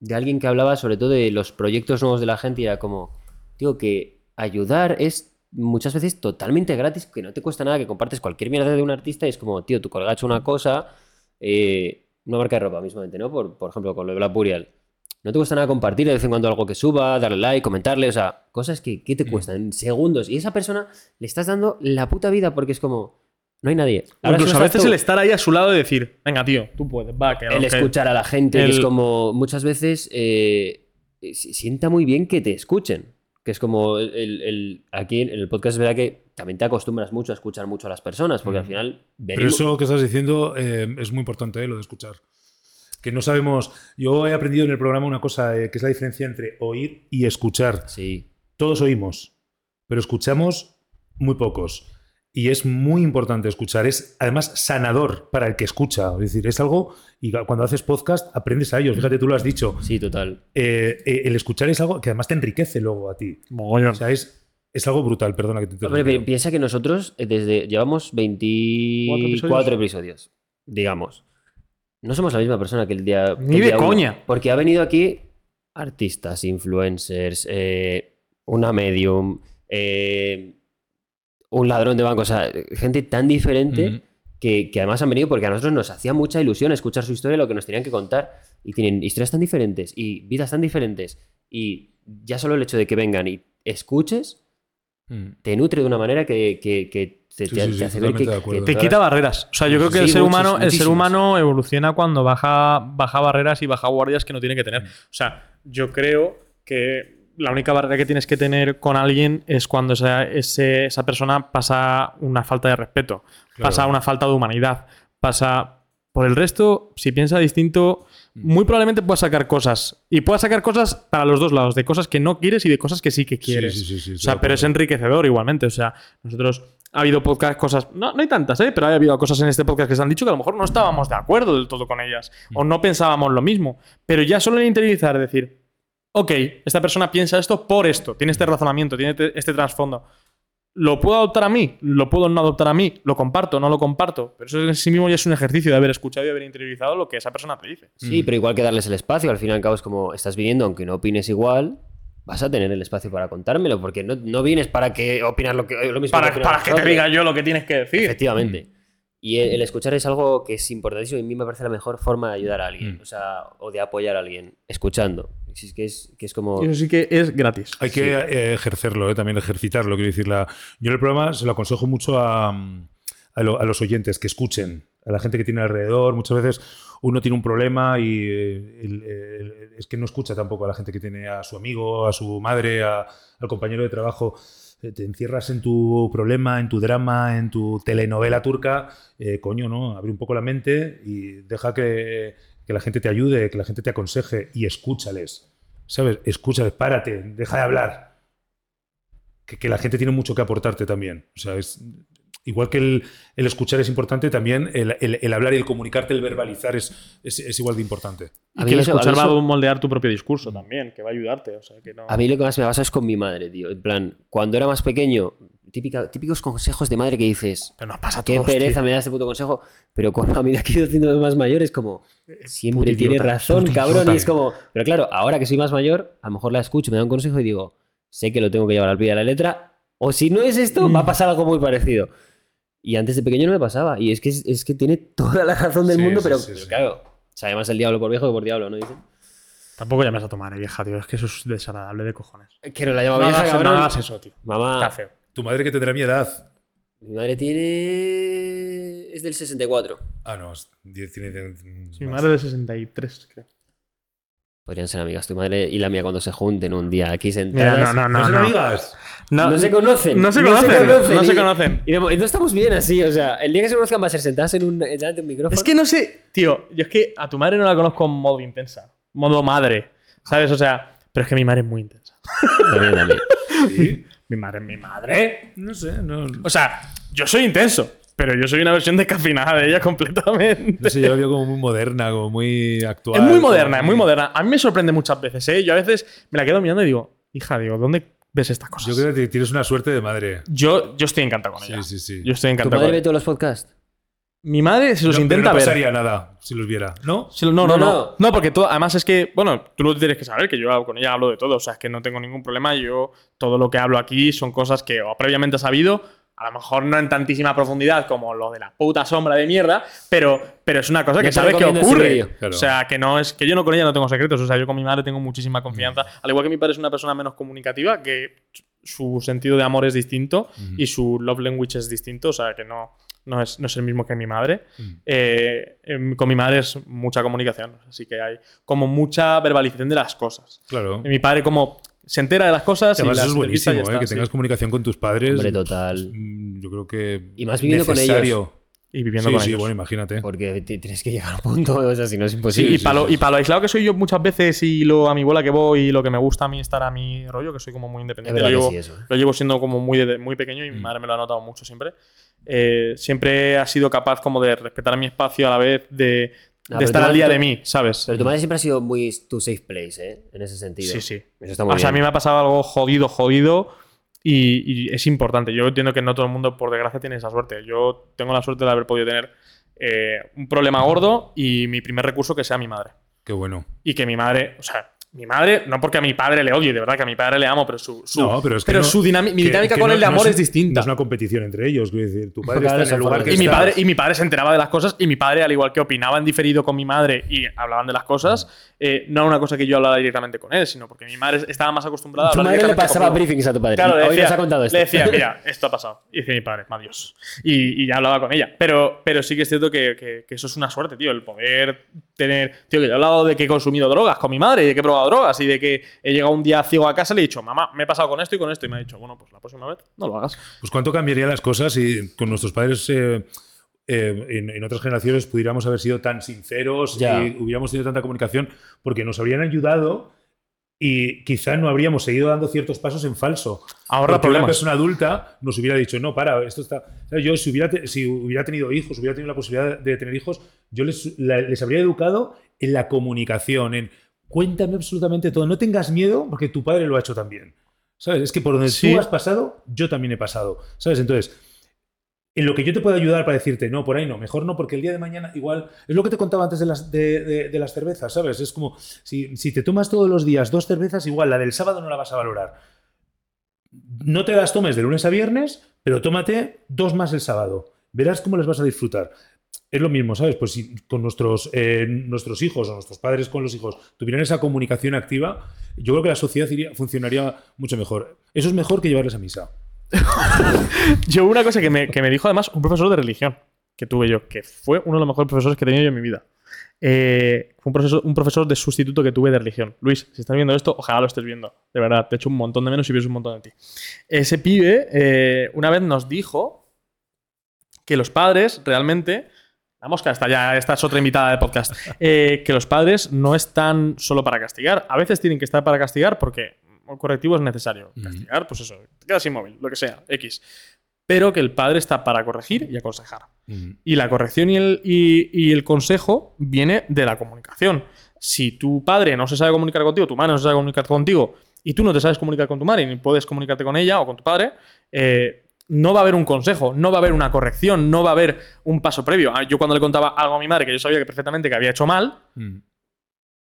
de alguien que hablaba sobre todo de los proyectos nuevos de la gente y era como, tío, que ayudar es muchas veces totalmente gratis, que no te cuesta nada, que compartes cualquier mierda de un artista y es como, tío, tu colega ha hecho una cosa, eh, una marca de ropa mismamente, ¿no? Por, por ejemplo, con lo de Black Burial. No te cuesta nada compartir de vez en cuando algo que suba, darle like, comentarle, o sea, cosas que, que te cuestan segundos. Y esa persona le estás dando la puta vida porque es como, no hay nadie. Ahora incluso a veces tú. el estar ahí a su lado y decir, venga, tío, tú puedes, va, que el escuchar a la gente, que es como muchas veces eh, si- sienta muy bien que te escuchen. Que es como el, el- el- aquí en el podcast es verdad que también te acostumbras mucho a escuchar mucho a las personas, porque al final Pero eso que estás diciendo eh, es muy importante, eh, lo de escuchar. Que no sabemos. Yo he aprendido en el programa una cosa, eh, que es la diferencia entre oír y escuchar. Sí. Todos oímos, pero escuchamos muy pocos. Y es muy importante escuchar. Es además sanador para el que escucha. Es decir, es algo. Y cuando haces podcast, aprendes a ellos. Fíjate, tú lo has dicho. Sí, total. Eh, eh, el escuchar es algo que además te enriquece luego a ti. Mogollón. O sea, es, es algo brutal. Perdona que te Hombre, interrumpa. pi- piensa que nosotros desde llevamos 24 episodios? episodios, digamos. No somos la misma persona que el día. Ni el de día uno, coña. porque ha venido aquí artistas, influencers, eh, una medium, eh, un ladrón de banco, o sea, gente tan diferente que, que además han venido porque a nosotros nos hacía mucha ilusión escuchar su historia, lo que nos tenían que contar. Y tienen historias tan diferentes y vidas tan diferentes. Y ya solo el hecho de que vengan y escuches Mm. te nutre de una manera que, que- que te, Sí, te- sí, te sí, hace ver que, totalmente de acuerdo. que Te todas- quita barreras. O sea, yo creo que el ser humano, el ser humano evoluciona cuando baja, baja barreras y baja guardias que no tiene que tener. O sea, yo creo que la única barrera que tienes que tener con alguien es cuando esa, ese- esa persona pasa una falta de respeto, Claro. pasa una falta de humanidad, pasa. Por el resto, si piensa distinto, muy probablemente pueda sacar cosas. Y pueda sacar cosas para los dos lados, de cosas que no quieres y de cosas que sí que quieres. Sí, sí, sí, sí, o sea, pero es enriquecedor igualmente. O sea, nosotros ha habido podcast, cosas. No, no hay tantas, ¿eh? Pero ha habido cosas en este podcast que se han dicho que a lo mejor no estábamos de acuerdo del todo con ellas. O no pensábamos lo mismo. Pero ya solo en interiorizar, decir, ok, esta persona piensa esto por esto, tiene este razonamiento, tiene te- este trasfondo. ¿Lo puedo adoptar a mí? ¿Lo puedo no adoptar a mí? ¿Lo comparto? ¿No lo comparto? Pero eso en sí mismo ya es un ejercicio de haber escuchado y haber interiorizado lo que esa persona te dice. Sí, pero igual que darles el espacio, al fin y al cabo es como estás viniendo, aunque no opines igual, vas a tener el espacio para contármelo, porque no, no vienes para que opinas lo, que, lo mismo Para, que para que te diga yo lo que tienes que decir. Efectivamente. Y el, el escuchar es algo que es importantísimo y a mí me parece la mejor forma de ayudar a alguien, Mm. o sea, o de apoyar a alguien, escuchando. Si es que es, que es como... Eso sí que es gratis. Hay que eh, ejercerlo, eh, también ejercitarlo, quiero decir. La... Yo en el programa se lo aconsejo mucho a, a lo- a los oyentes, que escuchen, a la gente que tiene alrededor. Muchas veces uno tiene un problema y eh, es que no escucha tampoco a la gente que tiene a su amigo, a su madre, a- al compañero de trabajo. Eh, Te encierras en tu problema, en tu drama, en tu telenovela turca. eh, coño, ¿no? Abre un poco la mente y deja que, que la gente te ayude, que la gente te aconseje y escúchales. ¿Sabes? Escúchales, párate, deja de hablar. Que, que la gente tiene mucho que aportarte también. O sea, es. Igual que el, el escuchar es importante, también el, el- el hablar y el comunicarte, el verbalizar es, es, es igual de importante. A Y mí que el mí escuchar va a moldear tu propio discurso también, que va a ayudarte. O sea, que no... A mí lo que más me pasa es con mi madre, tío. En plan, cuando era más pequeño, típica, típicos consejos de madre que dices, Pero nos pasa qué todos, pereza tío. me da este puto consejo, pero con a medida que he ido haciendo más mayor es como, siempre puto tiene idiota, razón, puto cabrón, idiota. y es como, pero claro, ahora que soy más mayor, a lo mejor la escucho, me da un consejo y digo, sé que lo tengo que llevar al pie de la letra, o si no es esto, Mm. va a pasar algo muy parecido. Y antes de pequeño no me pasaba, y es que, es, es que tiene toda la razón del Sí, mundo, sí, pero, sí, pero sí. claro, sabe más el diablo por viejo que por diablo, ¿no? Dicen. Tampoco llames a tu madre, vieja, tío. Es que eso es desagradable de cojones. Que no la llama No vieja, hagas, no cabrón. hagas eso, tío. Mamá, Está feo. Tu madre que tendrá mi edad. Mi madre tiene. Es del 64. Ah, no, es- tiene. Sí, mi madre de 63, creo. Podrían ser amigas tu madre y la mía cuando se junten un día aquí Mira, sentadas. no, no, ¿No no. son no. amigas? No se conocen. No se conocen. No se y- conocen. Y momento estamos bien así, o sea, el día que se conozcan va a ser sentadas en un, delante de un micrófono. Es que no sé, tío, yo es que a tu madre no la conozco en modo intensa, modo madre, ¿sabes? O sea, pero es que mi madre es muy intensa. También, también. Sí. Mi madre es mi madre. No sé, no, O sea, yo soy intenso, pero yo soy una versión descafeinada de ella completamente. no sé, yo la veo como muy moderna, como muy actual. Es muy moderna, es muy moderna. A mí me sorprende muchas veces, ¿eh? Yo a veces me la quedo mirando y digo, hija, digo, ¿dónde ves estas cosas? Yo creo que tienes una suerte de madre. Yo, yo estoy encantado con Sí, ella. sí, sí. Yo estoy ¿Tu encantado madre con ve todos los podcasts? Mi madre se los No, pero intenta no ver. pasaría nada si los viera, ¿no? Sí, No, no, No, no, no. no. porque todo, además es que, bueno, tú lo tienes que saber, que yo con ella hablo de todo. O sea, es que no tengo ningún problema. Yo, todo lo que hablo aquí son cosas que o previamente he sabido, a lo mejor no en tantísima profundidad como lo de la puta sombra de mierda, pero, pero es una cosa que te sabes que ocurre. Claro. O sea, que no es que yo no con ella no tengo secretos. O sea, yo con mi madre tengo muchísima confianza. Al igual que mi padre es una persona menos comunicativa, que su sentido de amor es distinto y su love language es distinto. O sea, que no, no, es, no es el mismo que mi madre. Eh, em, con mi madre es mucha comunicación, así que hay como mucha verbalización de las cosas. Claro. Y mi padre como se entera de las cosas y Además, las eso es buenísimo, ya ¿eh? que tengas comunicación con tus padres. Hombre, total. Mm, Yo creo que. Y más viviendo con necesario. y viviendo Sí, con sí, ellos. bueno, imagínate. Porque ti- tienes que llegar a un punto, o sea, si no es Sí, imposible. y para lo, y lo aislado que soy yo muchas veces y lo, a mi bola que voy y lo que me gusta a mí estar a mi rollo, que soy como muy independiente, lo que llevo, sí, eso. ¿eh? lo llevo siendo como muy, de- muy pequeño y mi madre me lo ha notado mucho siempre. Eh, siempre ha sido capaz como de respetar mi espacio a la vez de, Ah, de estar al día tú- de mí, ¿sabes? Pero tu madre siempre ha sido muy tu safe place, ¿eh? En ese sentido. Sí, sí. Eso está muy O sea, a mí me ha pasado algo jodido, jodido. Y, y es importante. Yo entiendo que no todo el mundo, por desgracia, tiene esa suerte. Yo tengo la suerte de haber podido tener eh, un problema gordo y mi primer recurso que sea mi madre. Qué bueno. Y que mi madre, o sea, mi madre, no porque a mi padre le odie, de verdad que a mi padre le amo, pero su, su- No, pero es que no- su dinami- mi que- dinámica que con no- él de no amor es- es distinta. No es una competición entre ellos. Quiero decir, tu padre Claro, está en el lugar que. Y mi, padre, y mi padre se enteraba de las cosas y mi padre, al igual que opinaba en diferido con mi madre y hablaban de las cosas, eh, no era una cosa que yo hablara directamente con él, sino porque mi madre estaba más acostumbrada a Tu hablar madre le pasaba conmigo. briefings a tu padre. Claro, le Hoy decía, nos ha contado esto. le decía, mira, esto ha pasado. Y dice mi padre, adiós. Y, y ya hablaba con ella. Pero, pero sí que es cierto que, que- que eso es una suerte, tío, el poder tener... Tío, que yo he hablado de que he consumido drogas con mi madre y de que he probado drogas y de que he llegado un día ciego a casa y le he dicho, mamá, me he pasado con esto y con esto. Y me ha dicho, bueno, pues la próxima vez no lo hagas. Pues cuánto cambiarían las cosas si con nuestros padres eh, eh, en, en otras generaciones pudiéramos haber sido tan sinceros Ya. y hubiéramos tenido tanta comunicación, porque nos habrían ayudado y quizá no habríamos seguido dando ciertos pasos en falso. Ahorra Porque una persona adulta nos hubiera dicho, no, para, esto está... O sea, Yo si hubiera, te- si hubiera tenido hijos, hubiera tenido la posibilidad de tener hijos, yo les, la- les habría educado en la comunicación, en cuéntame absolutamente todo, no tengas miedo porque tu padre lo ha hecho también. ¿Sabes? Es que por donde Sí. tú has pasado, yo también he pasado. ¿Sabes? Entonces, en lo que yo te puedo ayudar para decirte, no, por ahí no, mejor no, porque el día de mañana igual. Es lo que te contaba antes de las, de, de- de las cervezas, ¿sabes? Es como, si, si te tomas todos los días dos cervezas, igual la del sábado no la vas a valorar. No te las tomes de lunes a viernes, pero tómate dos más el sábado. Verás cómo les vas a disfrutar. Es lo mismo, ¿sabes? Pues si con nuestros, eh, nuestros hijos o nuestros padres con los hijos tuvieran esa comunicación activa, yo creo que la sociedad funcionaría mucho mejor. Eso es mejor que llevarles a misa. Yo una cosa que me, que me dijo además un profesor de religión que tuve yo, que fue uno de los mejores profesores que he tenido yo en mi vida. Eh, un profesor, un profesor de sustituto que tuve de religión. Luis, si estás viendo esto, ojalá lo estés viendo. De verdad, te echo un montón de menos y ves un montón de ti. Ese pibe eh, una vez nos dijo que los padres realmente... La mosca está ya, esta es otra invitada del podcast. Eh, que los padres no están solo para castigar. A veces tienen que estar para castigar porque un correctivo es necesario. Castigar, pues eso, te quedas inmóvil, lo que sea, X. Pero que el padre está para corregir y aconsejar. Y la corrección y el, y- y el consejo viene de la comunicación. Si tu padre no se sabe comunicar contigo, tu madre no se sabe comunicar contigo, y tú no te sabes comunicar con tu madre ni puedes comunicarte con ella o con tu padre, eh, no va a haber un consejo, no va a haber una corrección, no va a haber un paso previo. Ah, Yo cuando le contaba algo a mi madre que yo sabía que perfectamente que había hecho mal,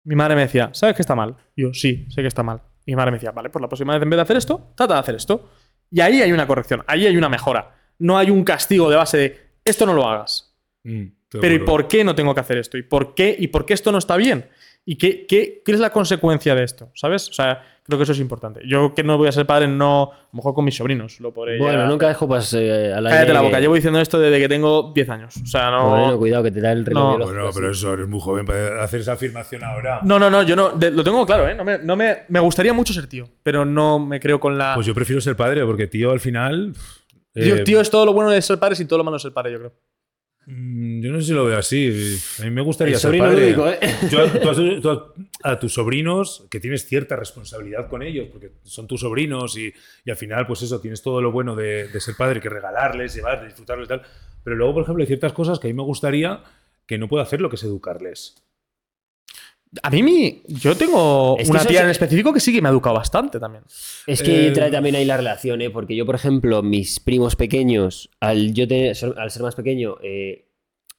mi madre me decía, ¿sabes que está mal? Yo, sí, sé que está mal. Y mi madre me decía, vale, pues la próxima vez en vez de hacer esto, trata de hacer esto. Y ahí hay una corrección, ahí hay una mejora. No hay un castigo de base de, esto no lo hagas. Mm, Pero ¿y por qué no tengo que hacer esto? ¿Y por qué? ¿Y por qué esto no está bien? ¿Y qué, qué, qué es la consecuencia de esto? ¿Sabes? O sea, creo que eso es importante. Yo que no voy a ser padre, no. A lo mejor con mis sobrinos lo podré. Bueno, nunca dejo eh, a la Cállate la boca. Llevo diciendo esto desde que tengo 10 años. O sea, no. Bueno, cuidado que te da el reloj No. biológico Bueno, pero eso, eres muy joven para hacer esa afirmación ahora. No, no, no, yo no. de- lo tengo claro, ¿eh? No me, no me, me gustaría mucho ser tío, pero no me creo con la. Pues yo prefiero ser padre, porque tío, al final. tío, eh, tío es todo lo bueno de ser padre y todo lo malo de ser padre, yo creo. Mm, Yo no sé si lo veo así. A mí me gustaría El ser sobrino padre. lúdico, ¿eh? Tú a, tú a- tú a- a tus sobrinos, que tienes cierta responsabilidad con ellos, porque son tus sobrinos y, y al final, pues eso, tienes todo lo bueno de, de ser padre, que regalarles, llevarles, disfrutarles y tal. Pero luego, por ejemplo, hay ciertas cosas que a mí me gustaría que no puedo hacer lo que es educarles. A mí, mi, yo tengo Es que una tía es- en específico que sí que me ha educado bastante también. Es que Eh, entra también ahí la relación, ¿eh? Porque yo, por ejemplo, mis primos pequeños, al yo tener- al ser más pequeño, eh,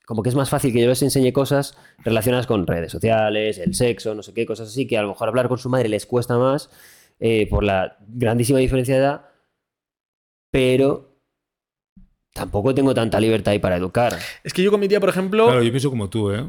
como que es más fácil que yo les enseñe cosas relacionadas con redes sociales, el sexo, no sé qué, cosas así, que a lo mejor hablar con su madre les cuesta más eh, por la grandísima diferencia de edad, pero tampoco tengo tanta libertad ahí para educar. Es que yo con mi tía, por ejemplo. Claro, yo pienso como tú, ¿eh?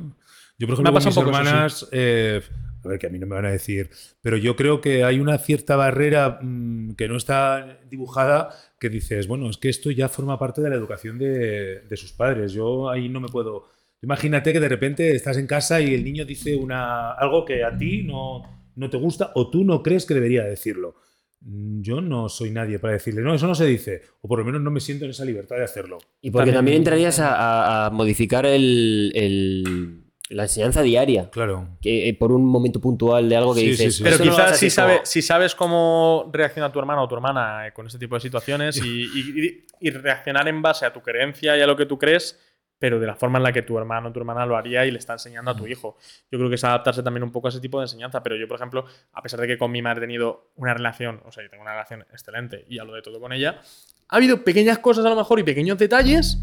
Yo, por Me ejemplo, ha con mis hermanas, eh, a ver, que a mí no me van a decir, pero yo creo que hay una cierta barrera mm, que no está dibujada que dices, bueno, es que esto ya forma parte de la educación de, de sus padres. Yo ahí no me puedo. Imagínate que de repente estás en casa y el niño dice una, algo que a ti no, no te gusta o tú no crees que debería decirlo. Mm, Yo no soy nadie para decirle, no, eso no se dice, o por lo menos no me siento en esa libertad de hacerlo. Y porque También- también, entrarías a, a- a modificar el- el- la enseñanza diaria. Claro. Que, eh, por un momento puntual de algo que Sí, dices. sí, sí. Pero "Eso no lo quizás si, así", sabe- como- si sabes cómo reacciona tu hermano o tu hermana eh, con este tipo de situaciones y, y- y- y reaccionar en base a tu creencia y a lo que tú crees, pero de la forma en la que tu hermano o tu hermana lo haría y le está enseñando a tu hijo. Yo creo que es adaptarse también un poco a ese tipo de enseñanza, pero yo, por ejemplo, a pesar de que con mi madre he tenido una relación, o sea, yo tengo una relación excelente y hablo de todo con ella, ha habido pequeñas cosas a lo mejor y pequeños detalles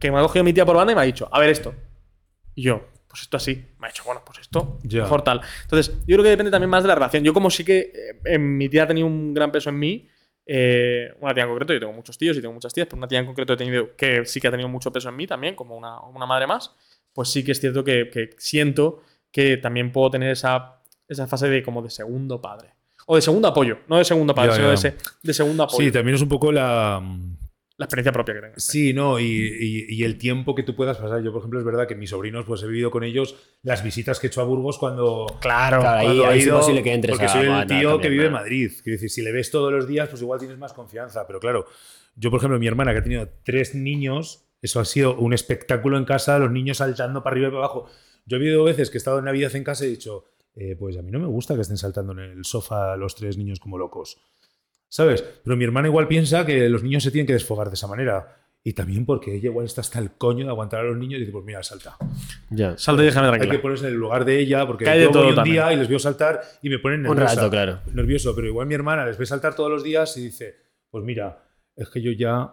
que me ha cogido mi tía por banda y me ha dicho, a ver esto. Y yo, pues esto así. Me ha dicho, bueno, pues esto, Ya. mejor tal. Entonces, yo creo que depende también más de la relación. Yo como sí que eh, en mi tía ha tenido un gran peso en mí, eh, una tía en concreto, yo tengo muchos tíos y tengo muchas tías, pero una tía en concreto he tenido que sí que ha tenido mucho peso en mí también, como una, una madre más, pues sí que es cierto que, que siento que también puedo tener esa, esa fase de como de segundo padre. O de segundo apoyo, no de segundo padre, sino. De, ese- de segundo apoyo. Sí, también es un poco la, la experiencia propia que tengo. Sí, no, y, y- y el tiempo que tú puedas pasar. Yo, por ejemplo, es verdad que mis sobrinos, pues he vivido con ellos las visitas que he hecho a Burgos cuando. Claro. Claro, ahí, cuando ahí he es ido, imposible que entres Porque a- soy el tío también, que vive en. Madrid. Quiero decir, si le ves todos los días, pues igual tienes más confianza. Pero claro, yo, por ejemplo, mi hermana que ha tenido tres niños, eso ha sido un espectáculo en casa, los niños saltando para arriba y para abajo. Yo he habido veces que he estado en Navidad en casa y he dicho, eh, pues a mí no me gusta que estén saltando en el sofá los tres niños como locos. ¿Sabes? Pero mi hermana igual piensa que los niños se tienen que desfogar de esa manera. Y también porque ella igual está hasta el coño de aguantar a los niños y dice, pues mira, salta. Ya. Salta y déjame Hay que tranquila. ponerse en el lugar de ella porque de yo voy todo un también. día y les veo saltar y me ponen Un nerviosa. rato, claro. Nervioso, pero igual mi hermana les ve saltar todos los días y dice, pues mira, es que yo ya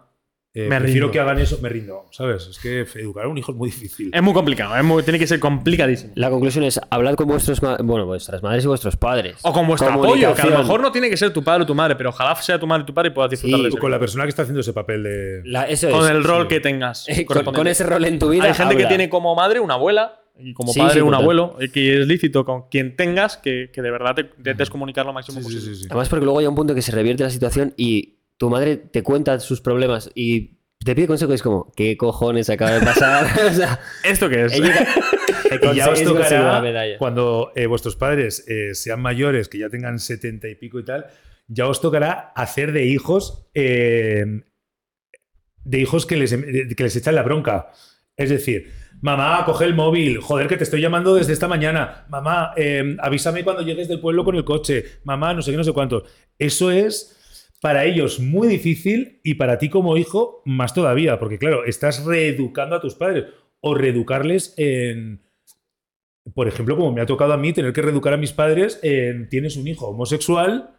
eh, Me prefiero rindo. que hagan eso, me rindo, ¿sabes? Es que educar a un hijo es muy difícil. Es muy complicado, es muy- tiene que ser complicadísimo. La conclusión es, hablad con vuestros bueno, vuestras madres y vuestros padres. O con vuestro apoyo, que a lo mejor no tiene que ser tu padre o tu madre, pero ojalá sea tu madre o tu padre y puedas disfrutar Sí, de eso. con la persona que está haciendo ese papel de... La- eso Con es. el rol sí. que tengas. Eh, con, ese rol en tu vida. Hay gente que tiene como madre una abuela y como Sí, padre sí, un total. abuelo, y que es lícito con quien tengas que, que de verdad te intentes comunicar lo máximo Sí, sí, posible. sí, sí. Además, porque luego hay un punto que se revierte la situación y tu madre te cuenta sus problemas y te pide consejo y es como, ¿qué cojones acaba de pasar? o sea, ¿Esto qué es? ella- Y ya os tocará, cuando eh, vuestros padres eh, sean mayores, que ya tengan setenta y pico y tal, ya os tocará hacer de hijos, eh, de hijos que les, que les echan la bronca. Es decir, mamá, coge el móvil, joder, que te estoy llamando desde esta mañana. Mamá, avísame cuando llegues del pueblo con el coche. Mamá, no sé qué, no sé cuánto. Eso es para ellos muy difícil y para ti como hijo más todavía, porque claro, estás reeducando a tus padres o reeducarles en, por ejemplo, como me ha tocado a mí tener que reeducar a mis padres en tienes un hijo homosexual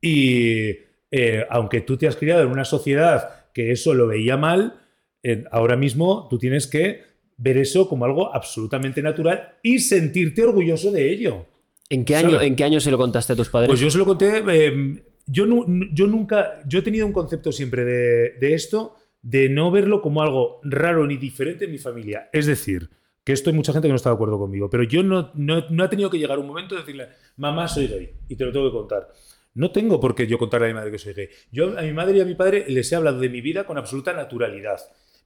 y eh, aunque tú te has criado en una sociedad que eso lo veía mal, eh, ahora mismo tú tienes que ver eso como algo absolutamente natural y sentirte orgulloso de ello. ¿En, qué año. ¿En qué año se lo contaste a tus padres? Pues yo se lo conté. eh, yo, yo nunca. Yo he tenido un concepto siempre de, de esto, de no verlo como algo raro ni diferente en mi familia. Es decir, que esto hay mucha gente que no está de acuerdo conmigo, pero yo no, no, no ha tenido que llegar un momento de decirle, mamá, soy gay, y te lo tengo que contar. No tengo por qué yo contarle a mi madre que soy gay. Yo a mi madre y a mi padre les he hablado de mi vida con absoluta naturalidad.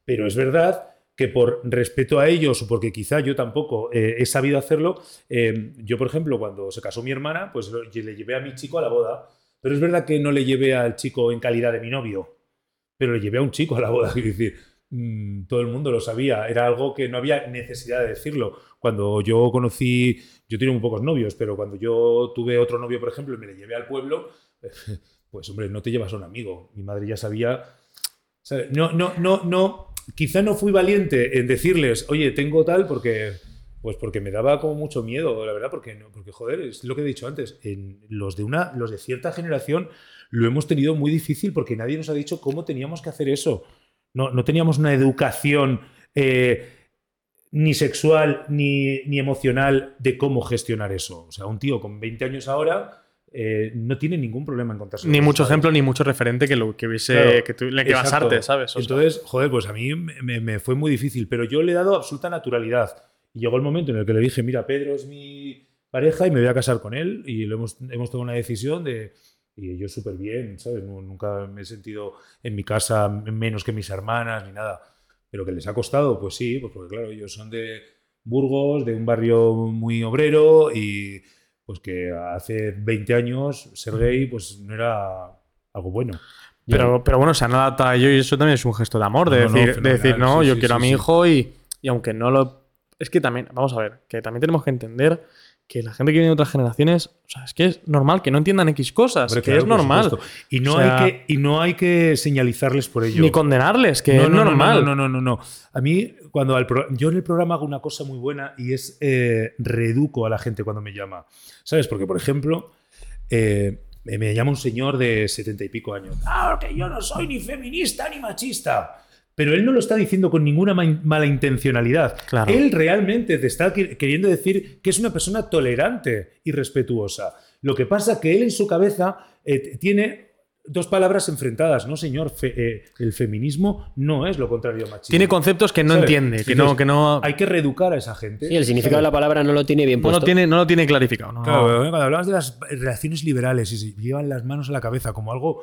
Pero es verdad que por respeto a ellos o porque quizá yo tampoco eh, he sabido hacerlo, eh, yo por ejemplo cuando se casó mi hermana, pues le llevé a mi chico a la boda, pero es verdad que no le llevé al chico en calidad de mi novio, pero le llevé a un chico a la boda, quiero decir, mm, todo el mundo lo sabía, era algo que no había necesidad de decirlo. Cuando yo conocí, yo tenía muy pocos novios, pero cuando yo tuve otro novio, por ejemplo, y me le llevé al pueblo, pues hombre, no te llevas a un amigo. Mi madre ya sabía. No, no, no, no. Quizá no fui valiente en decirles, oye, tengo tal, porque. Pues porque me daba como mucho miedo, la verdad, porque no, porque joder, es lo que he dicho antes. En los de una, los de cierta generación lo hemos tenido muy difícil porque nadie nos ha dicho cómo teníamos que hacer eso. No, no teníamos una educación eh, ni sexual ni, ni emocional de cómo gestionar eso. O sea, un tío con 20 años ahora eh, no tiene ningún problema en contarse. Ni mucho ejemplo, ni mucho referente que, lo, que hubiese Claro, que, le que basarte, ¿sabes? O sea, Entonces, joder, pues a mí me, me- me fue muy difícil, pero yo le he dado absoluta naturalidad. Y llegó el momento en el que le dije, mira, Pedro es mi pareja y me voy a casar con él. Y lo hemos, hemos tomado una decisión de... Y yo súper bien, ¿sabes? Nu- Nunca me he sentido en mi casa menos que mis hermanas ni nada. Pero que les ha costado, pues sí, pues porque claro, ellos son de Burgos, de un barrio muy obrero y pues que hace 20 años ser gay pues no era algo bueno. Pero, pero bueno, se han adaptado a ello y eso también es un gesto de amor, de No, no, decir, de decir, no, sí, yo sí, quiero sí, a mi hijo y, y aunque no lo... Es que también, vamos a ver, que también tenemos que entender que la gente que viene de otras generaciones, o sea, es que es normal que no entiendan X cosas, Hombre, que claro, es normal. Y no, O sea- hay que, y no hay que señalizarles por ello. Ni condenarles, que no, es no, no, normal. No, no, no, no, no. A mí, cuando al pro- yo en el programa hago una cosa muy buena y es eh, reeduco a la gente cuando me llama. ¿Sabes? Porque, por ejemplo, eh, me, me llama un señor de setenta y pico años. Ah, que yo no soy ni feminista ni machista. Pero él no lo está diciendo con ninguna ma- mala intencionalidad. Claro. Él realmente te está queriendo decir que es una persona tolerante y respetuosa. Lo que pasa que él en su cabeza eh, tiene dos palabras enfrentadas. No, señor, fe- eh, el feminismo no es lo contrario a machismo. Tiene conceptos que no ¿Sabes? entiende, que Entonces, no, que no, Hay que reeducar a esa gente. Sí, el significado de la palabra no lo tiene bien no lo puesto. tiene, no lo tiene clarificado. no. Claro, pero cuando hablamos de las relaciones liberales y se llevan las manos a la cabeza como algo,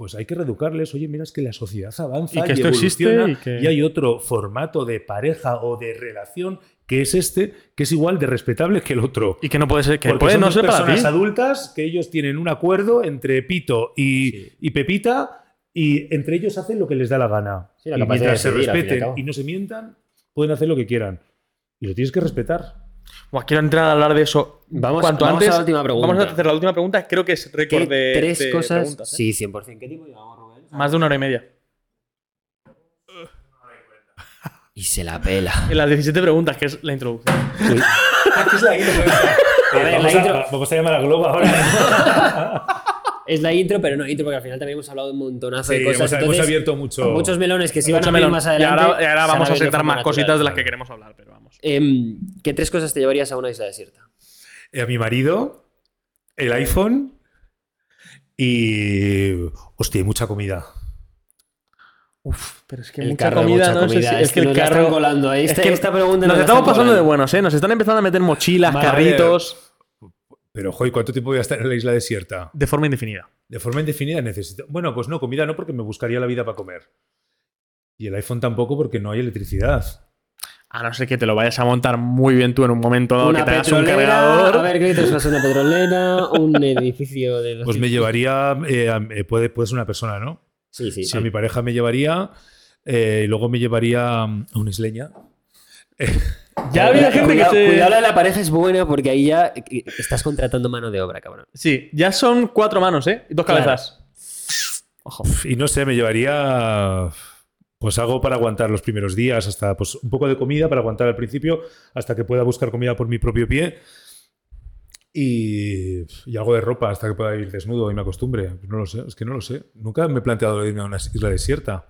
pues hay que reeducarles. Oye, mira, es que la sociedad avanza Y que esto existe evoluciona, y que- y hay otro formato de pareja o de relación que es este, que es igual de respetable que el otro. Y que no puede ser, que Porque puede son no dos ser para personas ti. adultas que ellos tienen un acuerdo entre Pito y, Sí. y Pepita y entre ellos hacen lo que les da la gana. Sí, la y mientras de se respeten y no se mientan, pueden hacer lo que quieran. Y lo tienes que respetar. Buah, quiero entrar a hablar de eso. Vamos- Cuanto vamos a antes, la última pregunta. Vamos a hacer la última pregunta. Creo que es ¿Qué récord de, tres de cosas? preguntas, ¿eh? Sí, 100%. ¿Qué tiempo llevamos, Rubén? Más de una hora y media. Y se la pela. En las 17 preguntas, que es la introducción. Aquí es la intro. A ver, vamos, la a, intro- vamos a llamar a Globo ahora. Es la intro, pero no intro, porque al final también hemos hablado de un montonazo Sí, de cosas. hemos, abierto mucho. muchos melones que se iban a abrir melón. más y adelante. ahora, y ahora vamos a sentar más cositas de las que queremos hablar, pero vamos. Em, ¿Qué tres cosas te llevarías a una isla desierta? a mi marido, el iPhone y. Hostia, y mucha comida. Uf, pero es que El mucha carro, comida, mucha no sé comida. si- Es, es que que el carro. están colando. ¿eh? es Esta, que esta pregunta nos estamos pasando de buenos, ¿eh? Nos están empezando a meter mochilas, Madre. carritos, Pero, joder, ¿cuánto tiempo voy a estar en la isla desierta? de forma indefinida. De forma indefinida necesito. Bueno, pues no, comida no, porque me buscaría la vida para comer. Y el iPhone tampoco, porque no hay electricidad. A no ser que te lo vayas a montar muy bien tú en un momento dado, Una que tengas un petrolera. cargador. A ver, ¿qué te vas una petrolera? Un edificio de. Pues me llevaría. eh, eh, puede, puede ser una persona, ¿no? Sí, sí. A mi pareja me llevaría. eh, y luego me llevaría mm, a una isleña. Ya había gente que cuidado, se. cuidado, la de la pareja es buena porque ahí ya eh, estás contratando mano de obra, cabrón. Sí, ya son cuatro manos, ¿eh? Y dos Claro. cabezas. Ojo. Y no sé, me llevaría. Pues algo para aguantar los primeros días, hasta pues, un poco de comida para aguantar al principio, hasta que pueda buscar comida por mi propio pie. Y, y algo de ropa hasta que pueda ir desnudo y me acostumbre. No lo sé, es que no lo sé. Nunca me he planteado irme a una isla desierta.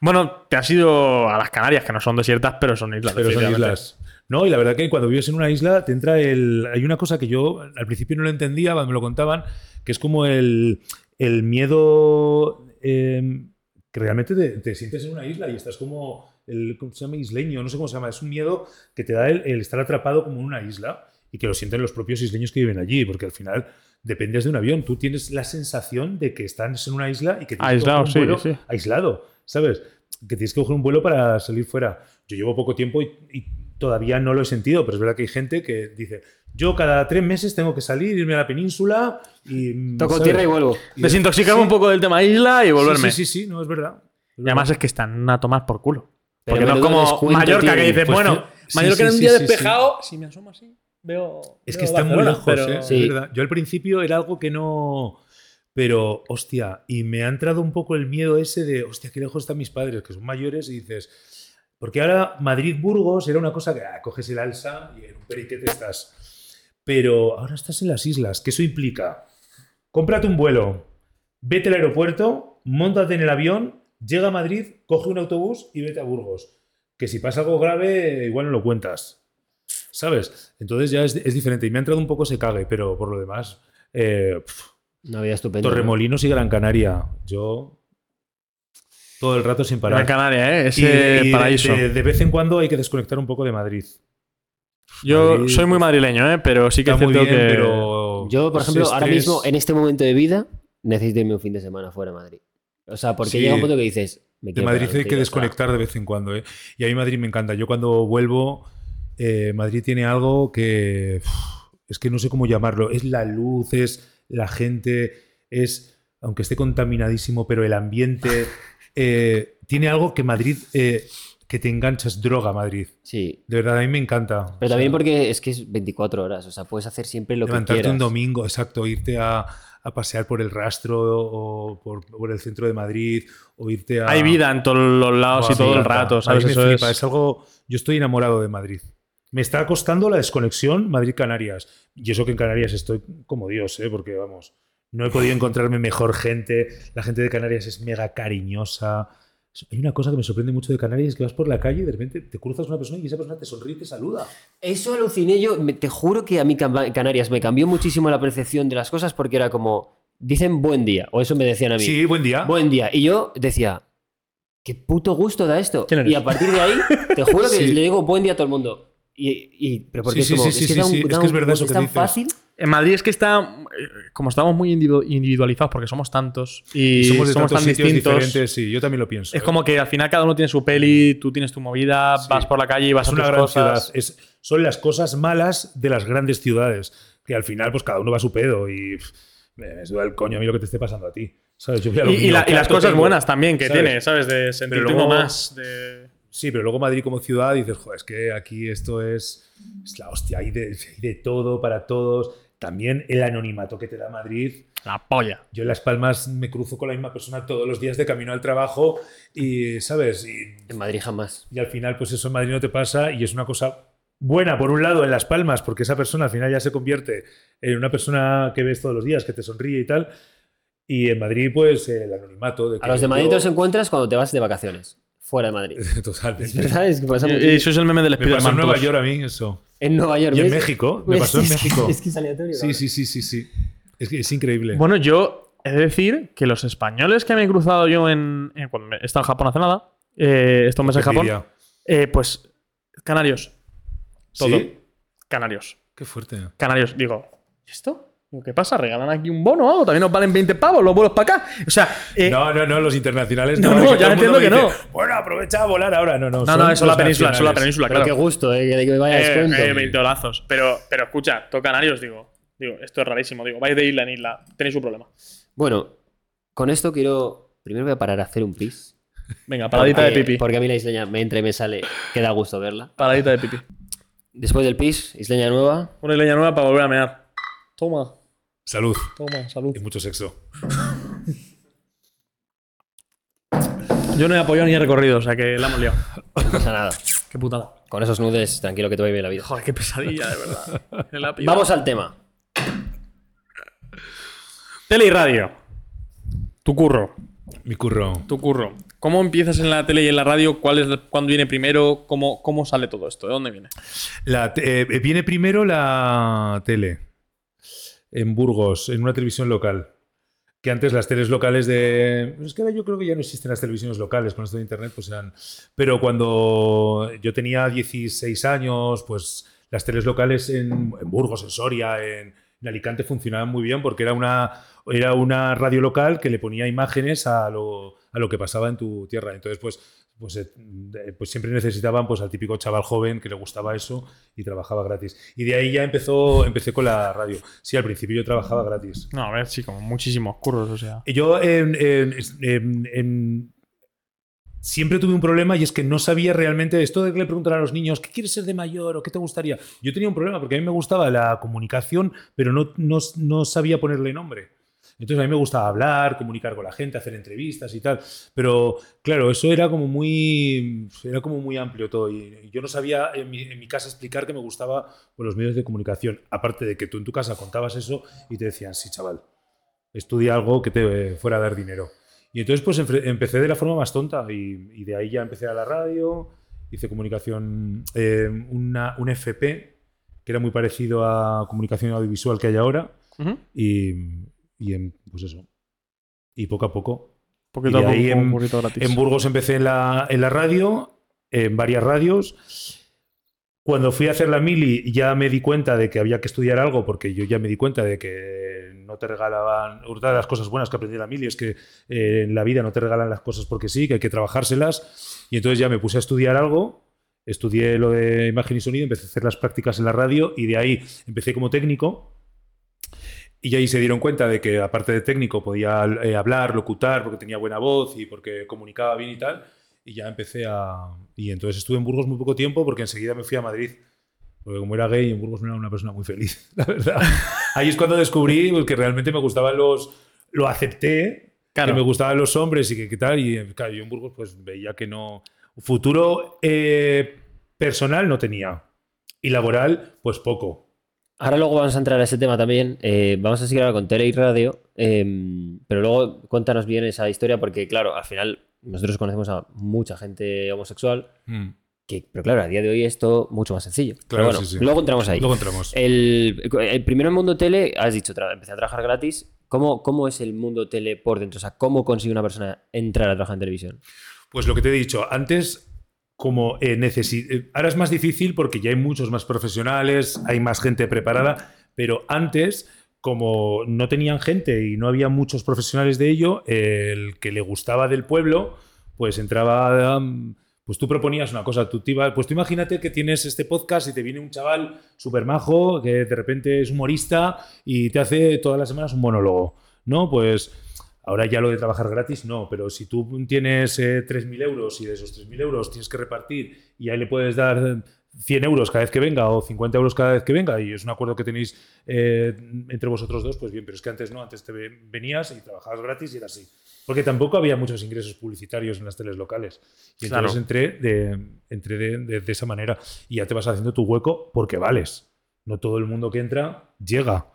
Bueno, te has ido a las Canarias, que no son desiertas, pero son islas. Pero son islas. No, y la verdad que cuando vives en una isla te entra el... Hay una cosa que yo al principio no lo entendía, me lo contaban, que es como el, el miedo... eh, que realmente te, te sientes en una isla y estás como el ¿cómo se llama? isleño, no sé cómo se llama, es un miedo que te da el, el estar atrapado como en una isla y que lo sienten los propios isleños que viven allí, porque al final dependes de un avión, tú tienes la sensación de que estás en una isla y que tienes Aislado, un sí, vuelo sí. aislado, ¿sabes? Que tienes que coger un vuelo para salir fuera. Yo llevo poco tiempo y, y todavía no lo he sentido, pero es verdad que hay gente que dice, yo cada tres meses tengo que salir, irme a la península y... mm, Toco ¿sabes? tierra y vuelvo. Y- Desintoxicarme Sí. un poco del tema isla y volverme. Sí, sí, sí, no, es verdad. Es Y además es que están a tomar por culo. Pero Porque no es como Mallorca que dices, Pues bueno, sí, Mallorca sí, en un sí, día sí, sí. despejado, si me asomo así, veo. Es veo que está muy lejos, pero- ¿eh? Sí. Es verdad. Yo al principio era algo que no. Pero, hostia, y me ha entrado un poco el miedo ese de, hostia, qué lejos están mis padres, que son mayores, y dices. Porque ahora Madrid-Burgos era una cosa que ah, coges el alza y en un periquete estás. Pero ahora estás en las islas, que eso implica. Cómprate un vuelo, vete al aeropuerto, montate en el avión, llega a Madrid, coge un autobús y vete a Burgos. Que si pasa algo grave, igual no lo cuentas. ¿Sabes? Entonces ya es, es diferente. Y me ha entrado un poco ese cague, pero por lo demás, eh, Una vida estupenda. ¿no? Torremolinos y Gran Canaria. Yo todo el rato sin parar. Gran Canaria, ¿eh? Ese y paraíso. De, de vez en cuando hay que desconectar un poco de Madrid. Yo Madrid, soy muy madrileño, ¿eh? Pero sí que es cierto bien, que. pero Yo, por ese ejemplo, ahora mismo, en este momento de vida, necesito irme un fin de semana fuera de Madrid. O sea, porque Sí. llega un punto que dices. Me De Madrid hay que desconectar de vez en cuando. ¿eh? Y a mí Madrid me encanta. Yo cuando vuelvo, eh, Madrid tiene algo que es que no sé cómo llamarlo. Es la luz, es la gente, es, aunque esté contaminadísimo, pero el ambiente. eh, tiene algo que Madrid, eh, que te enganchas droga Madrid. Sí. De verdad, a mí me encanta. Pero O también sea, porque es que es 24 horas. O sea, puedes hacer siempre lo que Levantarte quieras. un domingo, exacto, irte a, a pasear por el rastro o por, por el centro de Madrid o irte a... Hay vida en todos los lados y todo el rato, A mí ¿sabes? me Eso flipa, es. es algo... Yo estoy enamorado de Madrid. Me está costando la desconexión Madrid-Canarias. Y eso que en Canarias estoy como Dios, ¿eh? porque vamos, no he podido encontrarme mejor gente. La gente de Canarias es mega cariñosa. Hay una cosa que me sorprende mucho de Canarias, es que vas por la calle y de repente te cruzas con una persona y esa persona te sonríe y te saluda. Eso aluciné yo. me- Te juro que a mí Canarias me cambió muchísimo la percepción de las cosas porque era como. Dicen buen día. O eso me decían a mí. Sí, buen día. Buen día. Y yo decía. Qué puto gusto da esto. Y a partir de ahí, te juro que Sí. le digo buen día a todo el mundo. Y, y- pero porque Sí, es sí, como, sí, es que sí, da un- sí, es que es verdad eso es que tan dices. fácil. En Madrid es que está. eh, Como estamos muy individu- individualizados porque somos tantos y, Y somos, somos de tantos tan sitios distintos. diferentes, sí, yo también lo pienso. Es ¿eh? como que al final cada uno tiene su peli, tú tienes tu movida, Sí. vas por la calle y vas es a una tus gran cosas. ciudad. Es, son las cosas malas de las grandes ciudades. Que al final, pues cada uno va a su pedo y pff, me, me suda el coño a mí lo que te esté pasando a ti. ¿Sabes? Yo Y, mío, la- y ¿qué las cosas tengo? buenas también que ¿Sabes? tiene, ¿sabes? De sentirte uno más. De... Sí, pero luego Madrid como ciudad dices, joder, es que aquí esto es, es la hostia, hay de, hay de todo para todos. También el anonimato que te da Madrid. La polla. Yo en Las Palmas me cruzo con la misma persona todos los días de camino al trabajo y, ¿sabes? Y En Madrid jamás. Y al final, pues eso en Madrid no te pasa y es una cosa buena, por un lado, en Las Palmas, porque esa persona al final ya se convierte en una persona que ves todos los días, que te sonríe y tal. Y en Madrid, pues el anonimato. De A que los de Madrid yo- te los encuentras cuando te vas de vacaciones. Fuera de Madrid. Totalmente. ¿Verdad? Es que pasa mucho. y eso es el meme del Me pasó en Spiderman. Nueva. York a mí eso. En Nueva York. Y en. México. Me pasó en México. Es que es aleatorio. Sí, sí, sí, sí, sí. Es que es increíble. Bueno, yo he de decir que los españoles que me he cruzado yo en, en- cuando he estado en Japón hace nada, eh, estos meses en Japón, eh, pues canarios. Todo. ¿Sí? Canarios. Qué fuerte. Canarios. Digo, ¿y esto? ¿Qué pasa? ¿Regalan aquí un bono o algo? También nos valen 20 pavos los vuelos para acá. O sea, eh, No, no, no, los internacionales No, no. no, ya entiendo que dice, Bueno, aprovecha a volar ahora. No, no. no, no, eso es la península, eso es la península, Pero claro. qué gusto, eh, que me vaya Eh, eh, 20 dolazos. Pero, pero escucha, todo Canarios, digo. Digo, esto es rarísimo. Digo, vais de isla en isla. Tenéis un problema. Bueno, con esto quiero. Primero voy a parar a hacer un pis. Venga, paradita de pipí. Porque a mí la isleña me entra y me sale, que da gusto verla. Paradita de pipí. Después del pis, isleña nueva. Una isleña nueva para volver a mear. Toma, Salud. toma, salud. Y mucho sexo. Yo no he apoyado ni he recorrido, o sea que la hemos liado. No pasa nada. Qué putada. Con esos nudes, tranquilo que te va a ir bien la vida. Joder, qué pesadilla, de verdad. Vamos al tema. Tele y radio. Tu curro. Mi curro. Tu curro. ¿Cómo empiezas en la tele y en la radio? ¿Cuál es, ¿Cuándo viene primero? ¿Cómo, ¿Cómo sale todo esto? ¿De dónde viene? La eh, viene primero la tele. En Burgos, en una televisión local. que antes las teles locales de... pues es que ahora yo creo que ya no existen las televisiones locales con esto de internet, pues eran... Pero cuando yo tenía 16 años, pues las teles locales en, Burgos, en Soria, en, en Alicante funcionaban muy bien porque era una, era una radio local que le ponía imágenes a lo, a lo que pasaba en tu tierra. Entonces, pues, pues, eh, pues siempre necesitaban pues, al típico chaval joven que le gustaba eso y trabajaba gratis. Y de ahí ya empezó, empecé con la radio. Sí, al principio yo trabajaba gratis. No, a ver, sí, como muchísimos curros, o sea. Yo en- en- en- en- siempre tuve un problema y es que no sabía realmente esto de que le preguntan a los niños ¿qué quieres ser de mayor o qué te gustaría? Yo tenía un problema porque a mí me gustaba la comunicación, pero no, no, no sabía ponerle nombre. Entonces a mí me gustaba hablar, comunicar con la gente, hacer entrevistas y tal. Pero claro, eso era como muy, era como muy amplio todo. Y yo no sabía en mi, en mi casa explicar que me gustaba pues, los medios de comunicación. Aparte de que tú en tu casa contabas eso y te decían, sí, chaval, estudia algo que te eh, fuera a dar dinero. Y entonces pues empecé de la forma más tonta y, y de ahí ya empecé a la radio, hice comunicación, eh, una, un FP, que era muy parecido a comunicación audiovisual que hay ahora, y, y en, pues eso. Y poco a poco. Y de ahí en-. En Burgos empecé en la, en la radio, en varias radios. Cuando fui a hacer la mili ya me di cuenta de que había que estudiar algo porque yo ya me di cuenta de que no te regalaban, una de las cosas buenas que aprendí en la mili es que eh, en la vida no te regalan las cosas porque sí, que hay que trabajárselas y entonces ya me puse a estudiar algo, estudié lo de imagen y sonido, empecé a hacer las prácticas en la radio y de ahí empecé como técnico y ahí se dieron cuenta de que aparte de técnico podía eh, hablar, locutar, porque tenía buena voz y porque comunicaba bien y tal. Y ya empecé a... Y entonces estuve en Burgos muy poco tiempo porque enseguida me fui a Madrid. Porque como era gay, en Burgos no era una persona muy feliz, la verdad. Ahí es cuando descubrí pues, que realmente me gustaban los... Lo acepté, Claro. que me gustaban los hombres y que qué tal. Y claro, yo en Burgos pues veía que no... Futuro eh, personal no tenía. Y laboral, pues poco. Ahora luego vamos a entrar a ese tema también. Eh, vamos a seguir ahora con tele y radio. eh, pero luego cuéntanos bien esa historia porque, claro, al final nosotros conocemos a mucha gente homosexual. Que, pero claro, a día de hoy esto mucho más sencillo. Pero Claro, bueno, sí, sí. luego entramos ahí. Luego entramos. El, el primero en mundo tele, has dicho, empecé a trabajar gratis. ¿Cómo, ¿Cómo es el mundo tele por dentro? O sea, ¿cómo consigue una persona entrar a trabajar en televisión? Pues lo que te he dicho, antes como eh, necesi- eh, ahora es más difícil porque ya hay muchos más profesionales, hay más gente preparada, pero antes como no tenían gente y no había muchos profesionales de ello, el que le gustaba del pueblo, pues entraba, um, pues tú proponías una cosa, tú te pues tú imagínate que tienes este podcast y te viene un chaval súper majo que de repente es humorista y te hace todas las semanas un monólogo, ¿no? Pues Ahora ya lo de trabajar gratis no, pero si tú tienes eh, 3.000 euros y de esos 3.000 euros tienes que repartir y ahí le puedes dar 100 euros cada vez que venga o 50 euros cada vez que venga y es un acuerdo que tenéis eh, entre vosotros dos, pues bien, pero es que antes no, antes te ve- venías y trabajabas gratis y era así. Porque tampoco había muchos ingresos publicitarios en las teles locales. Y entonces Claro. entré, de, entré de, de- de esa manera y ya te vas haciendo tu hueco porque vales. No todo el mundo que entra llega.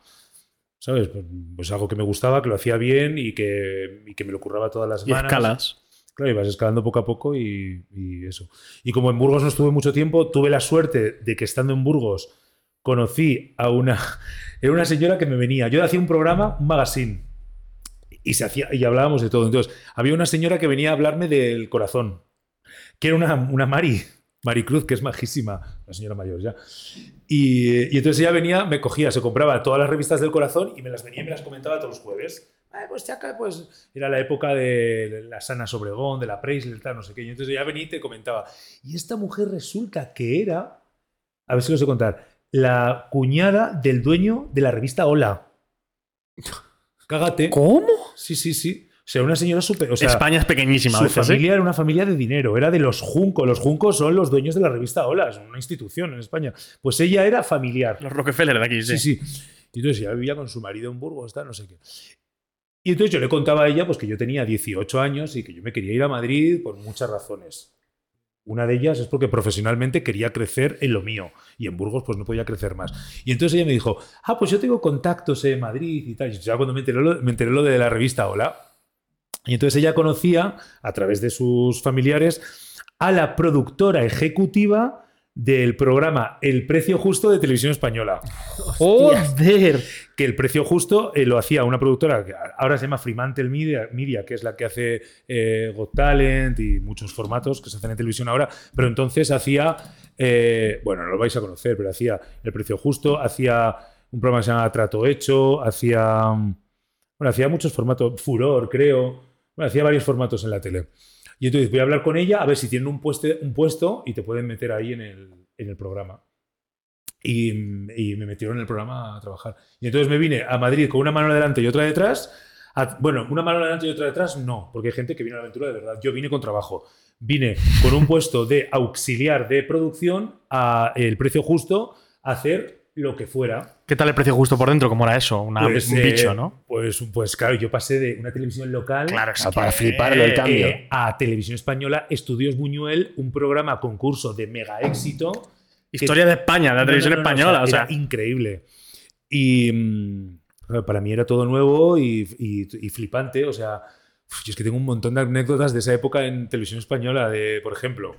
¿Sabes? Pues, pues algo que me gustaba, que lo hacía bien y que, y que me lo curraba todas las Y semanas. escalas. Claro, y vas escalando poco a poco y, y eso. Y como en Burgos no estuve mucho tiempo, tuve la suerte de que estando en Burgos conocí a una. Era una señora que me venía. Yo hacía un programa, un magazine. Y, se hacía, y hablábamos de todo. Entonces, había una señora que venía a hablarme del corazón. Que era una, una Mari. Maricruz, que es majísima, la señora mayor ya. Y, y entonces ella venía, me cogía, se compraba todas las revistas del corazón y me las venía y me las comentaba todos los jueves. "Ay, pues chaca, pues era la época de la Sana Sobregón, de la Preisler, tal, no sé qué. Y entonces ella venía y te comentaba. Y esta mujer resulta que era, a ver si lo sé contar, la cuñada del dueño de la revista Hola. Cágate. ¿Cómo? Sí, sí, sí. O sea, una señora súper. O sea, España es pequeñísima su veces, ¿eh? familia era una familia de dinero, era de los Junco. Los Junco son los dueños de la revista Hola, es una institución en España. Pues ella era familiar. Los Rockefeller de aquí, sí. Sí, sí. Y entonces ella vivía con su marido en Burgos, tal, no sé qué. Y entonces yo le contaba a ella pues, que yo tenía 18 años y que yo me quería ir a Madrid por muchas razones. Una de ellas es porque profesionalmente quería crecer en lo mío y en Burgos pues no podía crecer más. Y entonces ella me dijo, ah, pues yo tengo contactos en Madrid y tal. Y ya cuando me enteré, lo, me enteré lo de la revista Hola. Y entonces ella conocía, a través de sus familiares, a la productora ejecutiva del programa El Precio Justo de Televisión Española. ¡Joder! Que el precio justo eh, lo hacía una productora que ahora se llama Fremantle Media, Media, que es la que hace eh, Got Talent y muchos formatos que se hacen en televisión ahora. Pero entonces hacía, eh, bueno, no lo vais a conocer, pero hacía el precio justo, hacía un programa que se llama Trato Hecho, hacía, mm, bueno, hacía muchos formatos, Furor, creo, bueno, hacía varios formatos en la tele. Y entonces voy a hablar con ella a ver si tienen un puesto, un puesto y te pueden meter ahí en el, en el programa. Y, me metieron en el programa a trabajar. Y entonces me vine a Madrid con una mano adelante y otra detrás. bueno, una mano adelante y otra detrás, no, porque hay gente que viene a la aventura de verdad. Yo vine con trabajo. Vine con un puesto de auxiliar de producción a el precio justo a hacer lo que fuera. ¿Qué tal el precio justo por dentro? ¿Cómo era eso? Una- Pues, un eh, bicho, ¿no? Pues, pues claro, yo pasé de una televisión local Claro, Ah, para que- fliparlo el cambio. eh, a Televisión Española, Estudios Buñuel, un programa concurso de mega éxito. Historia de España, de la No, televisión no, no, española. O sea, era increíble. Y mm, para mí era todo nuevo y, y- y flipante. O sea, yo es que tengo un montón de anécdotas de esa época en televisión española. De, por ejemplo,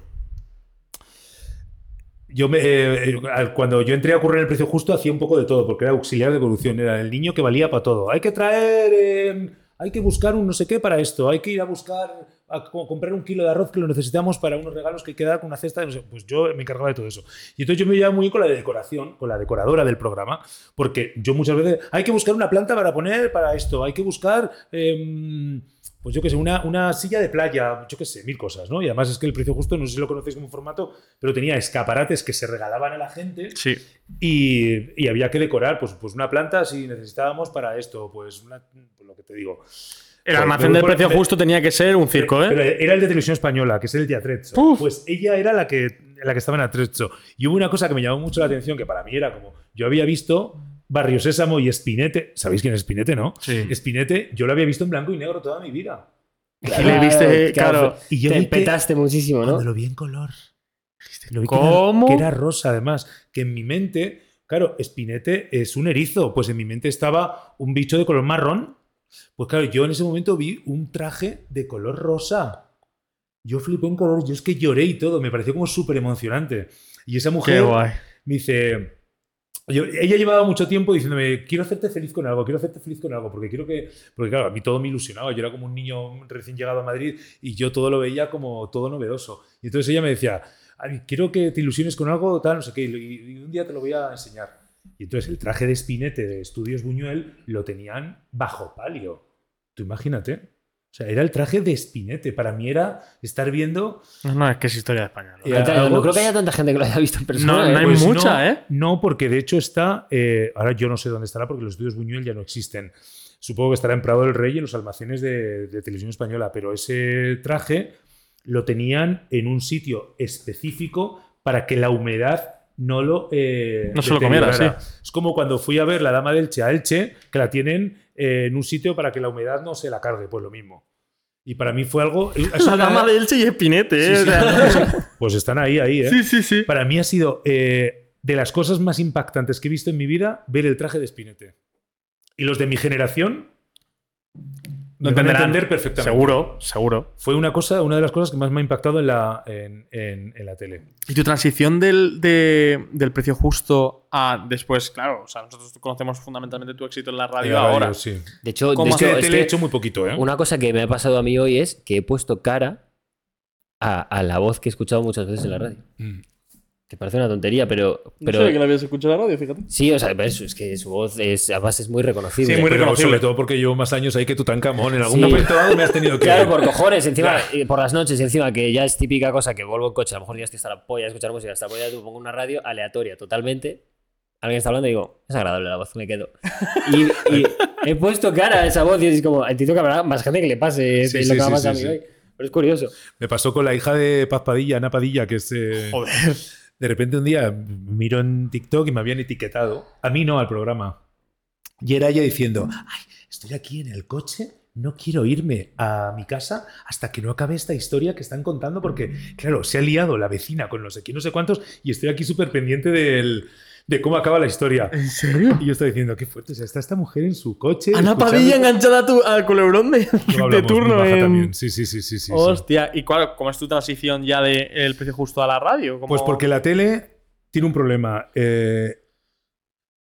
yo me, eh, cuando yo entré a ocurrir el precio justo hacía un poco de todo, porque era auxiliar de producción, era el niño que valía para todo. Hay que traer, eh, hay que buscar un no sé qué para esto, hay que ir a buscar, a co- comprar un kilo de arroz que lo necesitamos para unos regalos que hay que dar con una cesta, no sé. pues yo me encargaba de todo eso. Y entonces yo me llevaba muy bien con la de decoración, con la decoradora del programa, porque yo muchas veces, hay que buscar una planta para poner para esto, hay que buscar... em, pues yo qué sé, una, una silla de playa, yo qué sé, mil cosas, ¿no? Y además es que el precio justo, no sé si lo conocéis como formato, pero tenía escaparates que se regalaban a la gente sí. y, y había que decorar, pues, pues una planta si necesitábamos para esto, pues, una- pues lo que te digo. El almacén del precio justo tenía que ser un circo, Pero, ¿eh? pero era el de televisión española, que es el de Atrezzo. Uf. Pues ella era la que, la que estaba en Atrezzo. Y hubo una cosa que me llamó mucho la atención, que para mí era como, yo había visto Barrio Sésamo y Espinete, ¿sabéis quién es Espinete, no? Sí. Espinete, yo lo había visto en blanco y negro toda mi vida. Y le viste, claro. Y yo te petaste muchísimo, ¿no? Cuando lo vi en color. Lo vi que ¿Cómo? era- Que era, rosa, además. Que en mi mente, claro, Espinete es un erizo. Pues en mi mente estaba un bicho de color marrón. Pues claro, yo en ese momento vi un traje de color rosa. Yo flipé en color, yo es que lloré y todo. Me pareció como súper emocionante. Y esa mujer me dice. yo- ella llevaba mucho tiempo diciéndome, quiero hacerte feliz con algo, quiero hacerte feliz con algo, porque quiero que. Porque claro, a mí todo me ilusionaba. Yo era como un niño recién llegado a Madrid y yo todo lo veía como todo novedoso. Y entonces ella me decía, "Ay, quiero que te ilusiones con algo, tal, no sé qué, y, y un día te lo voy a enseñar. Y entonces el traje de espinete de Estudios Buñuel lo tenían bajo palio. Tú imagínate. O sea, era el traje de espinete. Para mí era estar viendo No, no, es que es historia de España. ¿no? Eh, No, algo- no creo que haya tanta gente que lo haya visto en persona. No, ¿eh? no hay Pues mucha, no, ¿eh? No, porque de hecho está. eh, ahora yo no sé dónde estará porque los estudios Buñuel ya no existen. Supongo que estará en Prado del Rey y en los almacenes de, de televisión española. Pero ese traje lo tenían en un sitio específico para que la humedad no lo. eh, No se lo comiera. Es como cuando fui a ver la Dama del Elche a Elche, que la tienen eh, en un sitio para que la humedad no se la cargue, pues lo mismo. Y para mí fue algo. La dama de Elche y Espinete, ¿eh? Sí, sí. Pues están ahí, ahí, ¿eh? sí, sí, sí. Para mí ha sido eh, de las cosas más impactantes que he visto en mi vida ver el traje de Spinete. Y los de mi generación Lo me van a entenderán. entender perfectamente. Seguro, seguro. Fue una cosa, una de las cosas que más me ha impactado en la, en, en- en la tele. Y tu transición del, de- del precio justo a después, claro, o sea, nosotros conocemos fundamentalmente tu éxito en la radio En la radio, ahora. sí. De hecho, de ¿Cómo Es que hecho, de tele he hecho muy poquito, ¿eh? una cosa que me ha pasado a mí hoy es que he puesto cara a, a la voz que he escuchado muchas veces en la radio. Que parece una tontería, pero. pero la habías escuchado en la radio, fíjate. Sí, o sea, eso, es que su voz es, además es muy reconocible. Sí, muy Pero reconocible. sobre todo porque llevo más años ahí que Tutankamón. En algún Sí. momento dado me has tenido que... Claro, por cojones, encima, y por las noches, encima que ya es típica cosa que vuelvo en coche, a lo mejor ya estoy hasta la polla de escuchar música, hasta la polla, tú pongo una radio aleatoria totalmente. Alguien está hablando y digo, es agradable la voz, me quedo. Y, y he puesto cara a esa voz y es como, entiendo que habrá más gente que le pase Sí, de sí, lo que me sí, sí, a mí sí. hoy. Pero es curioso. Me pasó con la hija de Paz Padilla, Ana Padilla, que es... eh, Joder. De repente un día miro en TikTok y me habían etiquetado. A mí no, al programa. Y era ella diciendo, ay, estoy aquí en el coche, no quiero irme a mi casa hasta que no acabe esta historia que están contando porque, claro, se ha liado la vecina con no sé no sé cuántos y estoy aquí súper pendiente del, de cómo acaba la historia. ¿En serio? Y yo estoy diciendo, qué fuerte, o sea, está esta mujer en su coche. Ana Padilla enganchada a tu, al culebrón de, de turno. en-. Sí, sí, sí, sí, sí, sí. Hostia, ¿y cuál, cómo es tu transición ya del el precio justo a la radio? ¿Cómo- Pues porque la tele tiene un problema. eh,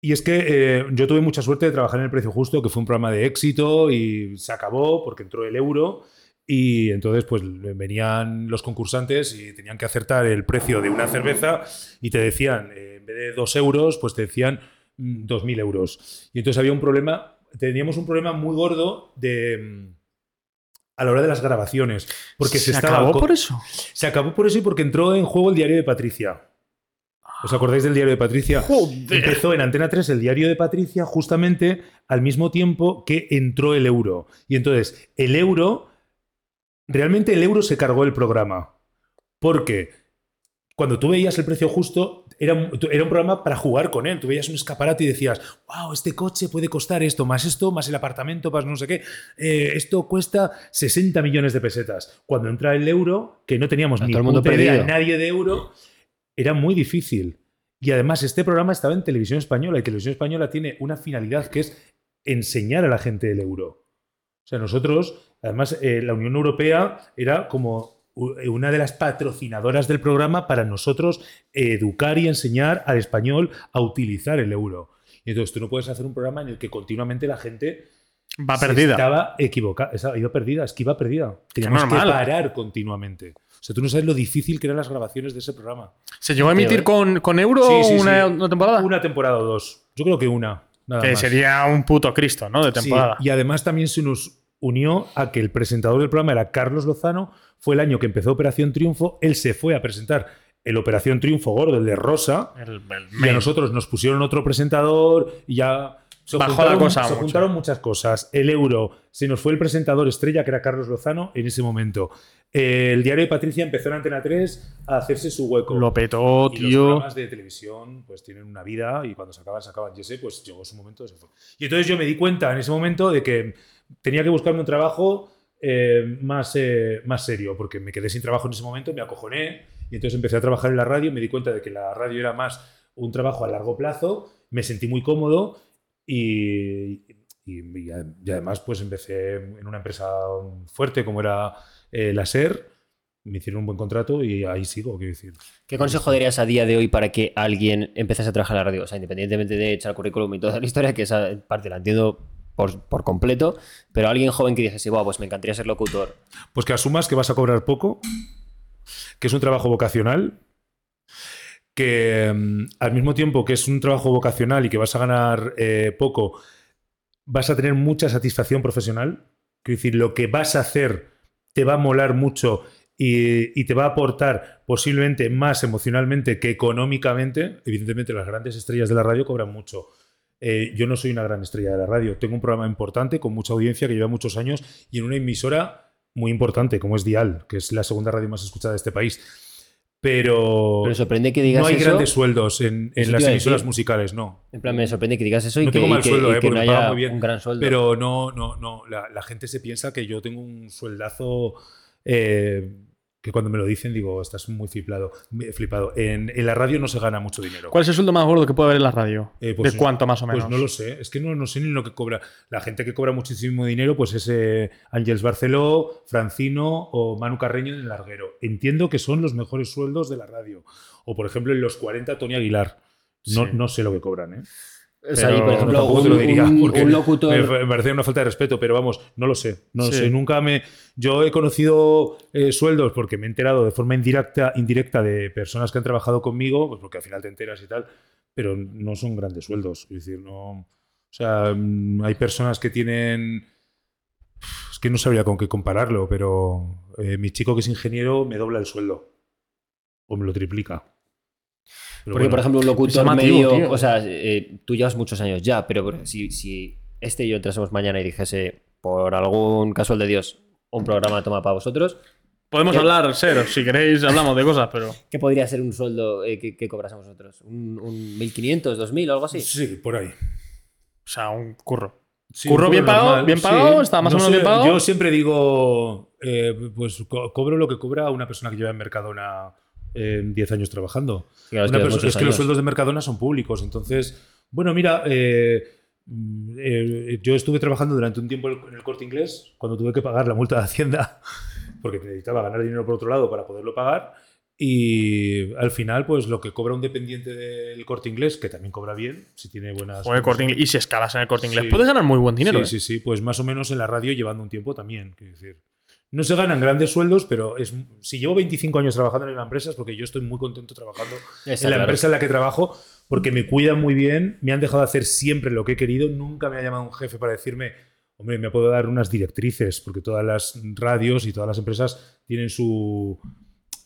y es que eh, yo tuve mucha suerte de trabajar en El Precio Justo, que fue un programa de éxito y se acabó porque entró el euro. Y entonces, pues venían los concursantes y tenían que acertar el precio de una cerveza y te decían, eh, en vez de dos euros, pues te decían mm, dos mil euros. Y entonces había un problema, teníamos un problema muy gordo de. mm, a la hora de las grabaciones. Porque se, ¿Se estaba acabó por eso? se acabó por eso y porque entró en juego el diario de Patricia. ¿Os acordáis del diario de Patricia? Joder. Empezó en Antena 3 el diario de Patricia justamente al mismo tiempo que entró el euro. Y entonces, el euro, realmente el euro se cargó el programa. Porque cuando tú veías el precio justo, era, un- era un programa para jugar con él. Tú veías un escaparate y decías, wow, este coche puede costar esto, más esto, más el apartamento, más no sé qué. Eh, esto cuesta 60 millones de pesetas. Cuando entra el euro, que no teníamos A ni todo el mundo puta idea perdido. nadie de euro, era muy difícil. Y además, este programa estaba en televisión española y televisión española tiene una finalidad que es enseñar a la gente el euro. O sea, nosotros, además, eh, la Unión Europea era como u- una de las patrocinadoras del programa para nosotros educar y enseñar al español a utilizar el euro. Y entonces tú no puedes hacer un programa en el que continuamente la gente Va perdida. Estaba equivocada, ido perdida, es que iba perdida. Teníamos que parar continuamente. O sea, tú no sabes lo difícil que eran las grabaciones de ese programa. ¿Se llegó a emitir con, con euro Sí, sí, una, sí. una temporada? Una temporada o dos. Yo creo que una. Nada que más. sería un puto Cristo, ¿no? De Sí, temporada. y además también se nos unió a que el presentador del programa era Carlos Lozano. Fue el año que empezó Operación Triunfo. Él se fue a presentar el Operación Triunfo gordo, el de Rosa. El- el Y a nosotros nos pusieron otro presentador y ya se Bajó juntaron, la cosa se juntaron muchas cosas. El euro, se nos fue el presentador estrella, que era Carlos Lozano, en ese momento. El diario de Patricia empezó en Antena 3 a hacerse su hueco. Lo petó, Y los tío. programas de televisión pues tienen una vida y cuando se acaban, se acaban. Y ese pues llegó su momento, se fue. Y entonces yo me di cuenta en ese momento de que tenía que buscarme un trabajo eh, más, eh, más serio, porque me quedé sin trabajo en ese momento, me acojoné y entonces empecé a trabajar en la radio, me di cuenta de que la radio era más un trabajo a largo plazo, me sentí muy cómodo y, y- y además pues empecé en una empresa fuerte como era eh, la SER, me hicieron un buen contrato y ahí sigo, quiero decir. ¿Qué consejo darías a día de hoy para que alguien empezase a trabajar en la radio? O sea, independientemente de echar currículum y toda la historia, que esa parte la entiendo por, por completo, pero alguien joven que dijese, wow, pues me encantaría ser locutor. Pues que asumas que vas a cobrar poco, que es un trabajo vocacional, que mm, al mismo tiempo que es un trabajo vocacional y que vas a ganar eh, poco, vas a tener mucha satisfacción profesional. Quiero decir, lo que vas a hacer te va a molar mucho y, y te va a aportar posiblemente más emocionalmente que económicamente. Evidentemente, las grandes estrellas de la radio cobran mucho. Eh, yo no soy una gran estrella de la radio. Tengo un programa importante con mucha audiencia que lleva muchos años y en una emisora muy importante como es Dial, que es la segunda radio más escuchada de este país. Pero, Pero me sorprende que digas no hay eso. grandes sueldos en, en las emisoras musicales, no. En plan, me sorprende que digas eso y No que, tengo mal sueldo, eh, que porque no haya muy bien. un gran sueldo. Pero no, no, no. La, la gente se piensa que yo tengo un sueldazo eh, que cuando me lo dicen digo, estás muy flipado. flipado. En, en la radio no se gana mucho dinero. ¿Cuál es el sueldo más gordo que puede haber en la radio? Eh, pues ¿De no- cuánto más o menos? Pues no lo sé. Es que no, no sé ni lo que cobra. La gente que cobra muchísimo dinero, pues es eh, Ángels Barceló, Francino o Manu Carreño en el larguero. Entiendo que son los mejores sueldos de la radio. O, por ejemplo, en los 40, Tony Aguilar. No, Sí. no sé lo que cobran, ¿eh? O sea, y por Pero ejemplo, un, lo diría, un- porque un locutor. Me, parece una falta de respeto, pero vamos, no lo sé. No lo Sí. sé. Nunca me. Yo he conocido eh, sueldos porque me he enterado de forma indirecta, indirecta de personas que han trabajado conmigo, pues porque al final te enteras y tal, pero no son grandes sueldos. Es decir, no. O sea, mm, hay personas que tienen. Es que no sabría con qué compararlo, pero eh, mi chico que es ingeniero me dobla el sueldo. O me lo triplica. Pero Porque, bueno. por ejemplo, un locutor medio. tío. O sea, eh, tú llevas muchos años ya, pero si, si este y yo entrásemos mañana y dijese, por algún casual de Dios, un programa toma para vosotros, Podemos ¿Qué? hablar, ser, si queréis hablamos de cosas, pero... ¿qué podría ser un sueldo eh, que, que cobrásemos nosotros? ¿Un, un 1.500, 2.000 o algo así? Sí, por ahí. O sea, un curro. Sí, ¿Curro bien pagado? ¿Bien pagado? ¿Está más o menos sé, bien pagado? Yo siempre digo, eh, pues co- cobro lo que cobra una persona que lleva en Mercadona 10 años trabajando. Sí, claro, es Una que perso- muchos es que los sueldos de Mercadona son públicos. Entonces, bueno, mira, eh, mm, eh, yo estuve trabajando durante un tiempo en el corte inglés cuando tuve que pagar la multa de Hacienda porque necesitaba ganar dinero por otro lado para poderlo pagar. Y al final, pues lo que cobra un dependiente del corte inglés, que también cobra bien, si tiene buenas. O el Corte Inglés- y si escalas en el corte inglés, Sí. puedes ganar muy buen dinero. Sí, ¿eh? sí, sí, pues más o menos en la radio llevando un tiempo también. quiero decir. No se ganan grandes sueldos, pero es, si llevo 25 años trabajando en la empresa es porque yo estoy muy contento trabajando Está en la claro. empresa en la que trabajo, porque me cuidan muy bien, me han dejado hacer siempre lo que he querido, nunca me ha llamado un jefe para decirme, hombre, me puedo dar unas directrices, porque todas las radios y todas las empresas tienen su,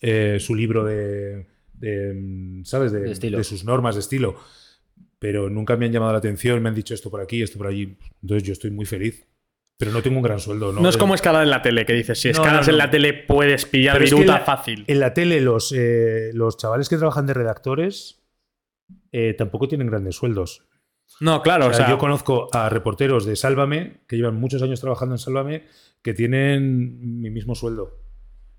eh, su libro de, de, ¿sabes? De, de sus normas de estilo. Pero nunca me han llamado la atención, me han dicho esto por aquí, esto por allí. Entonces yo estoy muy feliz. Pero no tengo un gran sueldo, ¿no? No es De- como escalar en la tele, que dices, si escalas no, en la tele puedes pillar Pero es que viruta la- fácil. En la tele, los, eh, los chavales que trabajan de redactores eh, tampoco tienen grandes sueldos. No, claro, O o sea, yo conozco a reporteros de Sálvame que llevan muchos años trabajando en Sálvame que tienen mi mismo sueldo.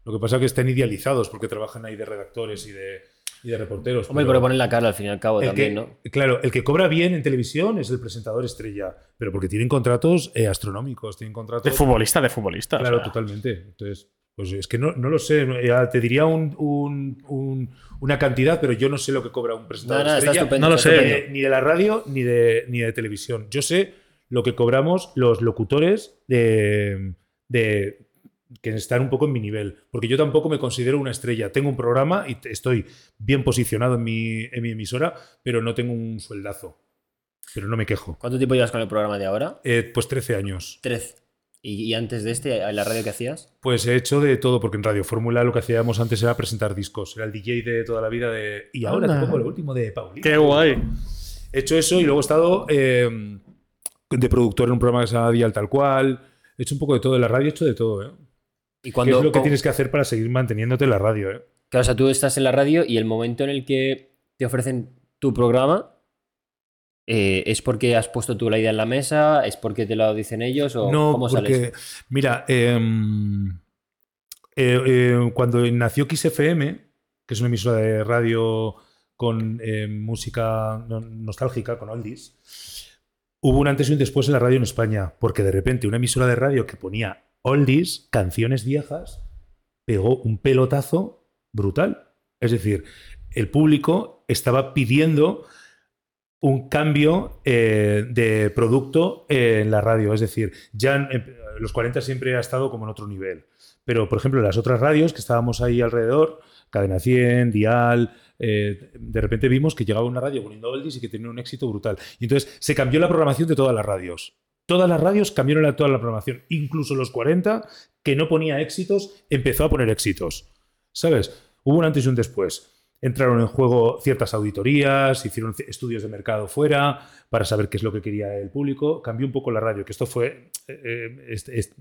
Lo que pasa es que están idealizados porque trabajan ahí de redactores y de, y de reporteros. Hombre, pero pero ponen la cara al fin y al cabo también, que- ¿no? Claro, el que cobra bien en televisión es el presentador estrella, pero porque tienen contratos eh, astronómicos, tienen contratos... de futbolista, de futbolista. o Claro, sea. totalmente. Entonces, pues es que no, no lo sé. Ya te diría un- un- un- una cantidad, pero yo no sé lo que cobra un presentador No, estrella, estupendo. No lo sé. ni estupendo. de, ni de la radio ni de, ni de televisión. Yo sé lo que cobramos los locutores de, de- que están un poco en mi nivel, porque yo tampoco me considero una estrella. Tengo un programa y estoy bien posicionado en mi, en mi emisora, pero no tengo un sueldazo. Pero no me quejo. ¿Cuánto tiempo llevas con el programa de ahora? Eh, pues 13 años. Trece. ¿Y, y antes de este, en la radio que hacías? Pues he hecho de todo, porque en Radio Fórmula lo que hacíamos antes era presentar discos. Era el DJ de toda la vida de. Y ahora Anda. te pongo lo último de Paulina. Qué guay. He hecho eso y luego he estado eh, de productor en un programa que se llama Dial Tal Cual. He hecho un poco de todo. En la radio he hecho de todo, ¿eh? Y ¿Qué cuando, es lo que con- tienes que hacer para seguir manteniéndote en la radio, eh? Claro, o sea, tú estás en la radio y el momento en el que te ofrecen tu programa eh, es porque has puesto tú la idea en la mesa, es porque te lo dicen ellos o No, cómo porque, eso? mira, em, eh, eh, cuando nació XFM, que es una emisora de radio con eh, música no- nostálgica, con oldies, hubo un antes y un después en la radio en España, porque de repente una emisora de radio que ponía oldies, canciones viejas, pegó un pelotazo brutal. Es decir, el público estaba pidiendo un cambio eh, de producto en la radio. Es decir, ya los 40 siempre ha estado como en otro nivel. Pero, por ejemplo, las otras radios que estábamos ahí alrededor, Cadena 100, Dial, eh, de repente vimos que llegaba una radio poniendo oldies y que tenía un éxito brutal. Y entonces se cambió la programación de todas las radios. Todas las radios cambiaron la, toda la programación. Incluso los 40, que no ponía éxitos, empezó a poner éxitos. ¿Sabes? Hubo un antes y un después. Entraron en juego ciertas auditorías, hicieron estudios de mercado fuera para saber qué es lo que quería el público. Cambió un poco la radio, que esto fue, eh, eh, este- este-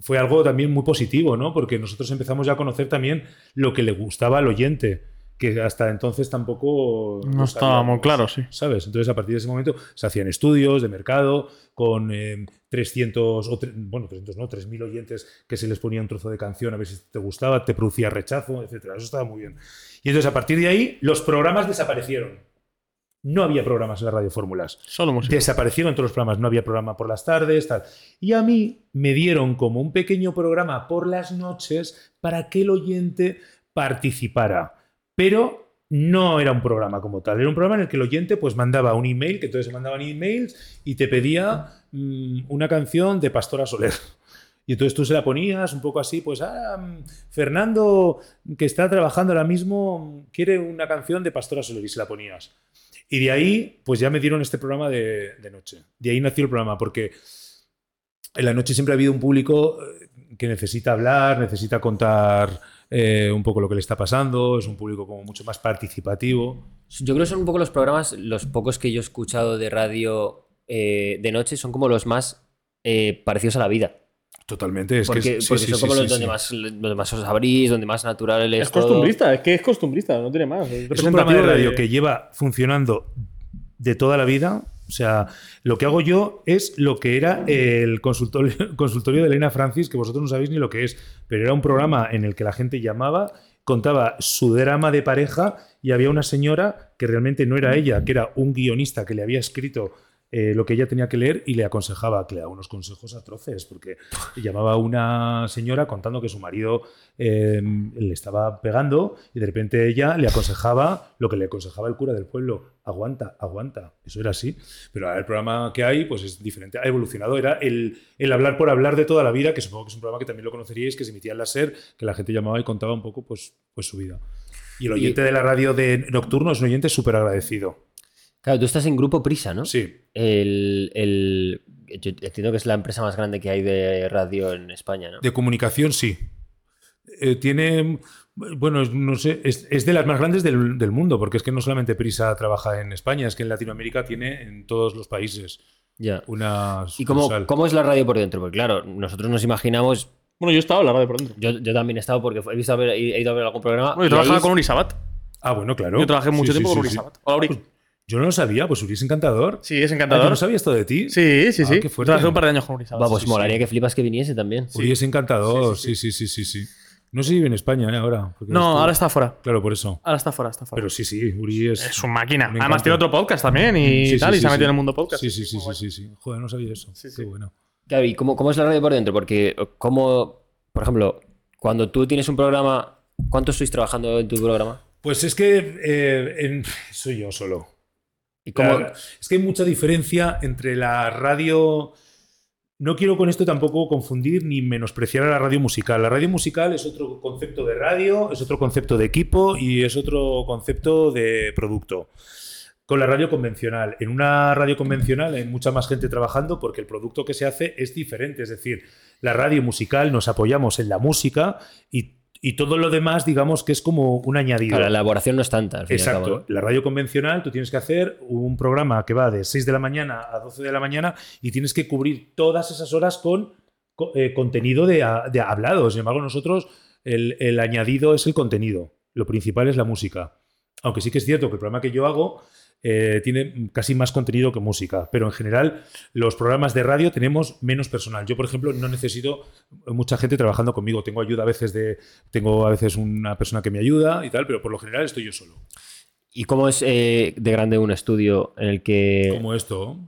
fue algo también muy positivo, ¿no? Porque nosotros empezamos ya a conocer también lo que le gustaba al oyente, que hasta entonces tampoco... No estaba muy claro, sí. ¿Sabes? Entonces, a partir de ese momento se hacían estudios de mercado con eh, 300, o bueno, 300 no, 3.000 oyentes que se les ponía un trozo de canción a ver si te gustaba, te producía rechazo, etcétera. Eso estaba muy bien. Y entonces, a partir de ahí, los programas desaparecieron. No había programas en la radio fórmulas. Solo música. Desaparecieron todos los programas, no había programa por las tardes, tal. Y a mí me dieron como un pequeño programa por las noches para que el oyente participara. Pero no era un programa como tal, era un programa en el que el oyente pues mandaba un email, que entonces se mandaban emails y te pedía mm, una canción de Pastora Soler. Y entonces tú se la ponías un poco así, pues, ah, mm, Fernando, que está trabajando ahora mismo, quiere una canción de Pastora Soler y se la ponías. Y de ahí, pues ya me dieron este programa de, noche. De ahí nació el programa, porque en la noche siempre ha habido un público eh, que necesita hablar, necesita contar eh, un poco lo que le está pasando, es un público como mucho más participativo. Yo creo que son un poco los programas, los pocos que yo he escuchado de radio eh, de noche, son como los más eh, parecidos a la vida. Totalmente, es porque que sí, porque sí, son sí, como sí, los donde. Más, donde más os abrís, donde más natural es, Es todo. costumbrista, es que es costumbrista, no tiene más. Es un programa de radio que lleva funcionando de toda la vida. O sea, lo que hago yo es lo que era el consultorio, de Elena Francis, que vosotros no sabéis ni lo que es, pero era un programa en el que la gente llamaba contaba su drama de pareja y había una señora que realmente no era ella, que era un guionista que le había escrito eh, lo que ella tenía que leer y le aconsejaba, que le daba unos consejos atroces, porque llamaba a una señora contando que su marido eh, le estaba pegando y de repente ella le aconsejaba lo que le aconsejaba el cura del pueblo, aguanta, aguanta, eso era así, pero ahora el programa que hay pues es diferente, ha evolucionado, era el, el hablar por hablar de toda la vida, que supongo que es un programa que también lo conoceríais, que se emitía en la SER, que la gente llamaba y contaba un poco pues, pues su vida. Y el oyente de la radio de Nocturno es un oyente súper agradecido. Claro, tú estás en Grupo Prisa, ¿no? Sí. El, el- yo entiendo que es la empresa más grande que hay de radio en España, ¿no? De comunicación, sí. Eh, tiene. Bueno, no sé, es, es de las más grandes del, del mundo, porque es que no solamente Prisa trabaja en España, es que en Latinoamérica tiene en todos los países Ya. una. ¿Y cómo, cómo es la radio por dentro? Porque claro, nosotros nos imaginamos... Bueno, yo estaba en la radio por dentro. Yo, yo también he estado porque he, visto he ido a ver algún programa. Bueno, yo trabajaba ahí- con Uri Sabat. Ah, bueno, claro. Yo trabajé mucho Sí, tiempo sí, con sí, Uri sí. Sabat. Hola, Uri. Yo no lo sabía, pues Uri es encantador. Sí, es Ah, ¿tú encantador. no sabías esto de ti? Sí, sí, Ah, sí. qué fuerte. Trabajé un par de años con Uri Sabat. Va, pues Sí, molaría sí. que flipas que viniese también. Uri es encantador, sí sí sí, sí, sí, No sé si vive en España ¿eh? ahora. No, ahora está fuera. Claro, por eso. Ahora está fuera, está fuera. Pero sí, sí, Uri es. es una máquina. Además encanta. tiene otro podcast también y Sí, sí, tal, y sí, se ha sí. metido en el mundo podcast. Sí, sí, sí, sí, sí, sí. Joder, no sabía eso. Sí, Qué sí. bueno. Claro, ¿y cómo, cómo es la radio por dentro? Porque, ¿cómo, por ejemplo, cuando tú tienes un programa, ¿cuánto estáis trabajando en tu programa? Pues es que eh, en- soy yo solo. ¿Y cómo, es que hay mucha diferencia entre la radio. No quiero con esto tampoco confundir ni menospreciar a la radio musical. La radio musical es otro concepto de radio, es otro concepto de equipo y es otro concepto de producto. Con la radio convencional. En una radio convencional hay mucha más gente trabajando porque el producto que se hace es diferente. Es decir, la radio musical nos apoyamos en la música y, y todo lo demás, digamos que es como un añadido. La elaboración no es tanta. al fin y al Exacto. La radio convencional, tú tienes que hacer un programa que va de 6 de la mañana a 12 de la mañana y tienes que cubrir todas esas horas con co- eh, contenido de, a- de hablado. Sin embargo, nosotros el, el añadido es el contenido. Lo principal es la música. Aunque sí que es cierto que el programa que yo hago eh, tiene casi más contenido que música, pero en general los programas de radio tenemos menos personal. Yo, por ejemplo, no necesito mucha gente trabajando conmigo. Tengo ayuda a veces de, tengo a veces una persona que me ayuda y tal, pero por lo general estoy yo solo. ¿Y cómo es eh, de grande un estudio en el que... Como esto.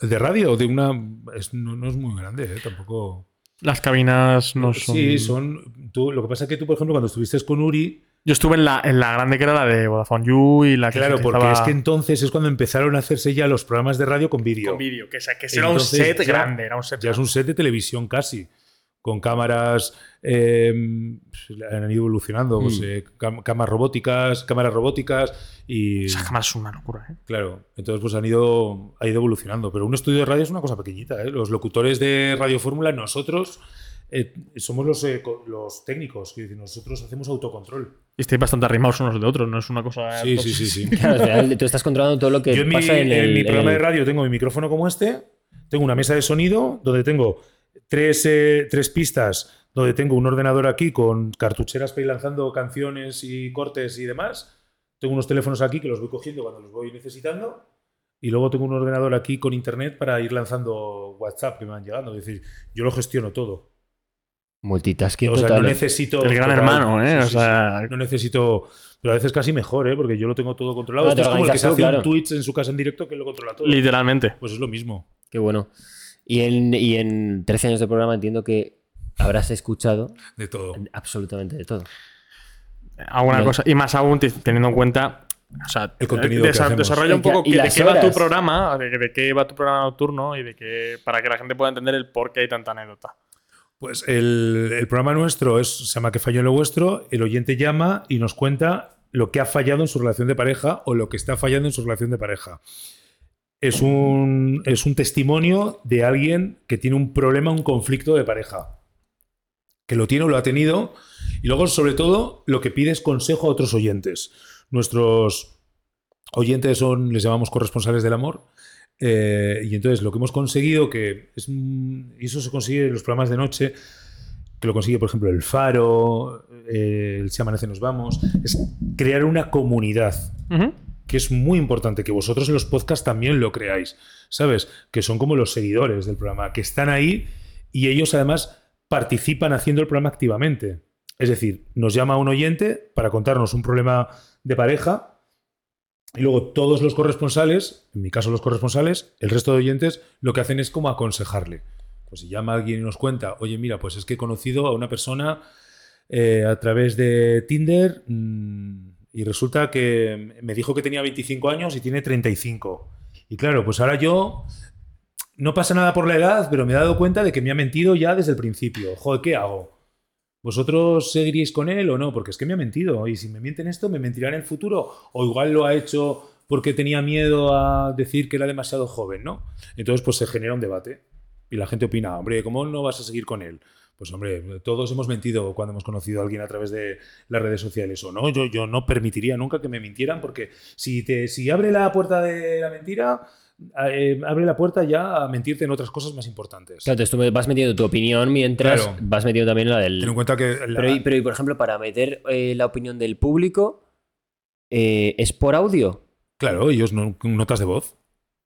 ¿El de radio? De una. es- no, no es muy grande, ¿eh? Tampoco. Las cabinas no son. Sí, son. Tú, lo que pasa es que tú, por ejemplo, cuando estuviste con Uri. Yo estuve en la, en la grande que era la de Vodafone You y la que Claro, porque es que entonces es cuando empezaron a hacerse ya los programas de radio con vídeo. con vídeo. Que, sea, que era un set ya- grande, era un set Ya es un set de televisión casi. Con cámaras. eh, han ido evolucionando. pues, Mm. eh, cámaras robóticas, cámaras robóticas y. Esa cámara es una locura, ¿eh? Claro, entonces pues han ido, ha ido evolucionando. Pero un estudio de radio es una cosa pequeñita. ¿eh? Los locutores de Radio Fórmula, nosotros eh, somos los, eh, los técnicos. decir, nosotros hacemos autocontrol. Y estáis bastante arrimados unos de otros, no es una cosa. Sí, sí, sí, sí. Claro, al final tú estás controlando todo lo que Yo en mi, pasa en, el, mi en programa el- de radio tengo mi micrófono como este, tengo una mesa de sonido donde tengo tres, eh, tres pistas, donde tengo un ordenador aquí con cartucheras para ir lanzando canciones y cortes y demás. Tengo unos teléfonos aquí que los voy cogiendo cuando los voy necesitando. Y luego tengo un ordenador aquí con internet para ir lanzando WhatsApp que me van llegando. Es decir, yo lo gestiono todo. Multitasking O sea, total. no necesito. El gran total. hermano, ¿eh? Sí, o sí. sea, No necesito. Pero a veces casi mejor, ¿eh? Porque yo lo tengo todo controlado. Esto es como el que se hace claro. un Twitch en su casa en directo que lo controla todo. literalmente. Pues es lo mismo. Qué bueno. Y en, y en 13 años de programa entiendo que habrás escuchado De todo. absolutamente de todo. Alguna cosa. Y más aún te- teniendo en cuenta. O sea, El contenido que desarrolla un Y que- poco y que- de qué va tu programa, de, de qué va tu programa nocturno y de qué. para que la gente pueda entender el por qué hay tanta anécdota. Pues el, programa nuestro es, se llama Que falló en lo vuestro. El oyente llama y nos cuenta lo que ha fallado en su relación de pareja o lo que está fallando en su relación de pareja. Es un, es un testimonio de alguien que tiene un problema, un conflicto de pareja. Que lo tiene o lo ha tenido. Y luego, sobre todo, lo que pide es consejo a otros oyentes. Nuestros oyentes son, les llamamos corresponsales del amor. Eh, y entonces lo que hemos conseguido, que es, y eso se consigue en los programas de noche, que lo consigue, por ejemplo, el Faro, eh, el Si Amanece Nos Vamos, es crear una comunidad, que es muy importante, que vosotros en los podcasts también lo creáis, ¿sabes? Que son como los seguidores del programa, que están ahí y ellos además participan haciendo el programa activamente. Es decir, nos llama un oyente para contarnos un problema de pareja y luego todos los corresponsales, en mi caso los corresponsales, el resto de oyentes, lo que hacen es como aconsejarle. Pues si llama alguien y nos cuenta, oye, mira, pues es que he conocido a una persona eh, a través de Tinder mm, y resulta que me dijo que tenía 25 años y tiene 35. Y claro, pues ahora yo no pasa nada por la edad, pero me he dado cuenta de que me ha mentido ya desde el principio. Joder, ¿qué hago? ¿Vosotros seguiríais con él o no? Porque es que me ha mentido. Y si me mienten esto, ¿me mentirá en el futuro? O igual lo ha hecho porque tenía miedo a decir que era demasiado joven, ¿no? Entonces, pues se genera un debate. Y la gente opina, hombre, ¿cómo no vas a seguir con él? Pues hombre, todos hemos mentido cuando hemos conocido a alguien a través de las redes sociales o no. Yo, yo no permitiría nunca que me mintieran porque si, te, si abre la puerta de la mentira, eh, abre la puerta ya a mentirte en otras cosas más importantes. Claro, entonces tú vas metiendo tu opinión mientras Claro. vas metiendo también la del. Ten en cuenta que la- Pero, y, pero, y, por ejemplo, para meter eh, la opinión del público, eh, ¿es por audio? claro, ellos no, notas de voz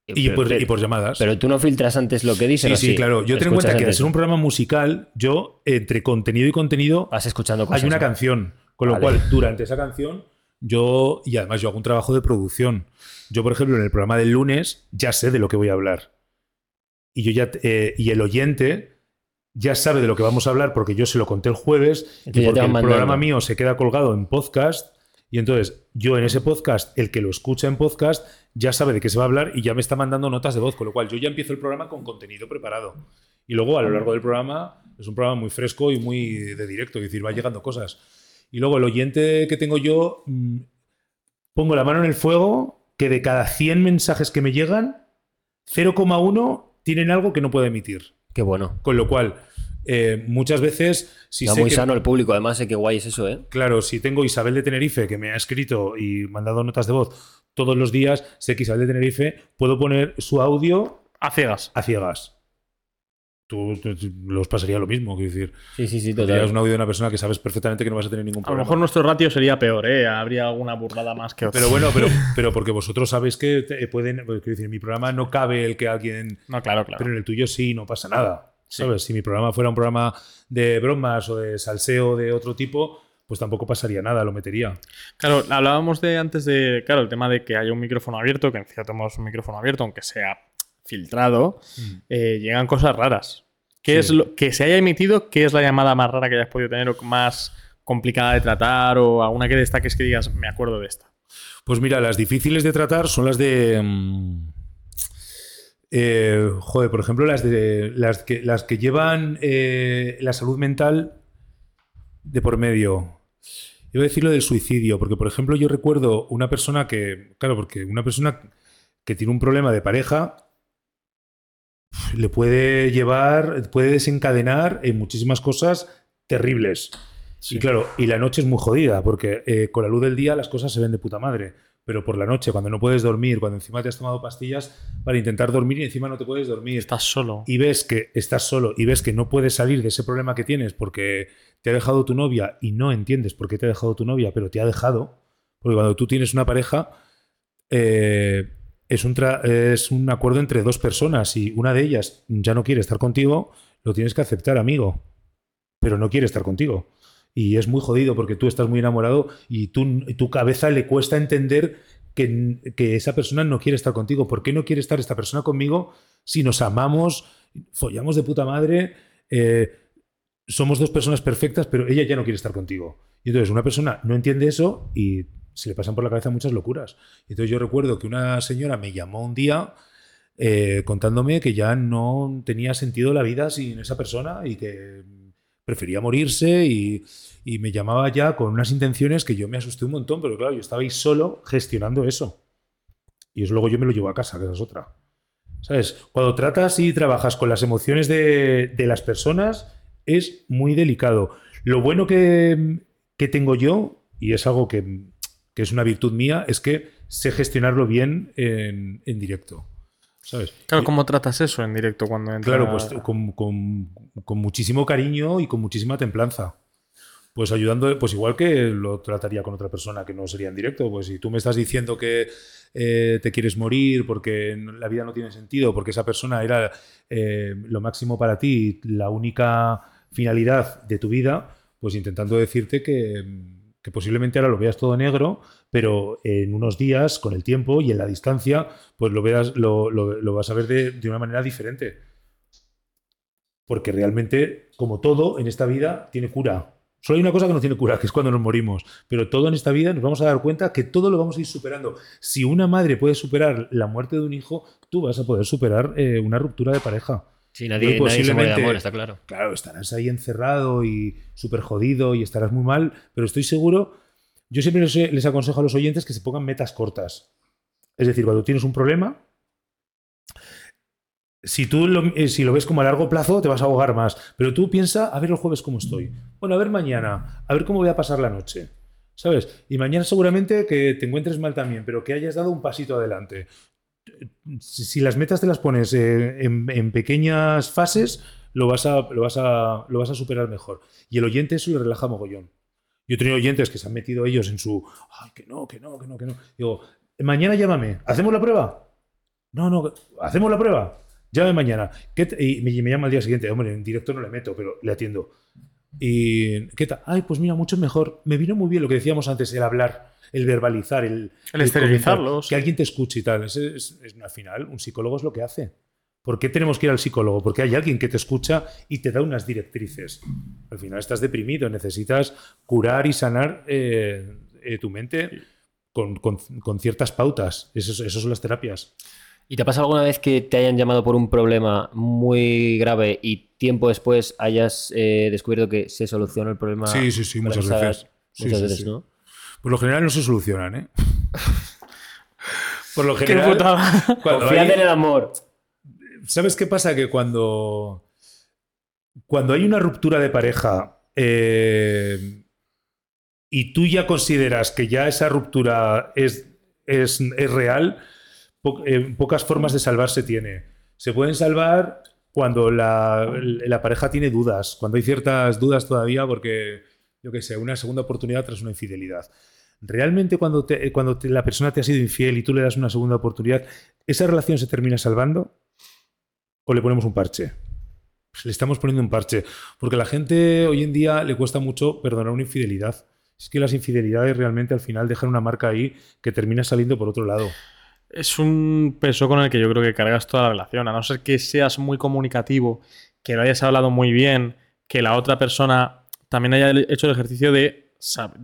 y, pero, por, pero- y por llamadas. pero tú no filtras antes lo que dicen. sí, ¿o sí, claro. Yo ten en cuenta que al ser un programa musical, yo entre contenido y contenido Vas escuchando cosas. hay una ¿no? canción. Con lo Vale. cual, durante esa canción, yo, y además yo hago un trabajo de producción. Yo, por ejemplo, en el programa del lunes ya sé de lo que voy a hablar. Y yo ya, eh, y el oyente ya sabe de lo que vamos a hablar porque yo se lo conté el jueves y porque el mandando. programa mío se queda colgado en podcast. Y entonces, yo en ese podcast, el que lo escucha en podcast, ya sabe de qué se va a hablar y ya me está mandando notas de voz, con lo cual yo ya empiezo el programa con contenido preparado. Y luego, a lo largo del programa, es un programa muy fresco y muy de directo, es decir, va llegando cosas. Y luego, el oyente que tengo yo, mm, pongo la mano en el fuego que de cada 100 mensajes que me llegan, 0,1 tienen algo que no puedo emitir. Qué bueno. Con lo cual, eh, muchas veces, si Está sé muy que- sano el público, además, sé qué guay es eso, ¿eh? Claro, si tengo Isabel de Tenerife que me ha escrito y mandado notas de voz todos los días, sé que Isabel de Tenerife puedo poner su audio A ciegas. a ciegas. Tú, los pasaría lo mismo, quiero decir. Sí, sí, sí, Tendrías total. un audio de una persona que sabes perfectamente que no vas a tener ningún A lo problema. mejor nuestro ratio sería peor, ¿eh? Habría alguna burrada más que otra. Pero bueno, pero, pero porque vosotros sabéis que te- pueden. pues, Quiero decir, en mi programa no cabe el que alguien. No, claro, claro. Pero en el tuyo sí, no pasa nada. ¿Sabes? Si mi programa fuera un programa de bromas o de salseo de otro tipo, pues tampoco pasaría nada, lo metería. Claro, hablábamos de antes de, claro, el tema de que haya un micrófono abierto, que en cierto modo es un micrófono abierto, aunque sea filtrado, eh, llegan cosas raras. ¿Qué Sí. es lo que se haya emitido? ¿Qué es la llamada más rara que hayas podido tener o más complicada de tratar o alguna que destaques que digas, me acuerdo de esta? Pues mira, las difíciles de tratar son las de. mm, eh, joder, por ejemplo, las de. Las que, las que llevan eh, la salud mental de por medio. Iba a decir lo del suicidio, porque, por ejemplo, yo recuerdo una persona que. Claro, porque una persona que tiene un problema de pareja le puede llevar, puede desencadenar en muchísimas cosas terribles. Y claro, y la noche es muy jodida, porque eh, con la luz del día las cosas se ven de puta madre. Pero por la noche, cuando no puedes dormir, cuando encima te has tomado pastillas para intentar dormir y encima no te puedes dormir, Estás solo. y ves que estás solo y ves que no puedes salir de ese problema que tienes porque te ha dejado tu novia y no entiendes por qué te ha dejado tu novia, pero te ha dejado, porque cuando tú tienes una pareja, eh, es, un es un acuerdo entre dos personas y una de ellas ya no quiere estar contigo, lo tienes que aceptar, amigo, pero no quiere estar contigo. Y es muy jodido porque tú estás muy enamorado y tu cabeza le cuesta entender que, que esa persona no quiere estar contigo. ¿Por qué no quiere estar esta persona conmigo si nos amamos, follamos de puta madre, eh, somos dos personas perfectas, pero ella ya no quiere estar contigo? Y entonces una persona no entiende eso y se le pasan por la cabeza muchas locuras. Entonces yo recuerdo que una señora me llamó un día eh, contándome que ya no tenía sentido la vida sin esa persona y que prefería morirse y, y me llamaba ya con unas intenciones que yo me asusté un montón, pero claro, yo estaba ahí solo gestionando eso. Y eso luego yo me lo llevo a casa, que esa es otra. ¿Sabes? Cuando tratas y trabajas con las emociones de, de las personas, es muy delicado. Lo bueno que, que tengo yo, y es algo que, que es una virtud mía, es que sé gestionarlo bien en, en directo. ¿Sabes? Claro, ¿cómo tratas eso en directo cuando entra? Claro, pues con, con- con muchísimo cariño y con muchísima templanza. Pues ayudando, pues igual que lo trataría con otra persona que no sería en directo. Pues si tú me estás diciendo que eh, te quieres morir porque la vida no tiene sentido, porque esa persona era eh, lo máximo para ti, la única finalidad de tu vida, pues intentando decirte que, que posiblemente ahora lo veas todo negro, pero en unos días, con el tiempo y en la distancia, pues lo, veas, lo, lo- vas a ver de, de una manera diferente. Porque realmente, como todo en esta vida, tiene cura. Solo hay una cosa que no tiene cura, que es cuando nos morimos. Pero todo en esta vida nos vamos a dar cuenta que todo lo vamos a ir superando. Si una madre puede superar la muerte de un hijo, tú vas a poder superar eh, una ruptura de pareja. Sí, nadie, Muy nadie se muere de posiblemente- amor, está claro. Claro, estarás ahí encerrado y súper jodido y estarás muy mal, pero estoy seguro, yo siempre les, les aconsejo a los oyentes que se pongan metas cortas. Es decir, cuando tienes un problema, si tú lo, eh, si lo ves como a largo plazo, te vas a ahogar más. Pero tú piensa, a ver el jueves cómo estoy. Bueno, a ver mañana, a ver cómo voy a pasar la noche. ¿Sabes? Y mañana seguramente que te encuentres mal también, pero que hayas dado un pasito adelante. Si, las metas te las pones eh, en, pequeñas fases, lo vas, a, lo, vas a, lo vas a superar mejor. Y el oyente eso le relaja mogollón. Yo he tenido oyentes que se han metido ellos en su, ay, que no, que no, que no, que no. Digo, mañana llámame, ¿hacemos la prueba? No, no, hacemos la prueba. Llámame mañana. ¿Qué te- y me, me llama al día siguiente. Hombre, en directo no le meto, pero le atiendo. ¿Y qué tal? Ay, pues mira, mucho mejor. Me vino muy bien lo que decíamos antes, el hablar, el verbalizar, el, El sí. Que alguien te escuche y tal. Es, es- es- al final, un psicólogo es lo que hace. ¿Por qué tenemos que ir al psicólogo? Porque hay alguien que te escucha y te da unas directrices. Al final estás deprimido, necesitas curar y sanar eh, eh, tu mente con, con- con ciertas pautas. Eso, es- eso son las terapias. ¿Y te ha pasado alguna vez que te hayan llamado por un problema muy grave y tiempo después hayas eh, descubierto que se solucionó el problema? Sí, sí, sí, muchas veces. Muchas sí, veces, sí. ¿no? Por lo general no se solucionan, ¿eh? Por lo Qué general. putada. cuando Confíate hay- en el amor. ¿Sabes qué pasa? Que cuando, cuando hay una ruptura de pareja eh, y tú ya consideras que ya esa ruptura es, es, es real, eh, pocas formas de salvarse tiene. Se pueden salvar cuando la, pareja tiene dudas, cuando hay ciertas dudas todavía porque, yo qué sé, una segunda oportunidad tras una infidelidad. Realmente cuando, te- cuando te- la persona te ha sido infiel y tú le das una segunda oportunidad, ¿esa relación se termina salvando? ¿O le ponemos un parche? Pues le estamos poniendo un parche. Porque a la gente hoy en día le cuesta mucho perdonar una infidelidad. Es que las infidelidades realmente al final dejan una marca ahí que termina saliendo por otro lado. Es un peso con el que yo creo que cargas toda la relación. A no ser que seas muy comunicativo, que lo hayas hablado muy bien, que la otra persona también haya hecho el ejercicio de,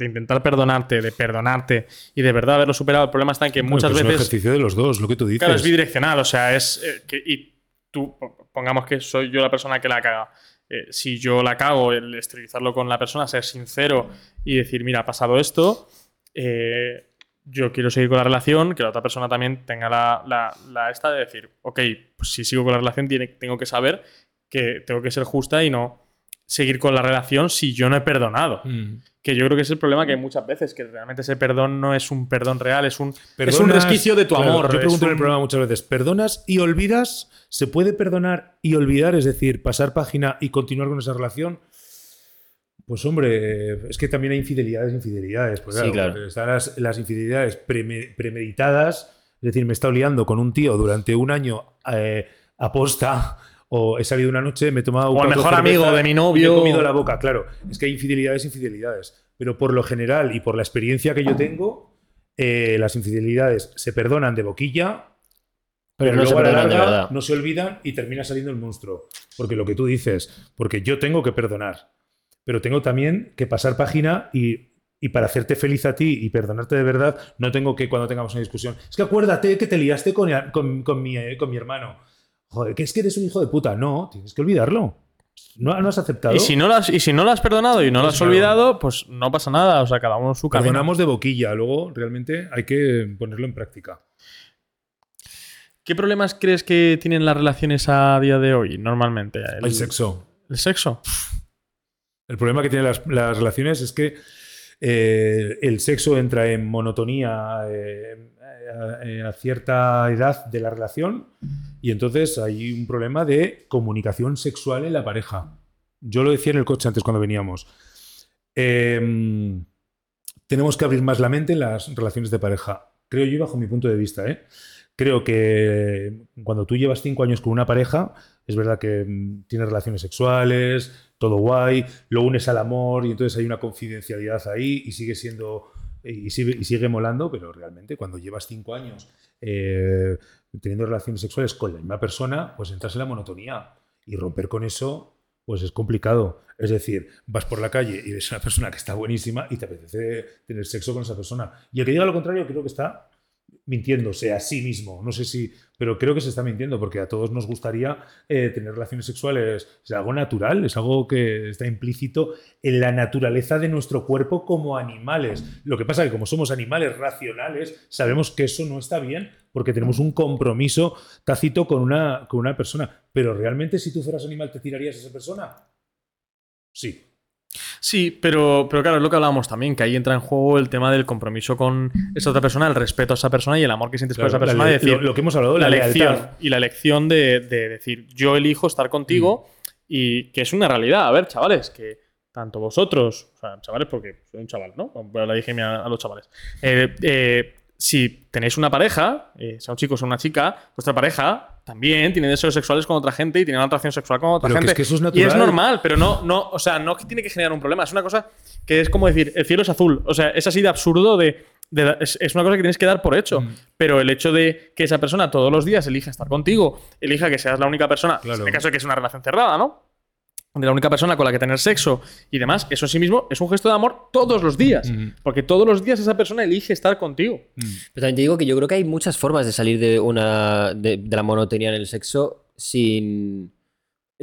intentar perdonarte, de perdonarte y de verdad haberlo superado. El problema está en que Bueno, muchas pues Es un veces. ejercicio de los dos, lo que tú dices. Claro, es bidireccional, o sea, es. eh, que- y tú, po- pongamos que soy yo la persona que la caga. Eh, si yo la cago, el esterilizarlo con la persona, ser sincero y decir, mira, ha pasado esto, eh, yo quiero seguir con la relación, que la otra persona también tenga la, la- la esta de decir, ok, pues si sigo con la relación, tiene, tengo que saber que tengo que ser justa y no seguir con la relación si yo no he perdonado. Mm. Que yo creo que es el problema que hay muchas veces, que realmente ese perdón no es un perdón real, es un, es un resquicio de tu claro, amor. Yo pregunto en el un- programa muchas veces, ¿perdonas y olvidas? ¿Se puede perdonar y olvidar? Es decir, pasar página y continuar con esa relación. Pues hombre, es que también hay infidelidades, infidelidades. Pues, Sí, claro. Están las, las infidelidades preme- premeditadas, es decir, me he estado liando con un tío durante un año eh, aposta, o he salido una noche, me he tomado O el mejor amigo de mi novio. he comido la boca, claro. Es que hay infidelidades, infidelidades. Pero por lo general y por la experiencia que yo tengo, eh, las infidelidades se perdonan de boquilla, Pero pero, no se luego a la de larga verdad. no se olvidan y termina saliendo el monstruo. Porque lo que tú dices, porque yo tengo que perdonar, pero tengo también que pasar página y, y para hacerte feliz a ti y perdonarte de verdad, no tengo que cuando tengamos una discusión. Es que acuérdate que te liaste con, con- con mi, eh, con mi hermano. Joder, que es que eres un hijo de puta. No, tienes que olvidarlo. No, no has aceptado. Y si no, lo has, y si no lo has perdonado y no lo has claro. olvidado, pues no pasa nada. O sea, cada uno su camino. Perdonamos de boquilla, luego realmente hay que ponerlo en práctica. ¿Qué problemas crees que tienen las relaciones a día de hoy, normalmente? El sexo. ¿El sexo? El problema que tienen las, relaciones es que eh, el sexo entra en monotonía eh, a, a cierta edad de la relación y entonces hay un problema de comunicación sexual en la pareja. Yo lo decía en el coche antes cuando veníamos. Eh, tenemos que abrir más la mente en las relaciones de pareja. Creo yo, bajo mi punto de vista, ¿eh? Creo que cuando tú llevas cinco años con una pareja, es verdad que mm, tienes relaciones sexuales, todo guay, lo unes al amor y entonces hay una confidencialidad ahí y sigue siendo y sigue, y sigue molando, pero realmente cuando llevas cinco años eh, teniendo relaciones sexuales con la misma persona, pues entras en la monotonía y romper con eso pues es complicado. Es decir, vas por la calle y ves a una persona que está buenísima y te apetece tener sexo con esa persona. Y el que diga lo contrario creo que está mintiéndose a sí mismo. No sé si, pero creo que se está mintiendo porque a todos nos gustaría eh, tener relaciones sexuales. Es algo natural, es algo que está implícito en la naturaleza de nuestro cuerpo como animales. Lo que pasa es que como somos animales racionales, sabemos que eso no está bien porque tenemos un compromiso tácito con una, con una persona. Pero realmente si tú fueras animal, ¿te tirarías a esa persona? Sí. Sí, pero, pero claro, es lo que hablábamos también, que ahí entra en juego el tema del compromiso con esa otra persona, el respeto a esa persona y el amor que sientes por esa persona. decir, lo, lo que hemos hablado, la la, elección lealtad. y la elección de, de decir yo elijo estar contigo y que es una realidad. A ver, chavales, que tanto vosotros, o sea, chavales porque soy un chaval, ¿no? Le dije a, a los chavales. Eh, eh, si tenéis una pareja, eh, sea un chico o sea una chica, vuestra pareja también tiene deseos sexuales con otra gente y tiene una atracción sexual con otra Pero que gente. es que eso es Y es normal, pero no, no, o sea, no es que tiene que generar un problema. Es una cosa que es como decir, el cielo es azul. O sea, es así de absurdo de. de- es, es una cosa que tienes que dar por hecho. Mm. Pero el hecho de que esa persona todos los días elija estar contigo, elija que seas la única persona, Claro. en el caso de que es una relación cerrada, ¿no? De la única persona con la que tener sexo y demás, eso en sí mismo es un gesto de amor todos los días. Mm. Porque todos los días esa persona elige estar contigo. Pero también te digo que yo creo que hay muchas formas de salir de una de, de la monotonía en el sexo sin.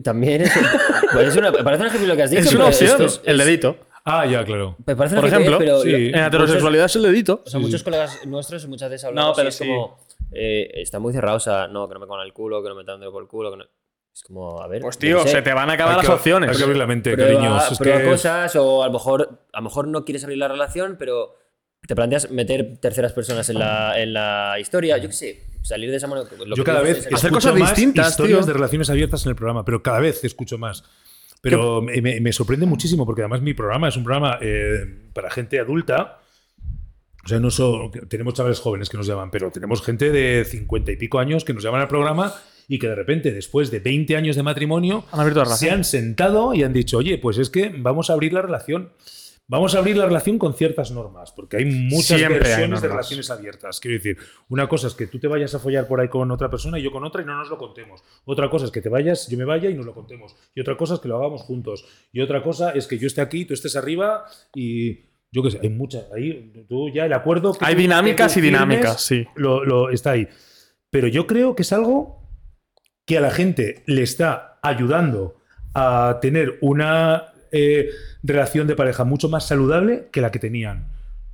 También es. pues es una- parece un ejemplo lo que has dicho. Es una opción, es- el dedito. Ah, ya, claro. Por ejemplo, pero sí. lo- En muchos- heterosexualidad es el dedito. O sea, Sí, muchos sí. colegas nuestros muchas veces No, hablamos pero y es sí. como. eh, está muy cerrado, o sea, no, que no me coman el culo, que no me metan el dedo por el culo. Que no... Es como, a ver. Pues tío, qué sé, se te van a acabar Hay las que- opciones. Hay que abrir la mente, prueba, cariños. Es prueba que- cosas, o a lo mejor a lo mejor no quieres abrir la relación, pero te planteas meter terceras personas en la, en la historia. Yo qué sé, salir de esa manera. lo Yo cada vez Hacer escucho cosas más distintas, historias tío. de relaciones abiertas en el programa, pero cada vez escucho más. Pero me, me- me sorprende muchísimo porque además mi programa es un programa eh, para gente adulta. O sea, no solo tenemos chavales jóvenes que nos llaman, pero tenemos gente de cincuenta y pico años que nos llaman al programa y que de repente, después de 20 años de matrimonio, Han se han sentado y han dicho, oye, pues es que vamos a abrir la relación. Vamos a abrir la relación con ciertas normas, porque hay muchas Siempre hay versiones de normas. relaciones abiertas. Quiero decir, una cosa es que tú te vayas a follar por ahí con otra persona y yo con otra y no nos lo contemos. Otra cosa es que te vayas, yo me vaya y nos lo contemos. Y otra cosa es que lo hagamos juntos. Y otra cosa es que yo esté aquí, tú estés arriba y yo qué sé, hay muchas. Ahí tú ya el acuerdo. que Hay dinámicas y dinámicas, sí. Lo, lo- está ahí. Pero yo creo que es algo que a la gente le está ayudando a tener una eh, relación de pareja mucho más saludable que la que tenían.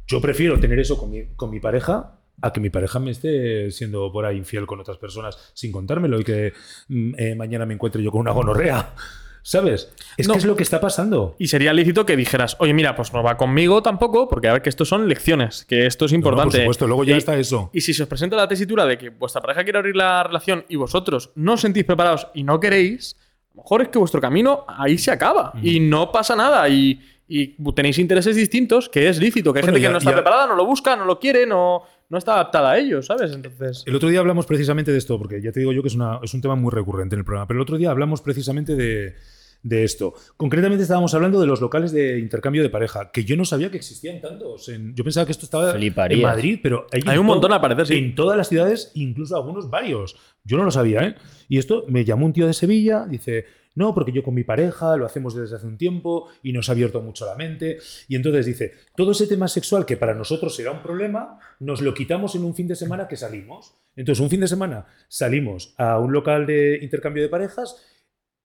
Yo prefiero tener eso con mi, con mi pareja a que mi pareja me esté siendo por ahí infiel con otras personas sin contármelo y que mm, eh, mañana me encuentre yo con una gonorrea. ¿Sabes? Es No. que es lo que está pasando. Y sería lícito que dijeras, oye, mira, pues no va conmigo tampoco, porque a ver que esto son lecciones, que esto es No, no, importante. por supuesto, luego ya Y- está eso. Y si se os presenta la tesitura de que vuestra pareja quiere abrir la relación y vosotros no os sentís preparados y no queréis, a lo mejor es que vuestro camino ahí se acaba y no pasa nada y, y tenéis intereses distintos, que es lícito, que hay Bueno, gente ya- que no está ya- preparada, no lo busca, no lo quiere, no, no está adaptada a ello, ¿sabes? Entonces... El otro día hablamos precisamente de esto, porque ya te digo yo que es, una- es un tema muy recurrente en el programa, pero el otro día hablamos precisamente de, de esto. Concretamente estábamos hablando de los locales de intercambio de pareja, que yo no sabía que existían tantos. En- yo pensaba que esto estaba en Madrid, pero hay, un montón, al parecer, sí. En todas las ciudades, incluso algunos varios. Yo no lo sabía, ¿eh? Y esto me llamó un tío de Sevilla, dice, no, porque yo con mi pareja lo hacemos desde hace un tiempo y nos ha abierto mucho la mente. Y entonces dice, todo ese tema sexual que para nosotros será un problema, nos lo quitamos en un fin de semana que salimos. Entonces, un fin de semana salimos a un local de intercambio de parejas,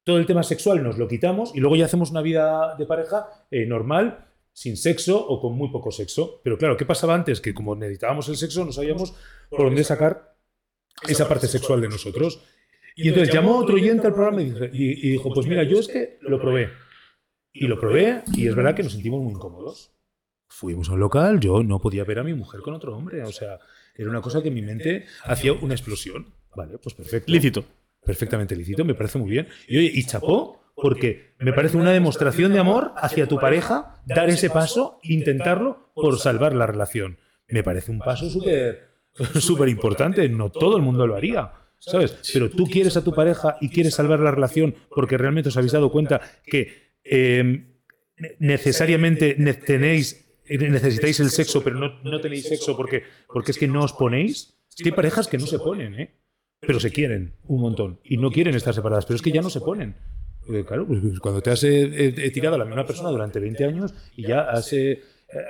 todo el tema sexual nos lo quitamos y luego ya hacemos una vida de pareja eh, normal, sin sexo o con muy poco sexo. Pero claro, ¿qué pasaba antes? Que como necesitábamos el sexo, no sabíamos por dónde sacar esa parte sexual de nosotros. Y entonces llamó a otro oyente al programa y dijo, y- y dijo, pues mira, yo es que lo probé. Y lo probé y es verdad que nos sentimos muy incómodos. Fuimos a un local, yo no podía ver a mi mujer con otro hombre. O sea, era una cosa que en mi mente hacía una explosión. Vale, pues perfecto. Lícito. Perfectamente lícito, me parece muy bien. Y oye, y chapó, porque me parece una demostración de amor hacia tu pareja, dar ese paso, intentarlo por salvar la relación. Me parece un paso súper súper importante. No todo el mundo lo haría. ¿Sabes? Pero tú quieres a tu pareja y quieres salvar la relación porque realmente os habéis dado cuenta que eh, ne- necesariamente ne- tenéis, necesitáis el sexo, pero no, no tenéis sexo porque, porque es que no os ponéis. Es que hay parejas que no se ponen, ¿eh? Pero se quieren un montón y no quieren estar separadas, pero es que ya no se ponen. Claro, pues, pues, cuando te has eh, eh, tirado a la misma persona durante 20 años y ya has, eh,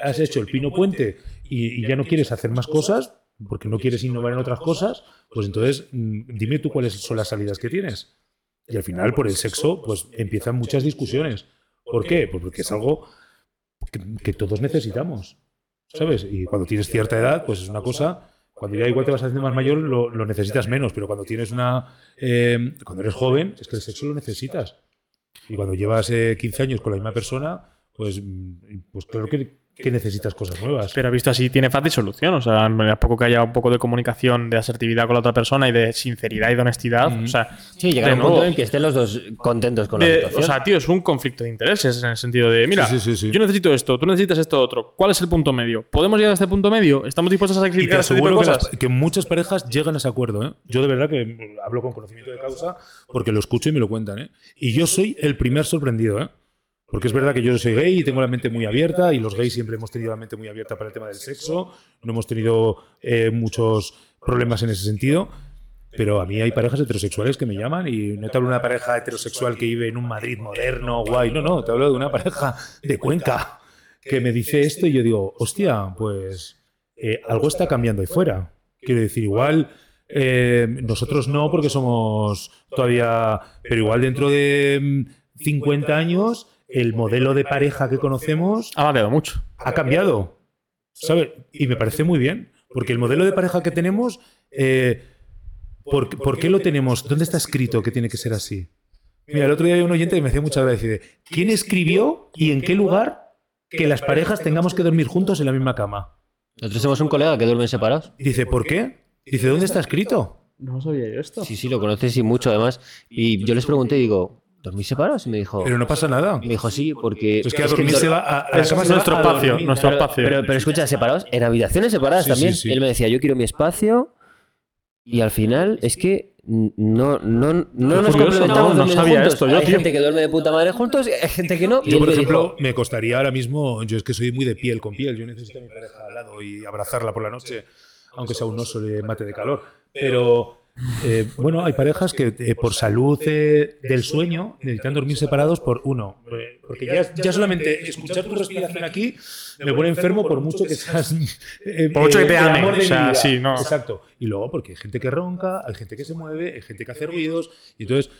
has hecho el pino puente y, y ya no quieres hacer más cosas, porque no quieres innovar en otras cosas, pues entonces mm, dime tú cuáles son las salidas que tienes. Y al final, por el sexo, pues empiezan muchas discusiones. ¿Por qué? Pues porque es algo que, que todos necesitamos. ¿Sabes? Y cuando tienes cierta edad, pues es una cosa. Cuando ya igual te vas haciendo más mayor, lo, lo necesitas menos. Pero cuando tienes una. eh, cuando eres joven, es que el sexo lo necesitas. Y cuando llevas eh, 15 años con la misma persona, pues, mm, pues claro que, que necesitas cosas nuevas. Pero visto así, tiene fácil solución. O sea, a poco que haya un poco de comunicación, de asertividad con la otra persona y de sinceridad y de honestidad. Mm. O sea, Sí, llegar a un punto en que estén los dos contentos con la de- situación. o sea, tío, es un conflicto de intereses en el sentido de, mira, Sí, sí, sí, sí. yo necesito esto, tú necesitas esto otro. ¿Cuál es el punto medio? ¿Podemos llegar a este punto medio? ¿Estamos dispuestos a sacrificar este tipo de aseguro que, cosas? las- que muchas parejas llegan a ese acuerdo. ¿eh? Yo de verdad que hablo con conocimiento de causa porque lo escucho y me lo cuentan. ¿eh? Y yo soy el primer sorprendido. ¿eh? Porque es verdad que yo soy gay y tengo la mente muy abierta y los gays siempre hemos tenido la mente muy abierta para el tema del sexo. No hemos tenido eh, muchos problemas en ese sentido. Pero a mí hay parejas heterosexuales que me llaman y no te hablo de una pareja heterosexual que vive en un Madrid moderno, guay. No, no, te hablo de una pareja de Cuenca que me dice esto y yo digo, hostia, pues eh, algo está cambiando ahí fuera. Quiero decir, igual eh, nosotros no porque somos todavía, pero igual dentro de mm, 50 años el modelo de pareja que conocemos Ha variado mucho. ha cambiado. ¿Sabes? Y me parece muy bien, porque el modelo de pareja que tenemos, eh, ¿por, por qué lo tenemos? ¿Dónde está escrito que tiene que ser así? Mira, el otro día había un oyente que me hacía mucha gracia. dice, ¿Quién escribió y en qué lugar que las parejas tengamos que dormir juntos en la misma cama? Nosotros tenemos un colega que duermen separados. Y dice, ¿por qué? Dice, ¿dónde está escrito? No sabía yo esto. Sí, sí, lo conoces y mucho además. Y yo les pregunté, digo, ¿dormís separados? Y me dijo, Pero no pasa nada. me dijo sí, porque... Es que a es que dormir dor- se va a, a la cama nuestro espacio, dormir. nuestro Pero, espacio. pero, pero escucha, separados, en habitaciones separadas Sí, también. sí, sí. Él me decía, yo quiero mi espacio. Y al final es que no, no, no nos curioso, complementamos no, no sabía juntos. esto yo, hay tío. gente que duerme de puta madre juntos hay gente que no. Yo, por ejemplo, dijo, me costaría ahora mismo, yo es que soy muy de piel con piel, yo necesito a mi pareja al lado y abrazarla por la noche, aunque sea un oso le mate de calor. Pero eh, bueno, hay parejas que eh, por salud eh, del sueño necesitan dormir separados por uno. Porque ya, ya solamente escuchar tu respiración aquí me pone enfermo por mucho que seas. Por mucho que te de o sea, sí, no. Exacto. Y luego porque hay gente que ronca, hay gente que se mueve, hay gente que hace ruidos. Y entonces.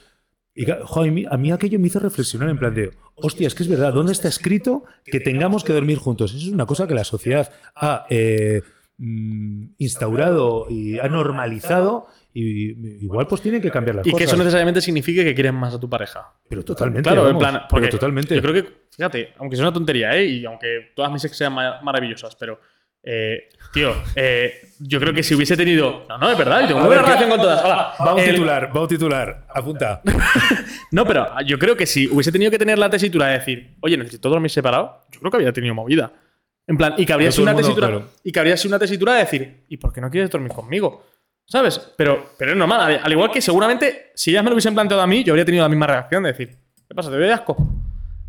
Y, a, mí, aquello me hizo reflexionar en plan de, hostia, es que es verdad, ¿dónde está escrito que tengamos que dormir juntos? Eso es una cosa que la sociedad ha eh, mm, instaurado y ha normalizado y igual pues tiene que cambiar las Y que cosas. eso necesariamente signifique que quieres más a tu pareja. Pero totalmente. Claro, en vamos, plan, pero porque totalmente. yo creo que, fíjate, aunque sea una tontería, ¿eh? Y aunque todas mis ex sean ma- maravillosas, pero, eh, tío, eh, yo creo que si hubiese tenido. No, no, es verdad, yo tengo A una relación con todas. Hola, Va un el- titular, va un titular. Apunta. No, pero yo creo que si hubiese tenido que tener la tesitura de decir, oye, necesito dormir separado, yo creo que habría tenido movida. En plan, y que habría sido una mundo, tesitura. claro. Y que habría sido una tesitura de decir, ¿y por qué no quieres dormir conmigo? ¿Sabes? Pero, pero es normal. Al al igual que seguramente, si ellas me lo hubiesen planteado a mí, yo habría tenido la misma reacción de decir, ¿qué pasa? ¿Te doy asco?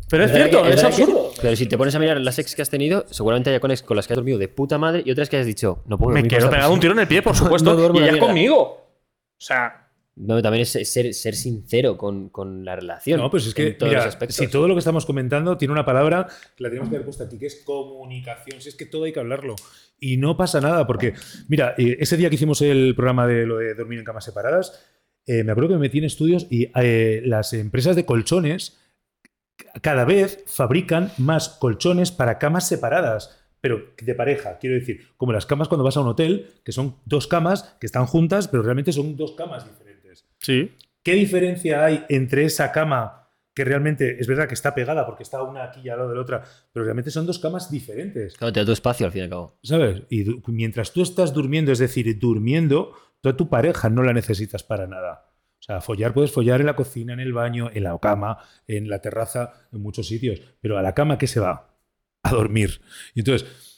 Pero es cierto, es absurdo. pero si te pones a mirar las ex que has tenido, seguramente haya con ex con las que has dormido de puta madre y otras que has dicho, no puedo Me dormir con quiero esta pegar un persona". tiro en el pie, por supuesto, No duermo y una ellas mierda. conmigo. O sea, No, también es ser, ser sincero con, con la relación. No, pues es que, mira, si todo lo que estamos comentando tiene una palabra que la tenemos que haber puesto aquí, que es comunicación. Si es que todo hay que hablarlo. Y no pasa nada, porque, mira, eh, ese día que hicimos el programa de lo de dormir en camas separadas, eh, me acuerdo que me metí en estudios y eh, las empresas de colchones cada vez fabrican más colchones para camas separadas. Pero de pareja, quiero decir, como las camas cuando vas a un hotel, que son dos camas que están juntas, pero realmente son dos camas diferentes. Sí. ¿Qué diferencia hay entre esa cama que realmente es verdad que está pegada porque está una aquí al lado de la otra, pero realmente son dos camas diferentes, Claro, te da tu espacio al fin y al cabo. ¿sabes? Y mientras tú estás durmiendo, es decir, durmiendo, tú a tu pareja no la necesitas para nada. O sea, follar puedes follar en la cocina, en el baño, en la cama, en la terraza, en muchos sitios, pero a la cama ¿qué se va? A dormir. Y entonces,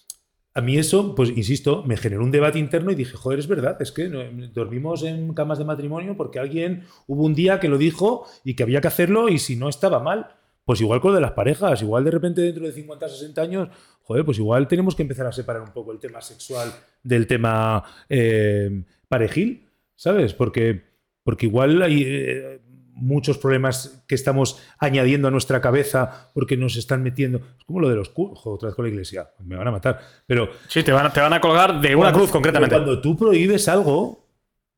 a mí eso, pues insisto, me generó un debate interno y dije, joder, es verdad, es que dormimos en camas de matrimonio porque alguien hubo un día que lo dijo y que había que hacerlo y si no estaba mal. Pues igual con lo de las parejas, igual de repente dentro de 50, 60 años, joder, pues igual tenemos que empezar a separar un poco el tema sexual del tema eh, parejil, ¿sabes? Porque, porque igual hay eh, muchos problemas que estamos añadiendo a nuestra cabeza porque nos están metiendo. Es como lo de los cu- Joder, otra vez con la iglesia, me van a matar. Pero Sí, te van, a- te van a colgar de una cuando- cruz concretamente. Cuando tú prohíbes algo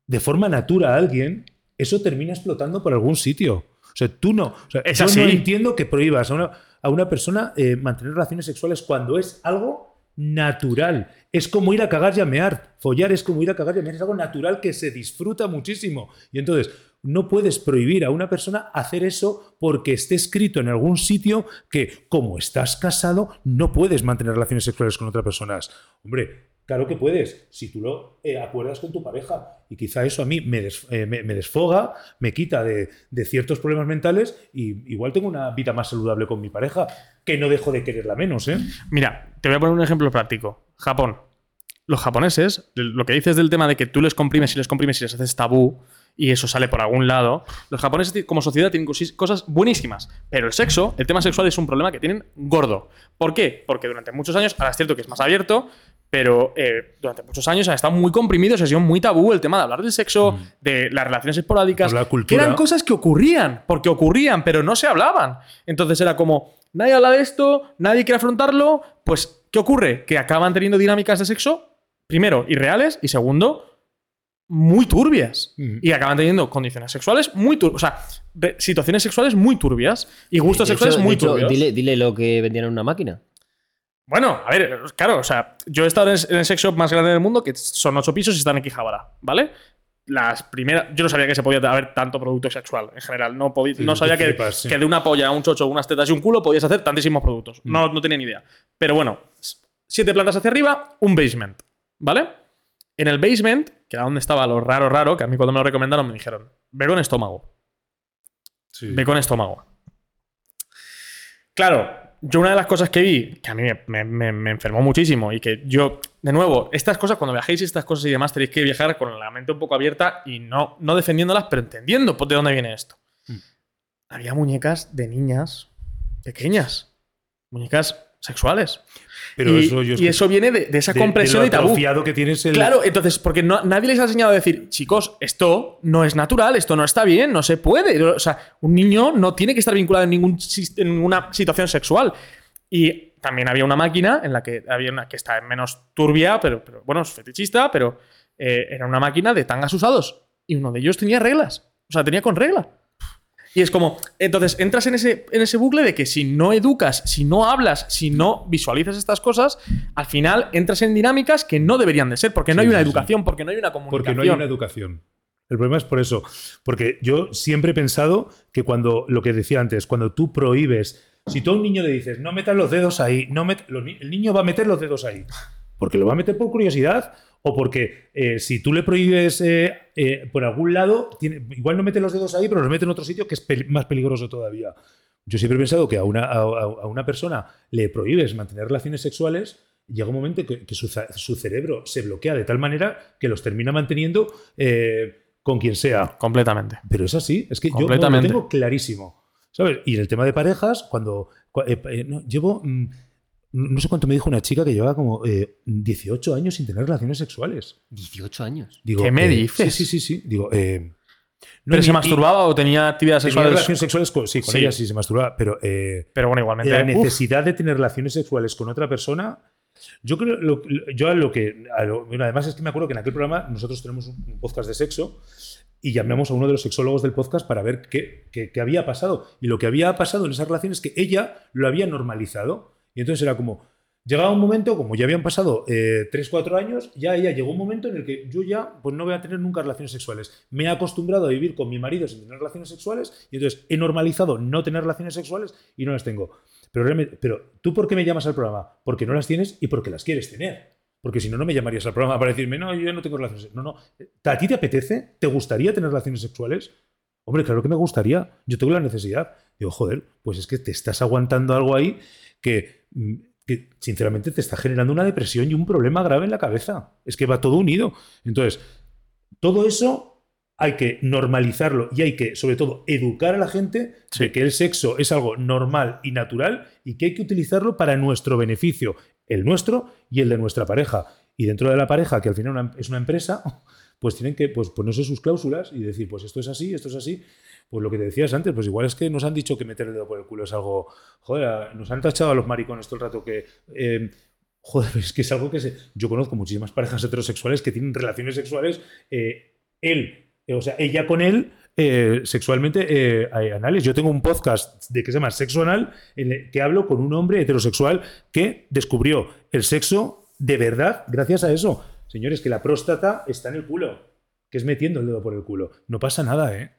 de forma natura a alguien, eso termina explotando por algún sitio. O sea, tú no. o sea, Es yo así. no entiendo que prohíbas a una, a una persona eh, mantener relaciones sexuales cuando es algo natural. Es como ir a cagar y a mear. Follar es como ir a cagar y a mear. Es algo natural que se disfruta muchísimo. Y entonces, no puedes prohibir a una persona hacer eso porque esté escrito en algún sitio que, como estás casado, no puedes mantener relaciones sexuales con otras personas. Hombre, claro que puedes, si tú lo eh, acuerdas con tu pareja. Y quizá eso a mí me, eh, desfoga, me quita de, de ciertos problemas mentales y igual tengo una vida más saludable con mi pareja, que no dejo de quererla menos, ¿eh? Mira, te voy a poner un ejemplo práctico. Japón. Los japoneses, lo que dices del tema de que tú les comprimes y les comprimes y les haces tabú y eso sale por algún lado, los japoneses como sociedad tienen cosas buenísimas. Pero el sexo, el tema sexual es un problema que tienen gordo. ¿Por qué? Porque durante muchos años, ahora es cierto que es más abierto, pero eh, durante muchos años han estado muy comprimidos, ha sido muy tabú el tema de hablar del sexo, de las relaciones esporádicas, Por la que cultura. eran cosas que ocurrían, porque ocurrían, pero no se hablaban. Entonces era como, nadie habla de esto, nadie quiere afrontarlo, pues, ¿qué ocurre? Que acaban teniendo dinámicas de sexo, primero, irreales, y segundo, muy turbias. Y acaban teniendo condiciones sexuales muy turbias, o sea, situaciones sexuales muy turbias y gustos sexuales muy hecho, turbios. Dile, dile lo que vendían en una máquina. Bueno, a ver, claro, o sea, yo he estado en el sex shop más grande del mundo, que son ocho pisos y están en Quijabara, ¿vale? Las primeras. Yo no sabía que se podía haber tanto producto sexual en general. No, podí- Sí, no sabía que, flipas, sí. que de una polla, un chocho, unas tetas y un culo podías hacer tantísimos productos. Mm. No, no tenía ni idea. Pero bueno, siete plantas hacia arriba, un basement, ¿vale? En el basement, que era donde estaba lo raro, raro, que a mí cuando me lo recomendaron me dijeron: ve con estómago. Sí. Ve con estómago. Claro, yo una de las cosas que vi, que a mí me, me- me- me enfermó muchísimo y que yo, de nuevo, estas cosas, cuando viajéis estas cosas y demás, tenéis que viajar con la mente un poco abierta y no, no defendiéndolas, pero entendiendo de dónde viene esto. Mm. Había muñecas de niñas pequeñas, muñecas sexuales. Pero y, eso yo y viene de, de esa de- compresión de y lo tabú. atrofiado que tienes el. Claro, entonces, porque no- nadie les ha enseñado a decir, chicos, esto no es natural, esto no está bien, no se puede. O sea, un niño no tiene que estar vinculado en, ningún, en ninguna situación sexual. Y también había una máquina en la que había una que está menos turbia, pero, pero bueno, es fetichista, pero eh, era una máquina de tangas usados. Y uno de ellos tenía reglas. O sea, tenía con regla. Y es como, entonces entras en ese, en ese bucle de que si no educas, si no hablas, si no visualizas estas cosas, al final entras en dinámicas que no deberían de ser, porque no Sí, hay una sí, sí. educación, porque no hay una comunicación. Porque no hay una educación. El problema es por eso. Porque yo siempre he pensado que cuando, lo que decía antes, cuando tú prohíbes, si tú a un niño le dices, no metas los dedos ahí, no met- el niño va a meter los dedos ahí. Porque lo va a meter por curiosidad o porque eh, si tú le prohíbes eh, eh, por algún lado, tiene- igual no mete los dedos ahí, pero los mete en otro sitio que es más peligroso todavía. Yo siempre he pensado que a una, a, una persona le prohíbes mantener relaciones sexuales, llega un momento que, que su, su cerebro se bloquea de tal manera que los termina manteniendo con quien sea. Completamente. Pero es así, es que yo no, lo tengo clarísimo. ¿Sabes? Y en el tema de parejas, cuando. cua- no, llevo. mm, no sé cuánto me dijo una chica que llevaba como eh, 18 años sin tener relaciones sexuales. 18 años. Digo, ¿Qué me eh, dices? Sí, sí, sí, sí. Digo, eh, no, ¿Pero ni- se y- masturbaba o tenía actividades Tenía sexuales? relaciones sexuales con, sí, con Sí. ella sí se masturbaba, pero eh, Pero bueno, igualmente. la uf, necesidad de tener relaciones sexuales con otra persona, yo creo, lo- yo a lo que, a lo- bueno, además es que me acuerdo que en aquel programa nosotros tenemos un un podcast de sexo y llamamos a uno de los sexólogos del podcast para ver qué, qué- qué había pasado. Y lo que había pasado en esas relaciones es que ella lo había normalizado. Y entonces era como, llegaba un momento, como ya habían pasado eh, 3, 4 años, ya ella llegó un momento en el que yo ya pues no voy a tener nunca relaciones sexuales. Me he acostumbrado a vivir con mi marido sin tener relaciones sexuales y entonces he normalizado no tener relaciones sexuales y no las tengo. Pero, pero tú por qué me llamas al programa? Porque no las tienes y porque las quieres tener. Porque si no, no me llamarías al programa para decirme, no, yo no tengo relaciones sexuales. No, no. ¿A ti te apetece? ¿Te gustaría tener relaciones sexuales? Hombre, claro que me gustaría. Yo tengo la necesidad. Digo, joder, pues es que te estás aguantando algo ahí que, mm, que sinceramente te está generando una depresión y un problema grave en la cabeza. Es que va todo unido. Entonces, todo eso hay que normalizarlo y hay que, sobre todo, educar a la gente de que el sexo es algo normal y natural y que hay que utilizarlo para nuestro beneficio, el nuestro y el de nuestra pareja. Y dentro de la pareja, que al final una- es una empresa, pues tienen que pues, ponerse sus cláusulas y decir, pues esto es así, esto es así. Pues lo que te decías antes, pues igual es que nos han dicho que meter el dedo por el culo es algo. Joder, nos han tachado a los maricones todo el rato que. eh, joder, es que es algo que se. Yo conozco muchísimas parejas heterosexuales que tienen relaciones sexuales. eh, él, eh, o sea, ella con él. eh, sexualmente eh, anales. Yo tengo un podcast de que se llama Sexo Anal en el que hablo con un hombre heterosexual que descubrió el sexo de verdad gracias a eso. Señores, que la próstata está en el culo, que es metiendo el dedo por el culo. No pasa nada, ¿eh?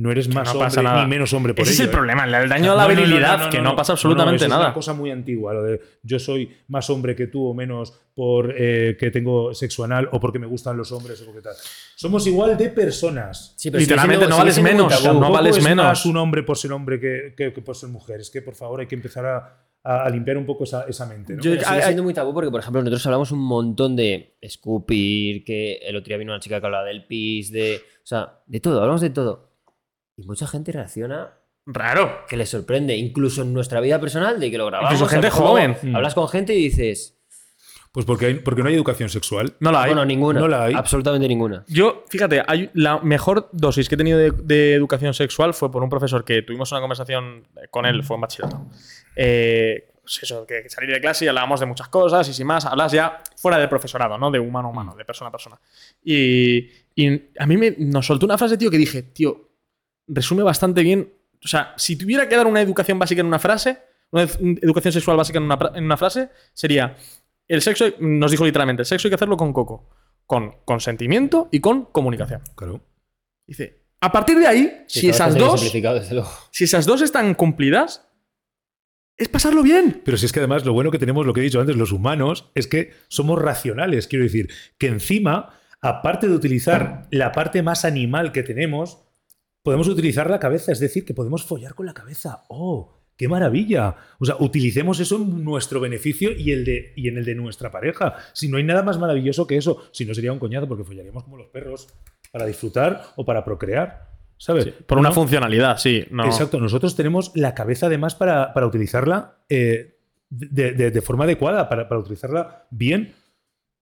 No eres más no hombre pasa nada. ni menos hombre por Ese es el ¿eh? problema, el daño a la No, no, no, virilidad, no, no, que no, pasa No, no, absolutamente eso Es nada. una cosa muy antigua, lo de yo soy más hombre que tú o menos por eh, que tengo sexo anal o porque me gustan los hombres o porque tal. Somos igual de personas. Sí, pero Literalmente siendo- no vales menos, tabú. no vales es menos. más un hombre por ser hombre que, que- que por ser mujer. Es que, por favor, hay que empezar a, a- a limpiar un poco esa, esa mente. ¿no? Yo- sigue Ay, ay. siendo muy tabú porque, por ejemplo, nosotros hablamos un montón de escupir, que el otro día vino una chica que hablaba del pis, de. O sea, de todo, hablamos de todo. Y mucha gente reacciona Raro. que les sorprende, incluso en nuestra vida personal, de que lo grabamos. Incluso gente joven. Mm. Hablas con gente y dices. Pues porque, hay- porque no hay educación sexual. No la hay. Bueno, ninguna. No la hay. Absolutamente ninguna. Yo, fíjate, hay la mejor dosis que he tenido de, de educación sexual fue por un profesor que tuvimos una conversación con él, fue en bachillerato. Eh, pues eso, que, que salir de clase y hablábamos de muchas cosas y sin más, hablas ya fuera del profesorado, ¿no? De humano a humano, de persona a persona. Y, y a mí me, nos soltó una frase, tío, que dije, tío, resume bastante bien. O sea, si tuviera que dar una educación básica en una frase, una ed- educación sexual básica en una, en una frase, sería: el sexo, nos dijo literalmente, el sexo hay que hacerlo con coco, con consentimiento y con comunicación. Claro. Dice, a partir de ahí, Sí, si esas dos, si esas dos están cumplidas, es pasarlo bien. Pero si es que además lo bueno que tenemos, lo que he dicho antes, los humanos, es que somos racionales. Quiero decir, que encima, aparte de utilizar la parte más animal que tenemos, podemos utilizar la cabeza. Es decir, que podemos follar con la cabeza. ¡Oh! ¡Qué maravilla! O sea, utilicemos eso en nuestro beneficio y, el de, y en el de nuestra pareja. Si no hay nada más maravilloso que eso, si no sería un coñazo, porque follaríamos como los perros para disfrutar o para procrear. ¿Sabes? Por una ¿No? funcionalidad, sí. No. Exacto, nosotros tenemos la cabeza además para, para utilizarla eh, de, de- de forma adecuada, para, para utilizarla bien.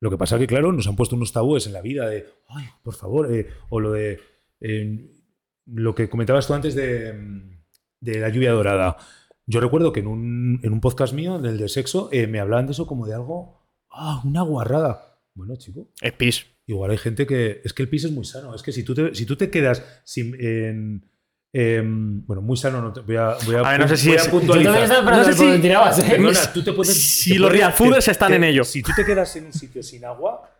Lo que pasa que, claro, nos han puesto unos tabúes en la vida de, ay, por favor, eh", o lo de eh, lo que comentabas tú antes de, de la lluvia dorada. Yo recuerdo que en un, en un podcast mío, del de sexo, eh, me hablaban de eso como de algo, ah, una guarrada. Bueno, chico, Es pis. Igual hay gente que. Es que el pis es muy sano. Es que si tú te, si tú te quedas sin. en- em, bueno, muy sano no te, voy a, voy a, A ver, no sé si voy es- puntualizar. No sé si- tirabas, ¿eh? Perdona, tú te puedes- Si te los real fooders están te- en ello. Si tú te quedas en un sitio sin agua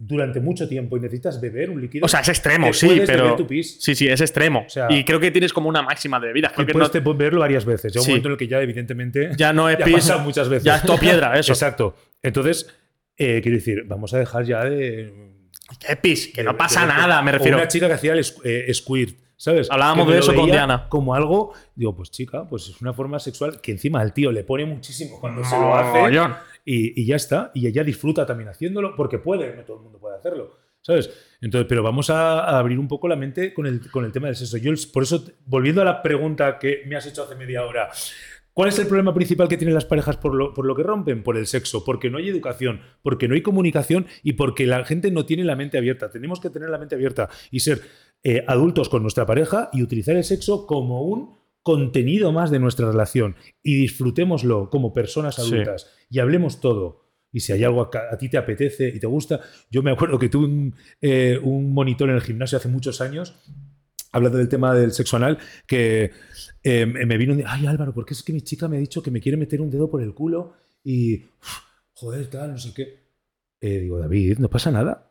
durante mucho tiempo y necesitas beber un líquido. O sea, es extremo, sí, pero. tu pis. Sí, sí, es extremo. O sea- y creo que tienes como una máxima de. Y Creo que puedes no- beberlo varias veces. Llega un Sí. momento en el que ya, evidentemente. ya no es ya pis. pasa muchas veces. Ya es todo piedra, eso. Exacto. Entonces, eh, quiero decir, vamos a dejar ya de. ¿Qué pis? Que no pasa de- nada, me o refiero. una chica que hacía el eh, squirt, ¿sabes? Hablábamos de eso con Diana. Como algo, digo, pues chica, pues es una forma sexual que encima al tío le pone muchísimo cuando se lo hace Mogollón. Y, ya está. Y ella disfruta también haciéndolo porque puede, no todo el mundo puede hacerlo, ¿sabes? Entonces, pero vamos a, a abrir un poco la mente con el, con el tema del sexo. Yo, por eso, volviendo a la pregunta que me has hecho hace media hora, ¿Cuál es el problema principal que tienen las parejas por lo, por lo que rompen? Por el sexo, porque no hay educación, porque no hay comunicación y porque la gente no tiene la mente abierta. Tenemos que tener la mente abierta y ser eh, adultos con nuestra pareja y utilizar el sexo como un contenido más de nuestra relación y disfrutémoslo como personas Sí. adultas y hablemos todo. Y si hay algo a, a ti te apetece y te gusta, yo me acuerdo que tuve un, eh, un monitor en el gimnasio hace muchos años hablando del tema del sexo anal, que eh, me vino un día, ay Álvaro, porque es que mi chica me ha dicho que me quiere meter un dedo por el culo y, uf, joder, tal, no sé qué. Eh, digo, David, no pasa nada.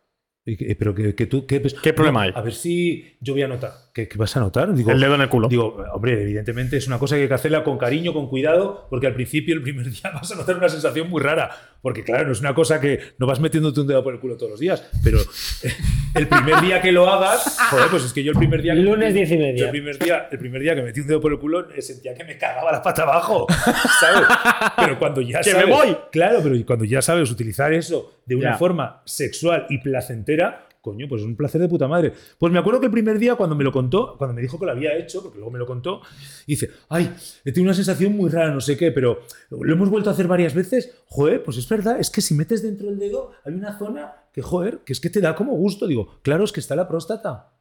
Que- Pero que, que tú... que- ¿Qué problema hay? A ver si yo voy a notar. ¿Qué, qué vas a notar? Digo, El dedo en el culo. Digo, hombre, evidentemente es una cosa que hay que hacerla con cariño, con cuidado, porque al principio, el primer día, vas a notar una sensación muy rara. Porque claro, no es una cosa que no vas metiéndote un dedo por el culo todos los días, pero eh, el primer día que lo hagas, joder, pues es que yo el primer día que Lunes diez y media. el primer día, el primer día que metí un dedo por el culo eh, sentía que me cagaba la pata abajo, ¿sabes? Pero cuando ya ¡Que me sabes, voy! claro, pero cuando ya sabes utilizar eso de una Ya. forma sexual y placentera, coño, pues es un placer de puta madre. Pues me acuerdo que el primer día cuando me lo contó, cuando me dijo que lo había hecho, porque luego me lo contó, dice, ay, he tenido una sensación muy rara, no sé qué, pero lo hemos vuelto a hacer varias veces. Joder, pues es verdad, es que si metes dentro del dedo hay una zona que, joder, que es que te da como gusto. Digo, claro, es que está la próstata.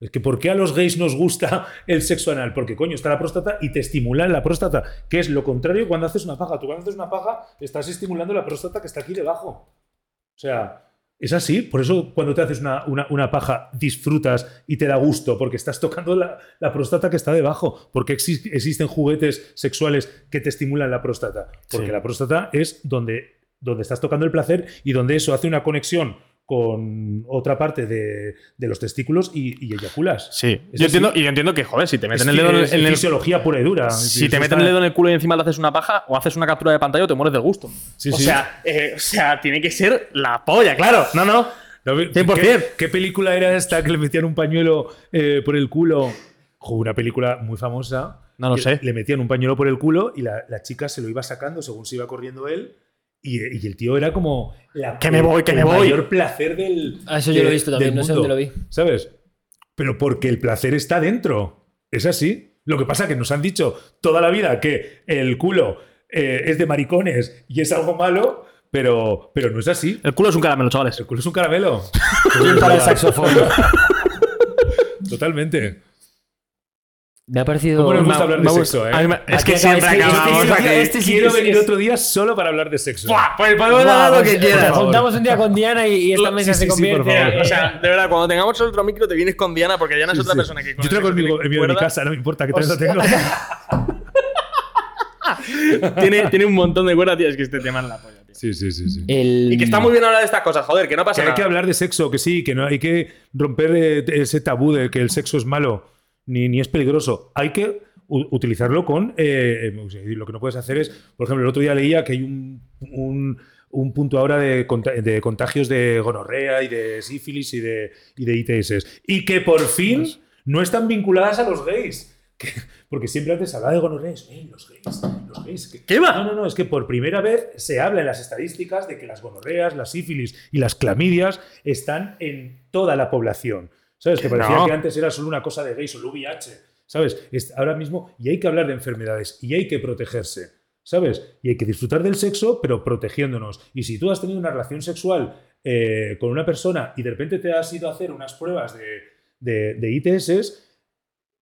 Es que ¿por qué a los gays nos gusta el sexo anal? Porque coño, está la próstata y te estimulan la próstata, que es lo contrario cuando haces una paja. Tú cuando haces una paja estás estimulando la próstata que está aquí debajo. O sea, es así. Por eso cuando te haces una, una- una paja disfrutas y te da gusto, porque estás tocando la, la próstata que está debajo. Porque exis- existen juguetes sexuales que te estimulan la próstata. Porque Sí. la próstata es donde, donde estás tocando el placer y donde eso hace una conexión con otra parte de, de los testículos y, y eyaculas. Sí. Yo entiendo, y yo entiendo que, joder, si te Es, meten el dedo en en el- fisiología pura y dura. Si te meten el dedo en el culo y encima le haces una paja, o haces una captura de pantalla o te mueres del gusto. Sí, o, sí. Sea, eh, o sea, tiene que ser la polla, claro. No, no. No, ¿qué- 100%. ¿Qué, película era esta que le metían un pañuelo eh, por el culo? Una película muy famosa. No lo sé. Le metían un pañuelo por el culo y la, la chica se lo iba sacando según se iba corriendo él. Y, y el tío era como. la- Que me voy, que el me voy. mayor placer del. Ah, eso yo lo he visto también, no sé dónde lo vi. ¿Sabes? Pero porque el placer está dentro. Es así. Lo que pasa es que nos han dicho toda la vida que el culo eh, es de maricones y es algo malo, pero, pero no es así. El culo es un caramelo, chavales. El culo es un caramelo. Para el saxofón. Totalmente. Me ha parecido. ¿Cómo nos Me- gusta hablar de sexo, eh? es que siempre este- acabamos este- aquí. este Quiero venir es- otro día solo para hablar de sexo. Buah, Pues podemos hablar lo que quieras. Nos juntamos un día con Diana y, y esta mesa sí, se sí, sí, por convierte. favor. O sea, de verdad, cuando tengamos otro micro te vienes con Diana porque Diana es otra Sí. persona que Yo traigo el mío, de mi casa, no me importa que también lo tengo. tiene, tiene un montón de cuerdas, tío. Es que este tema es la polla, tío. Sí, sí, sí. sí. El- Y que está muy bien hablar de estas cosas, joder, que no pasa Que hay nada. que hablar de sexo, que sí, que no hay que romper ese tabú de que el sexo es malo ni, ni es peligroso. Hay que utilizarlo con. eh, eh, lo que no puedes hacer es, por ejemplo, el otro día leía que hay un, un- un punto ahora de, conta- de contagios de gonorrea y de sífilis y de, y de ITS. Y que por fin no están vinculadas a los gays. Que- porque siempre antes se hablaba de gonorrea, es, "Ey, los gays, los gays. que- ¿Qué va? No, no, no, es que por primera vez se habla en las estadísticas de que las gonorreas, las sífilis y las clamidias están en toda la población. ¿Sabes? Que parecía No. que antes era solo una cosa de gays o el VIH. ¿Sabes? Es- ahora mismo, y hay que hablar de enfermedades y hay que protegerse. ¿Sabes? Y hay que disfrutar del sexo, pero protegiéndonos. Y si tú has tenido una relación sexual eh, con una persona y de repente te has ido a hacer unas pruebas de, de, de ITS,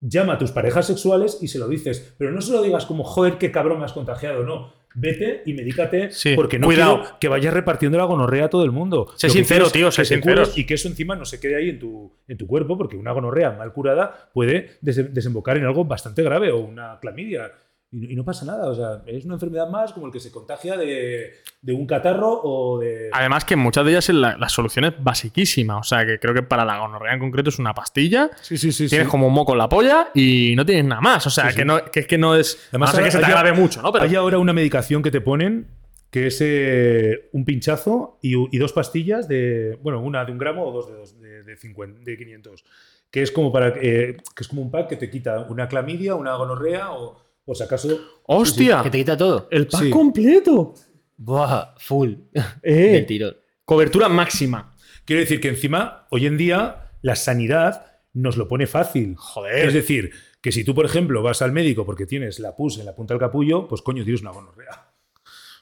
llama a tus parejas sexuales y se lo dices. Pero no se lo digas como, joder, qué cabrón me has contagiado. No. Vete y medícate Sí, porque no cuidado. quiero que vayas repartiendo la gonorrea a todo el mundo. Sé sincero, tío, sé sincero. Y que eso encima no se quede ahí en tu, en tu cuerpo, porque una gonorrea mal curada puede des- desembocar en algo bastante grave o una clamidia. Y, y no pasa nada. O sea, es una enfermedad más como el que se contagia de, de un catarro o de. Además que muchas de ellas la, la solución es basiquísima. O sea, que creo que para la gonorrea en concreto es una pastilla. Sí, sí, sí. Tienes como un moco en la polla y no tienes nada más. O sea. Que, no, que es que no es. Además, que se te agrave mucho, ¿no? Pero Hay ahora una medicación que te ponen que es eh, un pinchazo y, y dos pastillas de, bueno, una de un gramo o dos de, dos, de, de 50, de 500, que es como para eh, que es como un pack que te quita una clamidia, una gonorrea o, o si acaso ¡Hostia! Que te quita todo. El pack Sí. completo. Buah, full. Eh, Del tirón. cobertura máxima. Quiero decir que encima, hoy en día, la sanidad nos lo pone fácil. Joder. Es decir, que si tú, por ejemplo, vas al médico porque tienes la pus en la punta del capullo, pues coño, tienes una gonorrea.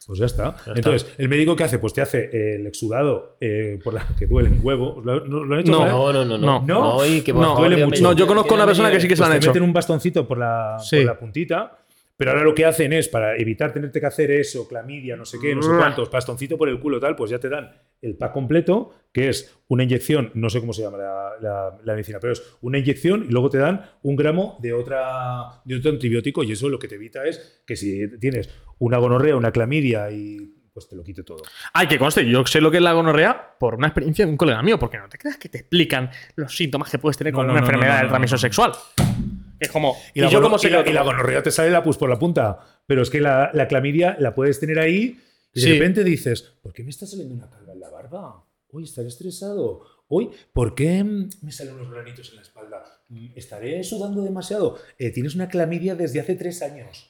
Pues ya está. Entonces, ¿el médico qué hace? Pues te hace eh, el exudado eh, por la que duele un huevo. ¿Lo, lo- lo han hecho? No. No, no, no. No. No, y que por No, favor, duele mucho. No, yo conozco una persona que sí que se lo Pues han te hecho. meten un bastoncito por la, Sí. por la puntita, pero ahora lo que hacen es, para evitar tenerte que hacer eso, clamidia, no sé qué, no sé cuántos, bastoncito por el culo, tal, pues ya te dan el pack completo, que es una inyección, no sé cómo se llama la, la- la medicina, pero es una inyección y luego te dan un gramo de, otra, de otro antibiótico y eso lo que te evita es que si tienes una gonorrea, una clamidia y pues te lo quite todo. Ay, que conste, yo sé lo que es la gonorrea por una experiencia de un colega mío, porque no te creas que te explican los síntomas que puedes tener No, con no, una no, enfermedad no, transmisión no. Es como. Y, la, yo gono- como sé y la- que- y la gonorrea te sale la pus por la punta, pero es que la, la clamidia la puedes tener ahí Y Sí. de repente dices, ¿por qué me está saliendo una calva en la barba? Hoy estaré estresado. Hoy, ¿por qué mm, me salen unos granitos en la espalda? Mm, ¿Estaré sudando demasiado? Eh, tienes una clamidia desde hace tres años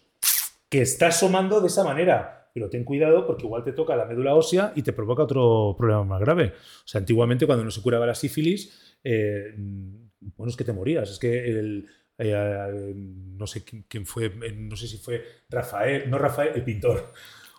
que está asomando de esa manera. Pero ten cuidado porque igual te toca la médula ósea y te provoca otro problema más grave. O sea, antiguamente cuando no se curaba la sífilis, eh, bueno, es que te morías. Es que el, eh, no sé quién, quién fue, eh, no sé si fue Rafael, no Rafael, el pintor.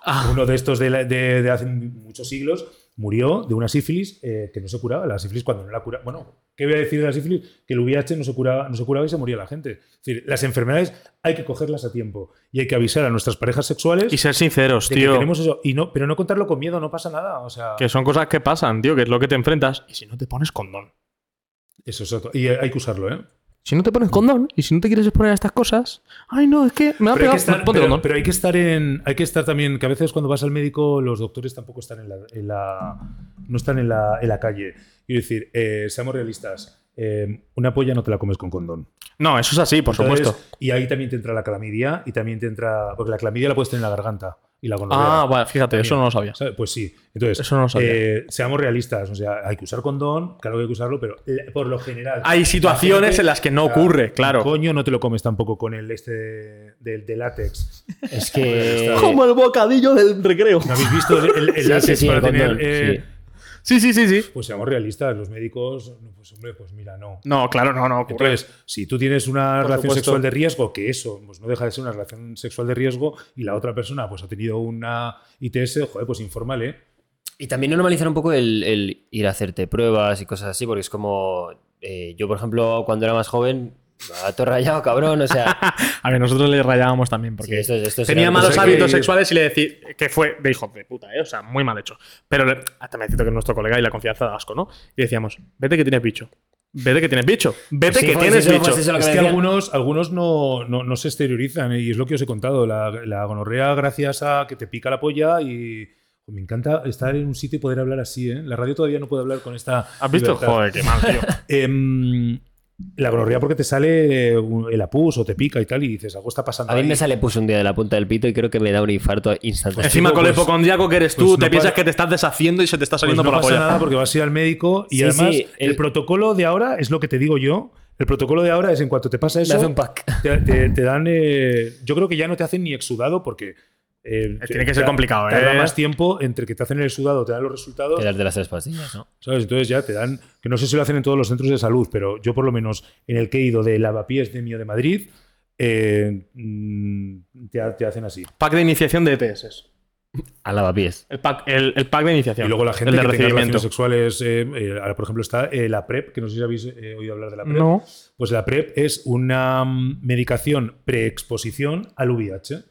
Ah. Uno de estos de, la- de- de hace muchos siglos murió de una sífilis eh, que no se curaba. La sífilis cuando no la curaba. Bueno, ¿qué voy a decir de la sífilis? Que el VIH no se curaba, no se curaba y se moría la gente. Es decir, las enfermedades hay que cogerlas a tiempo y hay que avisar a nuestras parejas sexuales Y ser sinceros, de que tío. tenemos eso. Y no, pero no contarlo con miedo, no pasa nada. O sea, Que son cosas que pasan, tío, que es lo que te enfrentas. Y si no te pones condón. eso es otro. Y hay que usarlo, ¿eh? Si no te pones condón y si no te quieres exponer a estas cosas, ay no, es que me ha Pero hay, pegado. que estar, Ponte pero- condón. pero hay que estar en. Hay que estar también. Que a veces cuando vas al médico, los doctores tampoco están en la. en la- no están en la, en la calle. Quiero decir, eh, seamos realistas. eh, una polla no te la comes con condón. No, eso es así, por Entonces, supuesto. Y ahí también te entra la clamidia y también te entra. Porque la clamidia la puedes tener en la garganta y la gonorrea. Ah, vale, fíjate, eso no lo sabía. ¿Sabes? Pues sí. Entonces, Eso no lo sabía. eh, seamos realistas. O sea, hay que usar condón, claro que hay que usarlo, pero por lo general. Hay situaciones la gente- en las que no o sea, ocurre, claro. Coño, no te lo comes tampoco con el este del de látex. Es que. Como el bocadillo del recreo. ¿No habéis visto el, el- el Sí, látex sí, sí, para el tener. condón, eh, sí. Sí, sí, sí, sí. Pues seamos realistas, los médicos, no, pues hombre, pues mira, no. No, claro, no, no ocurre. Entonces, si tú tienes una Por relación supuesto. sexual de riesgo, que eso pues no deja de ser una relación sexual de riesgo, y la otra persona pues ha tenido una ITS, joder, pues infórmale. Y también normalizar un poco el, el ir a hacerte pruebas y cosas así, porque es como. eh, yo, por ejemplo, cuando era más joven, a todo rayado, cabrón. O sea, A ver, nosotros le rayábamos también porque sí, esto, es- esto es- tenía malos que- hábitos sexuales y le decía que fue de hijos de puta, ¿eh? o sea, muy mal hecho. Pero le- ah, también cierto que es nuestro colega y la confianza da asco, ¿no? Y decíamos, vete que tienes bicho. Vete que tienes bicho. Vete Sí, que tienes eso, bicho. eso. Es que que algunos, algunos no, no, no se exteriorizan, ¿eh? y es lo que os he contado. La, la gonorrea, gracias a que te pica la polla, y me encanta estar en un sitio y poder hablar así. ¿eh? La radio todavía no puede hablar con esta. ¿Has visto? libertad. Joder, qué mal, tío. Em, la gonorrea porque te sale eh, el apus o te pica y tal, y dices, algo está pasando. A mí ahí". me sale pus un día de la punta del pito y creo que me da un infarto instantáneo. Encima con el pues- hipocondriaco que eres tú, pues te no piensas para- que te estás deshaciendo y se te está Pues saliendo no por la pasa polla. nada porque vas a ir al médico y Sí, además sí, el... el- protocolo de ahora es lo que te digo yo. El protocolo de ahora es en cuanto te pasa eso, hace un pack. te, te- te dan. eh, yo creo que ya no te hacen ni exudado porque. Eh, Tiene que ser complicado, Tarda ¿eh? más tiempo entre que te hacen el exudado, te dan los resultados. Quedar de las tres pastillas, ¿no? ¿Sabes? Entonces ya te dan. Que no sé si lo hacen en todos los centros de salud, pero yo por lo menos en el que he ido de Lavapiés de Mío de Madrid, eh, mm, te, ha- te hacen así. Pack de iniciación de ETS. A lavapiés. El pack, el, el pack de iniciación. Y luego la gente el de que tenga recibimiento. relaciones sexuales, eh, eh, ahora por ejemplo está eh, la PrEP, que no sé si habéis eh, oído hablar de la PrEP. No. Pues la PrEP es una mm, medicación preexposición al VIH.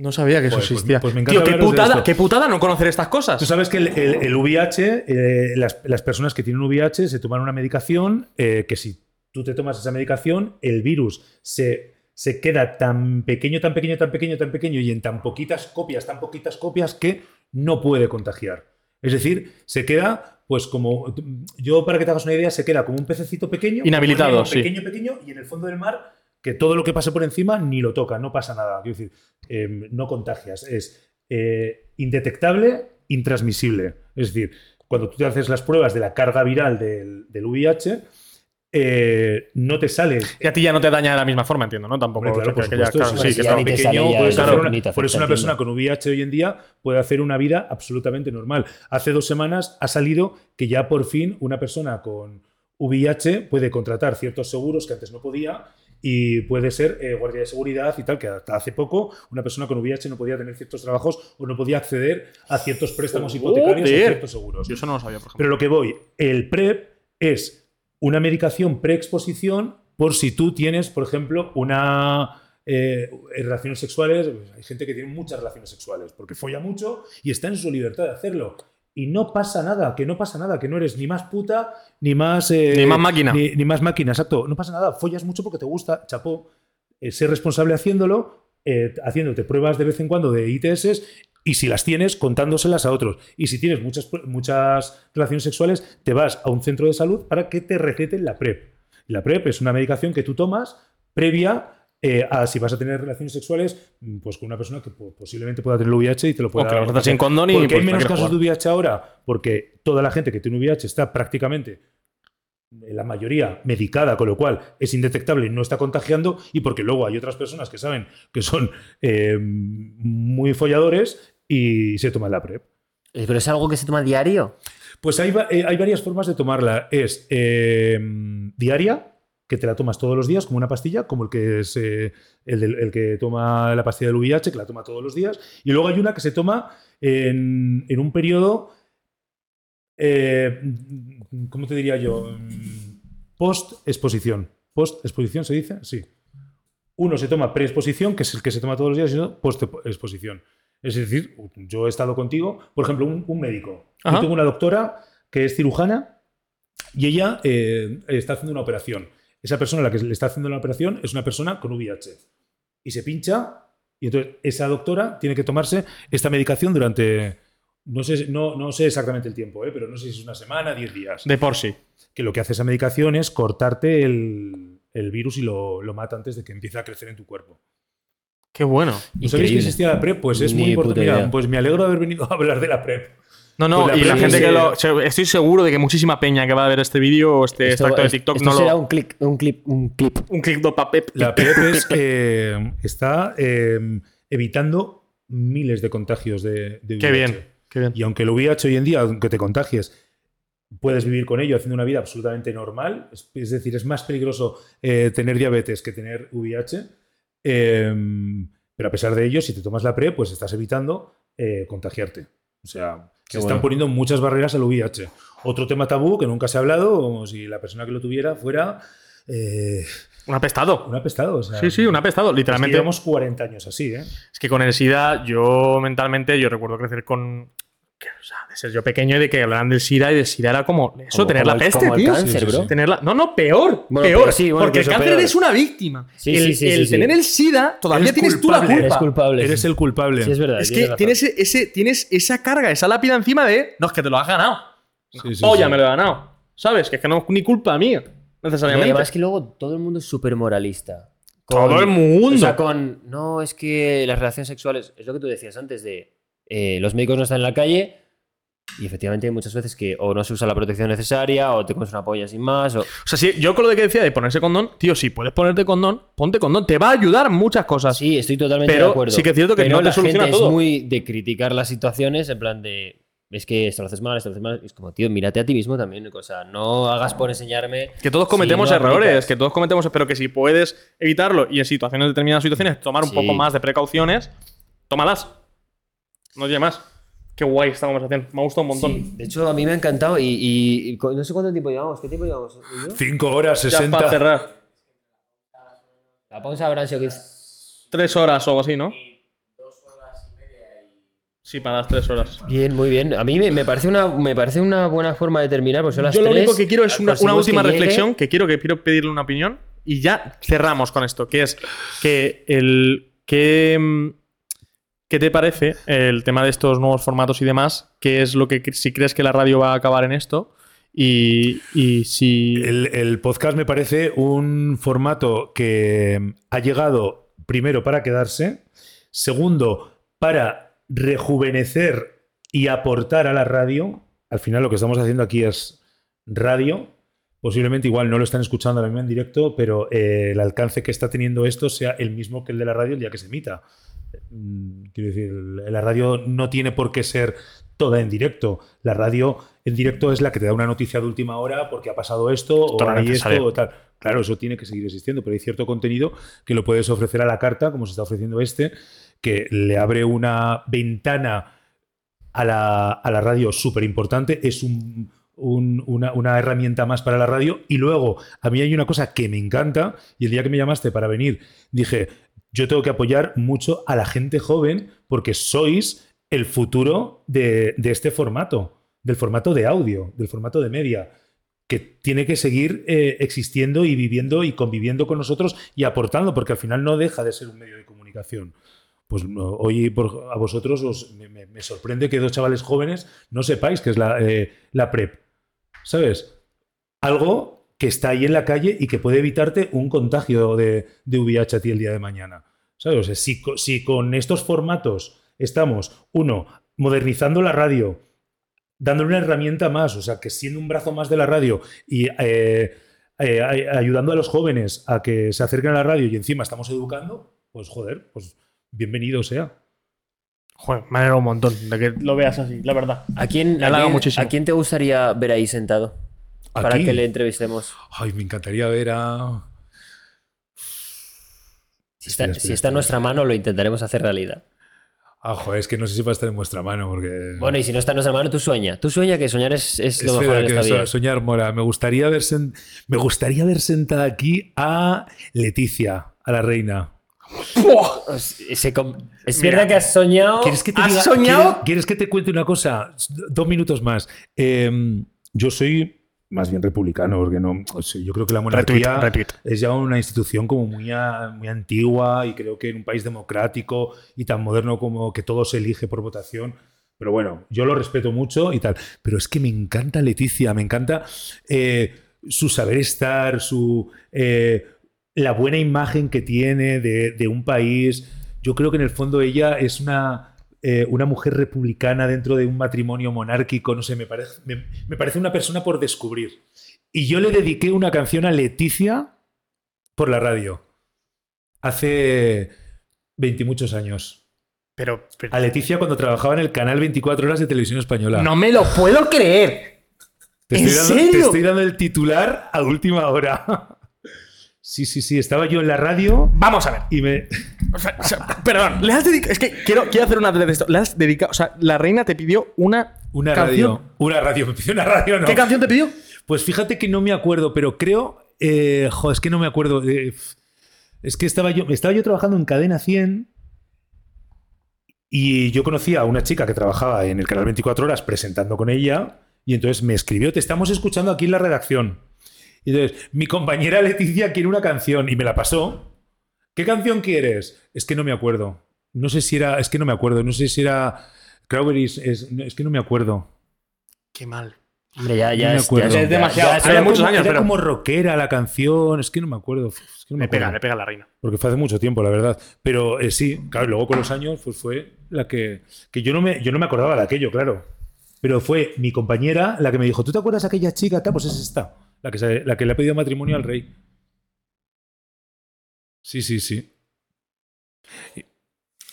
No sabía que eso Joder, pues- existía. pues me encanta Tío, qué putada, qué putada no conocer estas cosas. Tú sabes que el, el- el VIH, eh, las, las personas que tienen VIH se toman una medicación eh, que si tú te tomas esa medicación, el virus se, se queda tan pequeño, tan pequeño, tan pequeño, tan pequeño y en tan poquitas copias, tan poquitas copias que no puede contagiar. Es decir, se queda, pues como, yo para que te hagas una idea, se queda como un pececito pequeño, Inhabilitado, sí. pequeño, pequeño, y en el fondo del mar, que todo lo que pase por encima ni lo toca, no pasa nada. Quiero decir, eh, no contagias. Es eh, indetectable, intransmisible. Es decir, cuando tú te haces las pruebas de la carga viral del, del VIH, eh, no te sale. Y a ti ya no te daña de la misma forma, entiendo, ¿no? Tampoco. Hombre, claro, por ya- claro, sí, es que pequeño, sale puedes hacer una- por eso una persona con VIH hoy en día puede hacer una vida absolutamente normal. Hace dos semanas ha salido que ya por fin una persona con VIH puede contratar ciertos seguros que antes no podía y puede ser eh, guardia de seguridad y tal, que hasta hace poco una persona con VIH no podía tener ciertos trabajos o no podía acceder a ciertos préstamos hipotecarios o ciertos seguros. Yo eso no lo sabía, por ejemplo. Pero lo que voy, el PrEP es una medicación preexposición por si tú tienes, por ejemplo, una eh, relaciones sexuales. pues, hay gente que tiene muchas relaciones sexuales porque folla mucho y está en su libertad de hacerlo. Y no pasa nada, que no pasa nada, que no eres ni más puta, ni más. eh, Ni más máquina. Ni, ni más máquina, exacto. No pasa nada, follas mucho porque te gusta, chapó. Eh, sé responsable haciéndolo, eh, haciéndote pruebas de vez en cuando de ITS y si las tienes, contándoselas a otros. Y si tienes muchas, muchas relaciones sexuales, te vas a un centro de salud para que te receten la PrEP. La PrEP es una medicación que tú tomas previa eh, a si vas a tener relaciones sexuales mm, pues con una persona que po- posiblemente pueda tener el VIH y te lo pueda O que lo sin condón y, ¿Por qué hay pues, menos casos de. VIH ahora? Porque toda la gente que tiene VIH está prácticamente, eh, la mayoría, medicada, con lo cual es indetectable y no está contagiando, y porque luego hay otras personas que saben que son eh, muy folladores y se toman la PrEP. Pero es algo que se toma diario. Pues hay, eh, hay varias formas de tomarla. Es eh, diaria, que te la tomas todos los días como una pastilla, como el que es eh, el, del- el que toma la pastilla del VIH, que la toma todos los días. Y luego hay una que se toma en, en un periodo, eh, ¿cómo te diría yo? Post-exposición. ¿Post-exposición se dice? Sí. Uno se toma preexposición, que es el que se toma todos los días, y otro post-exposición. Es decir, yo he estado contigo, por ejemplo, un, un médico. Ajá. Yo tengo una doctora que es cirujana y ella eh, está haciendo una operación. Esa persona a la que le está haciendo la operación es una persona con VIH. Y se pincha y entonces esa doctora tiene que tomarse esta medicación durante, no sé, no, no sé exactamente el tiempo, ¿eh? pero no sé si es una semana, 10 días. De por sí. Que lo que hace esa medicación es cortarte el, el virus y lo, lo mata antes de que empiece a crecer en tu cuerpo. Qué bueno. ¿No sabéis que existía la PrEP? Pues es Ni muy importante. pues me alegro de haber venido a hablar de la PrEP. No, no, Pues la y la gente que lo. Estoy seguro de que muchísima peña que va a ver este vídeo o este Esto- extracto de TikTok esto no será lo. un clip, un clip, un clip. Un clic de papel. La PrEP es, eh, está eh, evitando miles de contagios de, de Qué VIH. bien, qué bien. Y aunque el VIH hoy en día, aunque te contagies, puedes vivir con ello haciendo una vida absolutamente normal. Es, es decir, es más peligroso eh, tener diabetes que tener VIH. eh, pero a pesar de ello, si te tomas la PrEP, pues estás evitando eh, contagiarte. O sea, Qué se están poniendo muchas barreras al VIH. Otro tema tabú que nunca se ha hablado, como si la persona que lo tuviera fuera eh, Un apestado. un apestado. o sea, Sí, sí, un apestado. es que Literalmente. llevamos 40 años así, ¿eh? Es que con el SIDA, yo mentalmente, yo recuerdo crecer con. Que, o sea, de ser yo pequeño y de que hablaran del SIDA y del SIDA era como. Eso, Como- tener como la el- peste, como el tío. cáncer, Sí, sí, bro. No, no, peor. Bueno, peor. pero sí, bueno, porque el cáncer peor. es una víctima. Sí, el sí, sí, el sí, sí. tener el SIDA, todavía Eres tienes tú la culpa. Culpable. Eres sí. el culpable. Sí, es verdad. Es que tienes, ese, tienes esa carga, esa lápida encima de. No, es que te lo has ganado. Sí, sí, o sí. ya me lo he ganado. ¿Sabes? Que es que no es ni culpa mía. No, y Necesariamente. además que luego todo el mundo es súper moralista. Todo el mundo. O sea, con. No, es que las relaciones sexuales. Es lo que tú decías antes de. Eh, los médicos no están en la calle. Y efectivamente hay muchas veces que o no se usa la protección necesaria o te comes una polla sin más. O... O sea, sí, yo con lo de que decía de ponerse condón, tío, si puedes ponerte condón, ponte condón. Te va a ayudar muchas cosas. Sí, estoy totalmente Pero de acuerdo. sí que es cierto que Pero no te la soluciona gente todo. es muy de criticar las situaciones en plan de. Es que esto lo haces mal, esto lo haces mal. Es como, tío, mírate a ti mismo también. O sea, no hagas por enseñarme. Que todos si cometemos no errores, aplicas. que todos cometemos, pero que si puedes evitarlo y en situaciones determinadas situaciones tomar un Sí. poco más de precauciones, tómalas. No tiene más. Qué guay esta conversación. Me ha gustado un montón. Sí, de hecho, a mí me ha encantado y, y- y co- no sé cuánto tiempo llevamos. ¿Qué tiempo llevamos? ¿Y yo? 5 horas, Ya 60. para cerrar. La pausa habrán sido que es- Tres horas o algo así, ¿no? Sí, para las tres horas. Bien, muy bien. A mí me, me parece una, me parece una buena forma de terminar, son las Yo lo tres. único que quiero es una, una Conseguimos última que reflexión que quiero que quiero pedirle una opinión y ya cerramos con esto, que es que el que mm, ¿qué te parece el tema de estos nuevos formatos y demás? ¿Qué es lo que si crees que la radio va a acabar en esto? Y, y si El, podcast me parece un formato que ha llegado primero para quedarse, segundo para rejuvenecer y aportar a la radio. Al final lo que estamos haciendo aquí es radio. Posiblemente igual no lo están escuchando ahora mismo en directo, pero eh, el alcance que está teniendo esto sea el mismo que el de la radio el día que se emita. Mm, Quiero decir, la radio no tiene por qué ser toda en directo. La radio en directo es la que te da una noticia de última hora porque ha pasado esto o hay esto o tal. Claro, eso tiene que seguir existiendo, pero hay cierto contenido que lo puedes ofrecer a la carta, como se está ofreciendo este, que le abre una ventana a la, a la radio súper importante. Es un- un- una, una herramienta más para la radio. Y luego, a mí hay una cosa que me encanta, y el día que me llamaste para venir, dije, yo tengo que apoyar mucho a la gente joven porque sois el futuro de, este formato, del formato de audio, del formato de media que tiene que seguir eh, existiendo y viviendo y conviviendo con nosotros y aportando, porque al final no deja de ser un medio de comunicación. Pues hoy por- a vosotros os- me, sorprende que dos chavales jóvenes no sepáis qué es eh, la PrEP. ¿Sabes? Algo que está ahí en la calle y que puede evitarte un contagio de, de VIH a ti el día de mañana. ¿Sabes? O sea, si, co- si con estos formatos estamos, uno, modernizando la radio, dándole una herramienta más, o sea, que siendo un brazo más de la radio y eh, eh, ay- ayudando a los jóvenes a que se acerquen a la radio y encima estamos educando, pues joder, pues bienvenido sea. Joder, me alegra un montón de que lo veas así, la verdad. ¿A quién, Me a halaga quién- muchísimo. a quién te gustaría ver ahí sentado? Para que le entrevistemos. Ay, me encantaría ver a. Si está, Espera, si espera, está en nuestra mano, lo intentaremos hacer realidad. Ah, joder, es que no sé si va a estar en vuestra mano porque. Bueno, y si no está en nuestra mano, tú sueña. Tú sueña que soñar es, es lo mejor que esta vida. soñar mora. Me gustaría ver sen- me gustaría ver sentada aquí a Leticia, a la reina. Com- es Mira, verdad que has soñado. ¿Quieres que te ¿Has diga- soñado? ¿quieres, quieres que te cuente una cosa? Dos minutos más. Eh, yo soy más bien republicano, porque no. o sea, yo creo que la monarquía Retweet, retweet. es ya una institución como muy, a- muy antigua y creo que en un país democrático y tan moderno como que todo se elige por votación. Pero bueno, yo lo respeto mucho y tal. Pero es que me encanta Leticia, me encanta eh, su saber estar, su, eh, la buena imagen que tiene de, de un país. Yo creo que en el fondo ella es una, eh, una mujer republicana dentro de un matrimonio monárquico. No sé, me parece, me, me parece una persona por descubrir. Y yo le dediqué una canción a Leticia por la radio. Hace 20 y muchos años. Pero, pero- A Leticia cuando trabajaba en el canal 24 horas de televisión española. no me lo puedo creer. te, ¿en estoy dando, te serio? estoy dando el titular a última hora. Sí, sí, sí. Estaba yo en la radio Vamos a ver. y me. O sea, o sea, perdón, le has dedicado. Es que quiero, quiero hacer una de esto. Le has dedicado. O sea, la reina te pidió una. Una canción. radio. Una radio. Me pidió una radio, ¿no? ¿Qué canción te pidió? Pues fíjate que no me acuerdo, pero creo. Eh, jo, es que no me acuerdo. eh, es que estaba yo, estaba yo trabajando en Cadena 100 y yo conocía a una chica que trabajaba en el canal 24 Horas presentando con ella y entonces me escribió: Te estamos escuchando aquí en la redacción. Y entonces, mi compañera Leticia quiere una canción y me la pasó. ¿Qué canción quieres? Es que no me acuerdo. No sé si era. Es que no me acuerdo. No sé si era. Cranberries. Es, es que no me acuerdo. Qué mal. Hombre, ya, ya No me es, acuerdo. ya Es demasiado. ya Hace Era muchos como, años, era pero- como rockera la canción. Es que no me acuerdo. Es que no me pega, acuerdo. le pega a la reina. Porque fue hace mucho tiempo, la verdad. Pero eh, sí, claro, luego con los años pues fue la que. Que yo no me, yo no me acordaba de aquello, claro. Pero fue mi compañera la que me dijo: ¿Tú te acuerdas de aquella chica? tal? Pues es esta. La que, se- la que le ha pedido matrimonio al rey. Sí, sí, sí.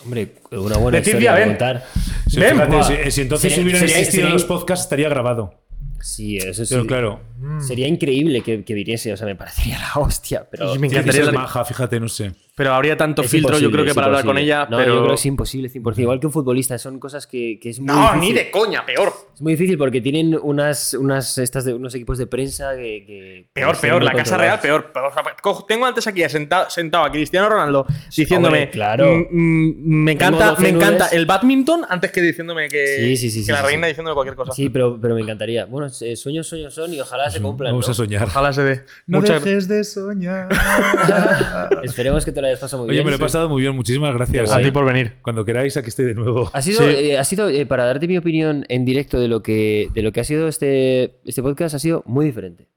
Hombre, una buena historia de ven. contar. Sí, Ven, fíjate, buah. si, si entonces Sería- hubieran sería- existido sería- los podcasts, estaría grabado. Sí, eso sí. Pero claro, Sería increíble que, que viniese, o sea, me parecería la hostia. Pero, Y me encantaría la- maja, fíjate, no sé. Pero habría tanto Es filtro, yo creo que para hablar con ella. No, pero... yo creo que es imposible, 100%. Igual que un futbolista, son cosas que, que es muy No, difícil. ni de coña, peor. Es muy difícil porque tienen unas, unas estas de unos equipos de prensa que. que- Peor, que peor, la Casa Real, peor. cojo- tengo antes aquí sentado, sentado a Cristiano Ronaldo diciéndome. Hombre, claro. "Mm, mm, me encanta, me encanta nubes". el badminton antes que diciéndome que, Sí, sí, sí, que sí, la sí, reina sí. diciéndome cualquier cosa. Sí, pero, pero me encantaría. Bueno, eh, sueños, sueños son y ojalá se cumplan. Vamos ¿no? a soñar. Ojalá se dé. No Muchas- dejes de soñar. Esperemos que te lo hayas pasado muy Oye, bien. me lo he Sí. pasado muy bien. Muchísimas gracias. A ti por venir. Cuando queráis, aquí estoy de nuevo. Ha sido, Sí. eh, ha sido eh, para darte mi opinión en directo de lo que, de lo que ha sido este, este podcast, ha sido muy diferente.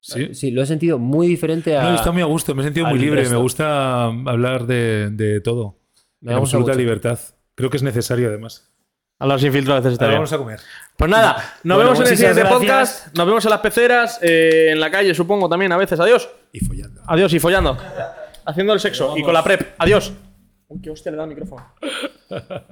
Sí. Sí, lo he sentido muy diferente a. No, está muy a gusto, me he sentido muy libre, resto. me gusta hablar de, de todo. Me en absoluta mucho. libertad. Creo que es necesario además. Hablar sin filtro a veces está Ahora bien. vamos a comer. Pues nada, nos Bueno, vemos en el siguiente gracias. podcast. Nos vemos en las peceras, eh, en la calle, supongo también a veces. Adiós. Y follando. Adiós y follando. Haciendo el sexo y con la prep. Adiós. Uy, qué hostia le da el micrófono.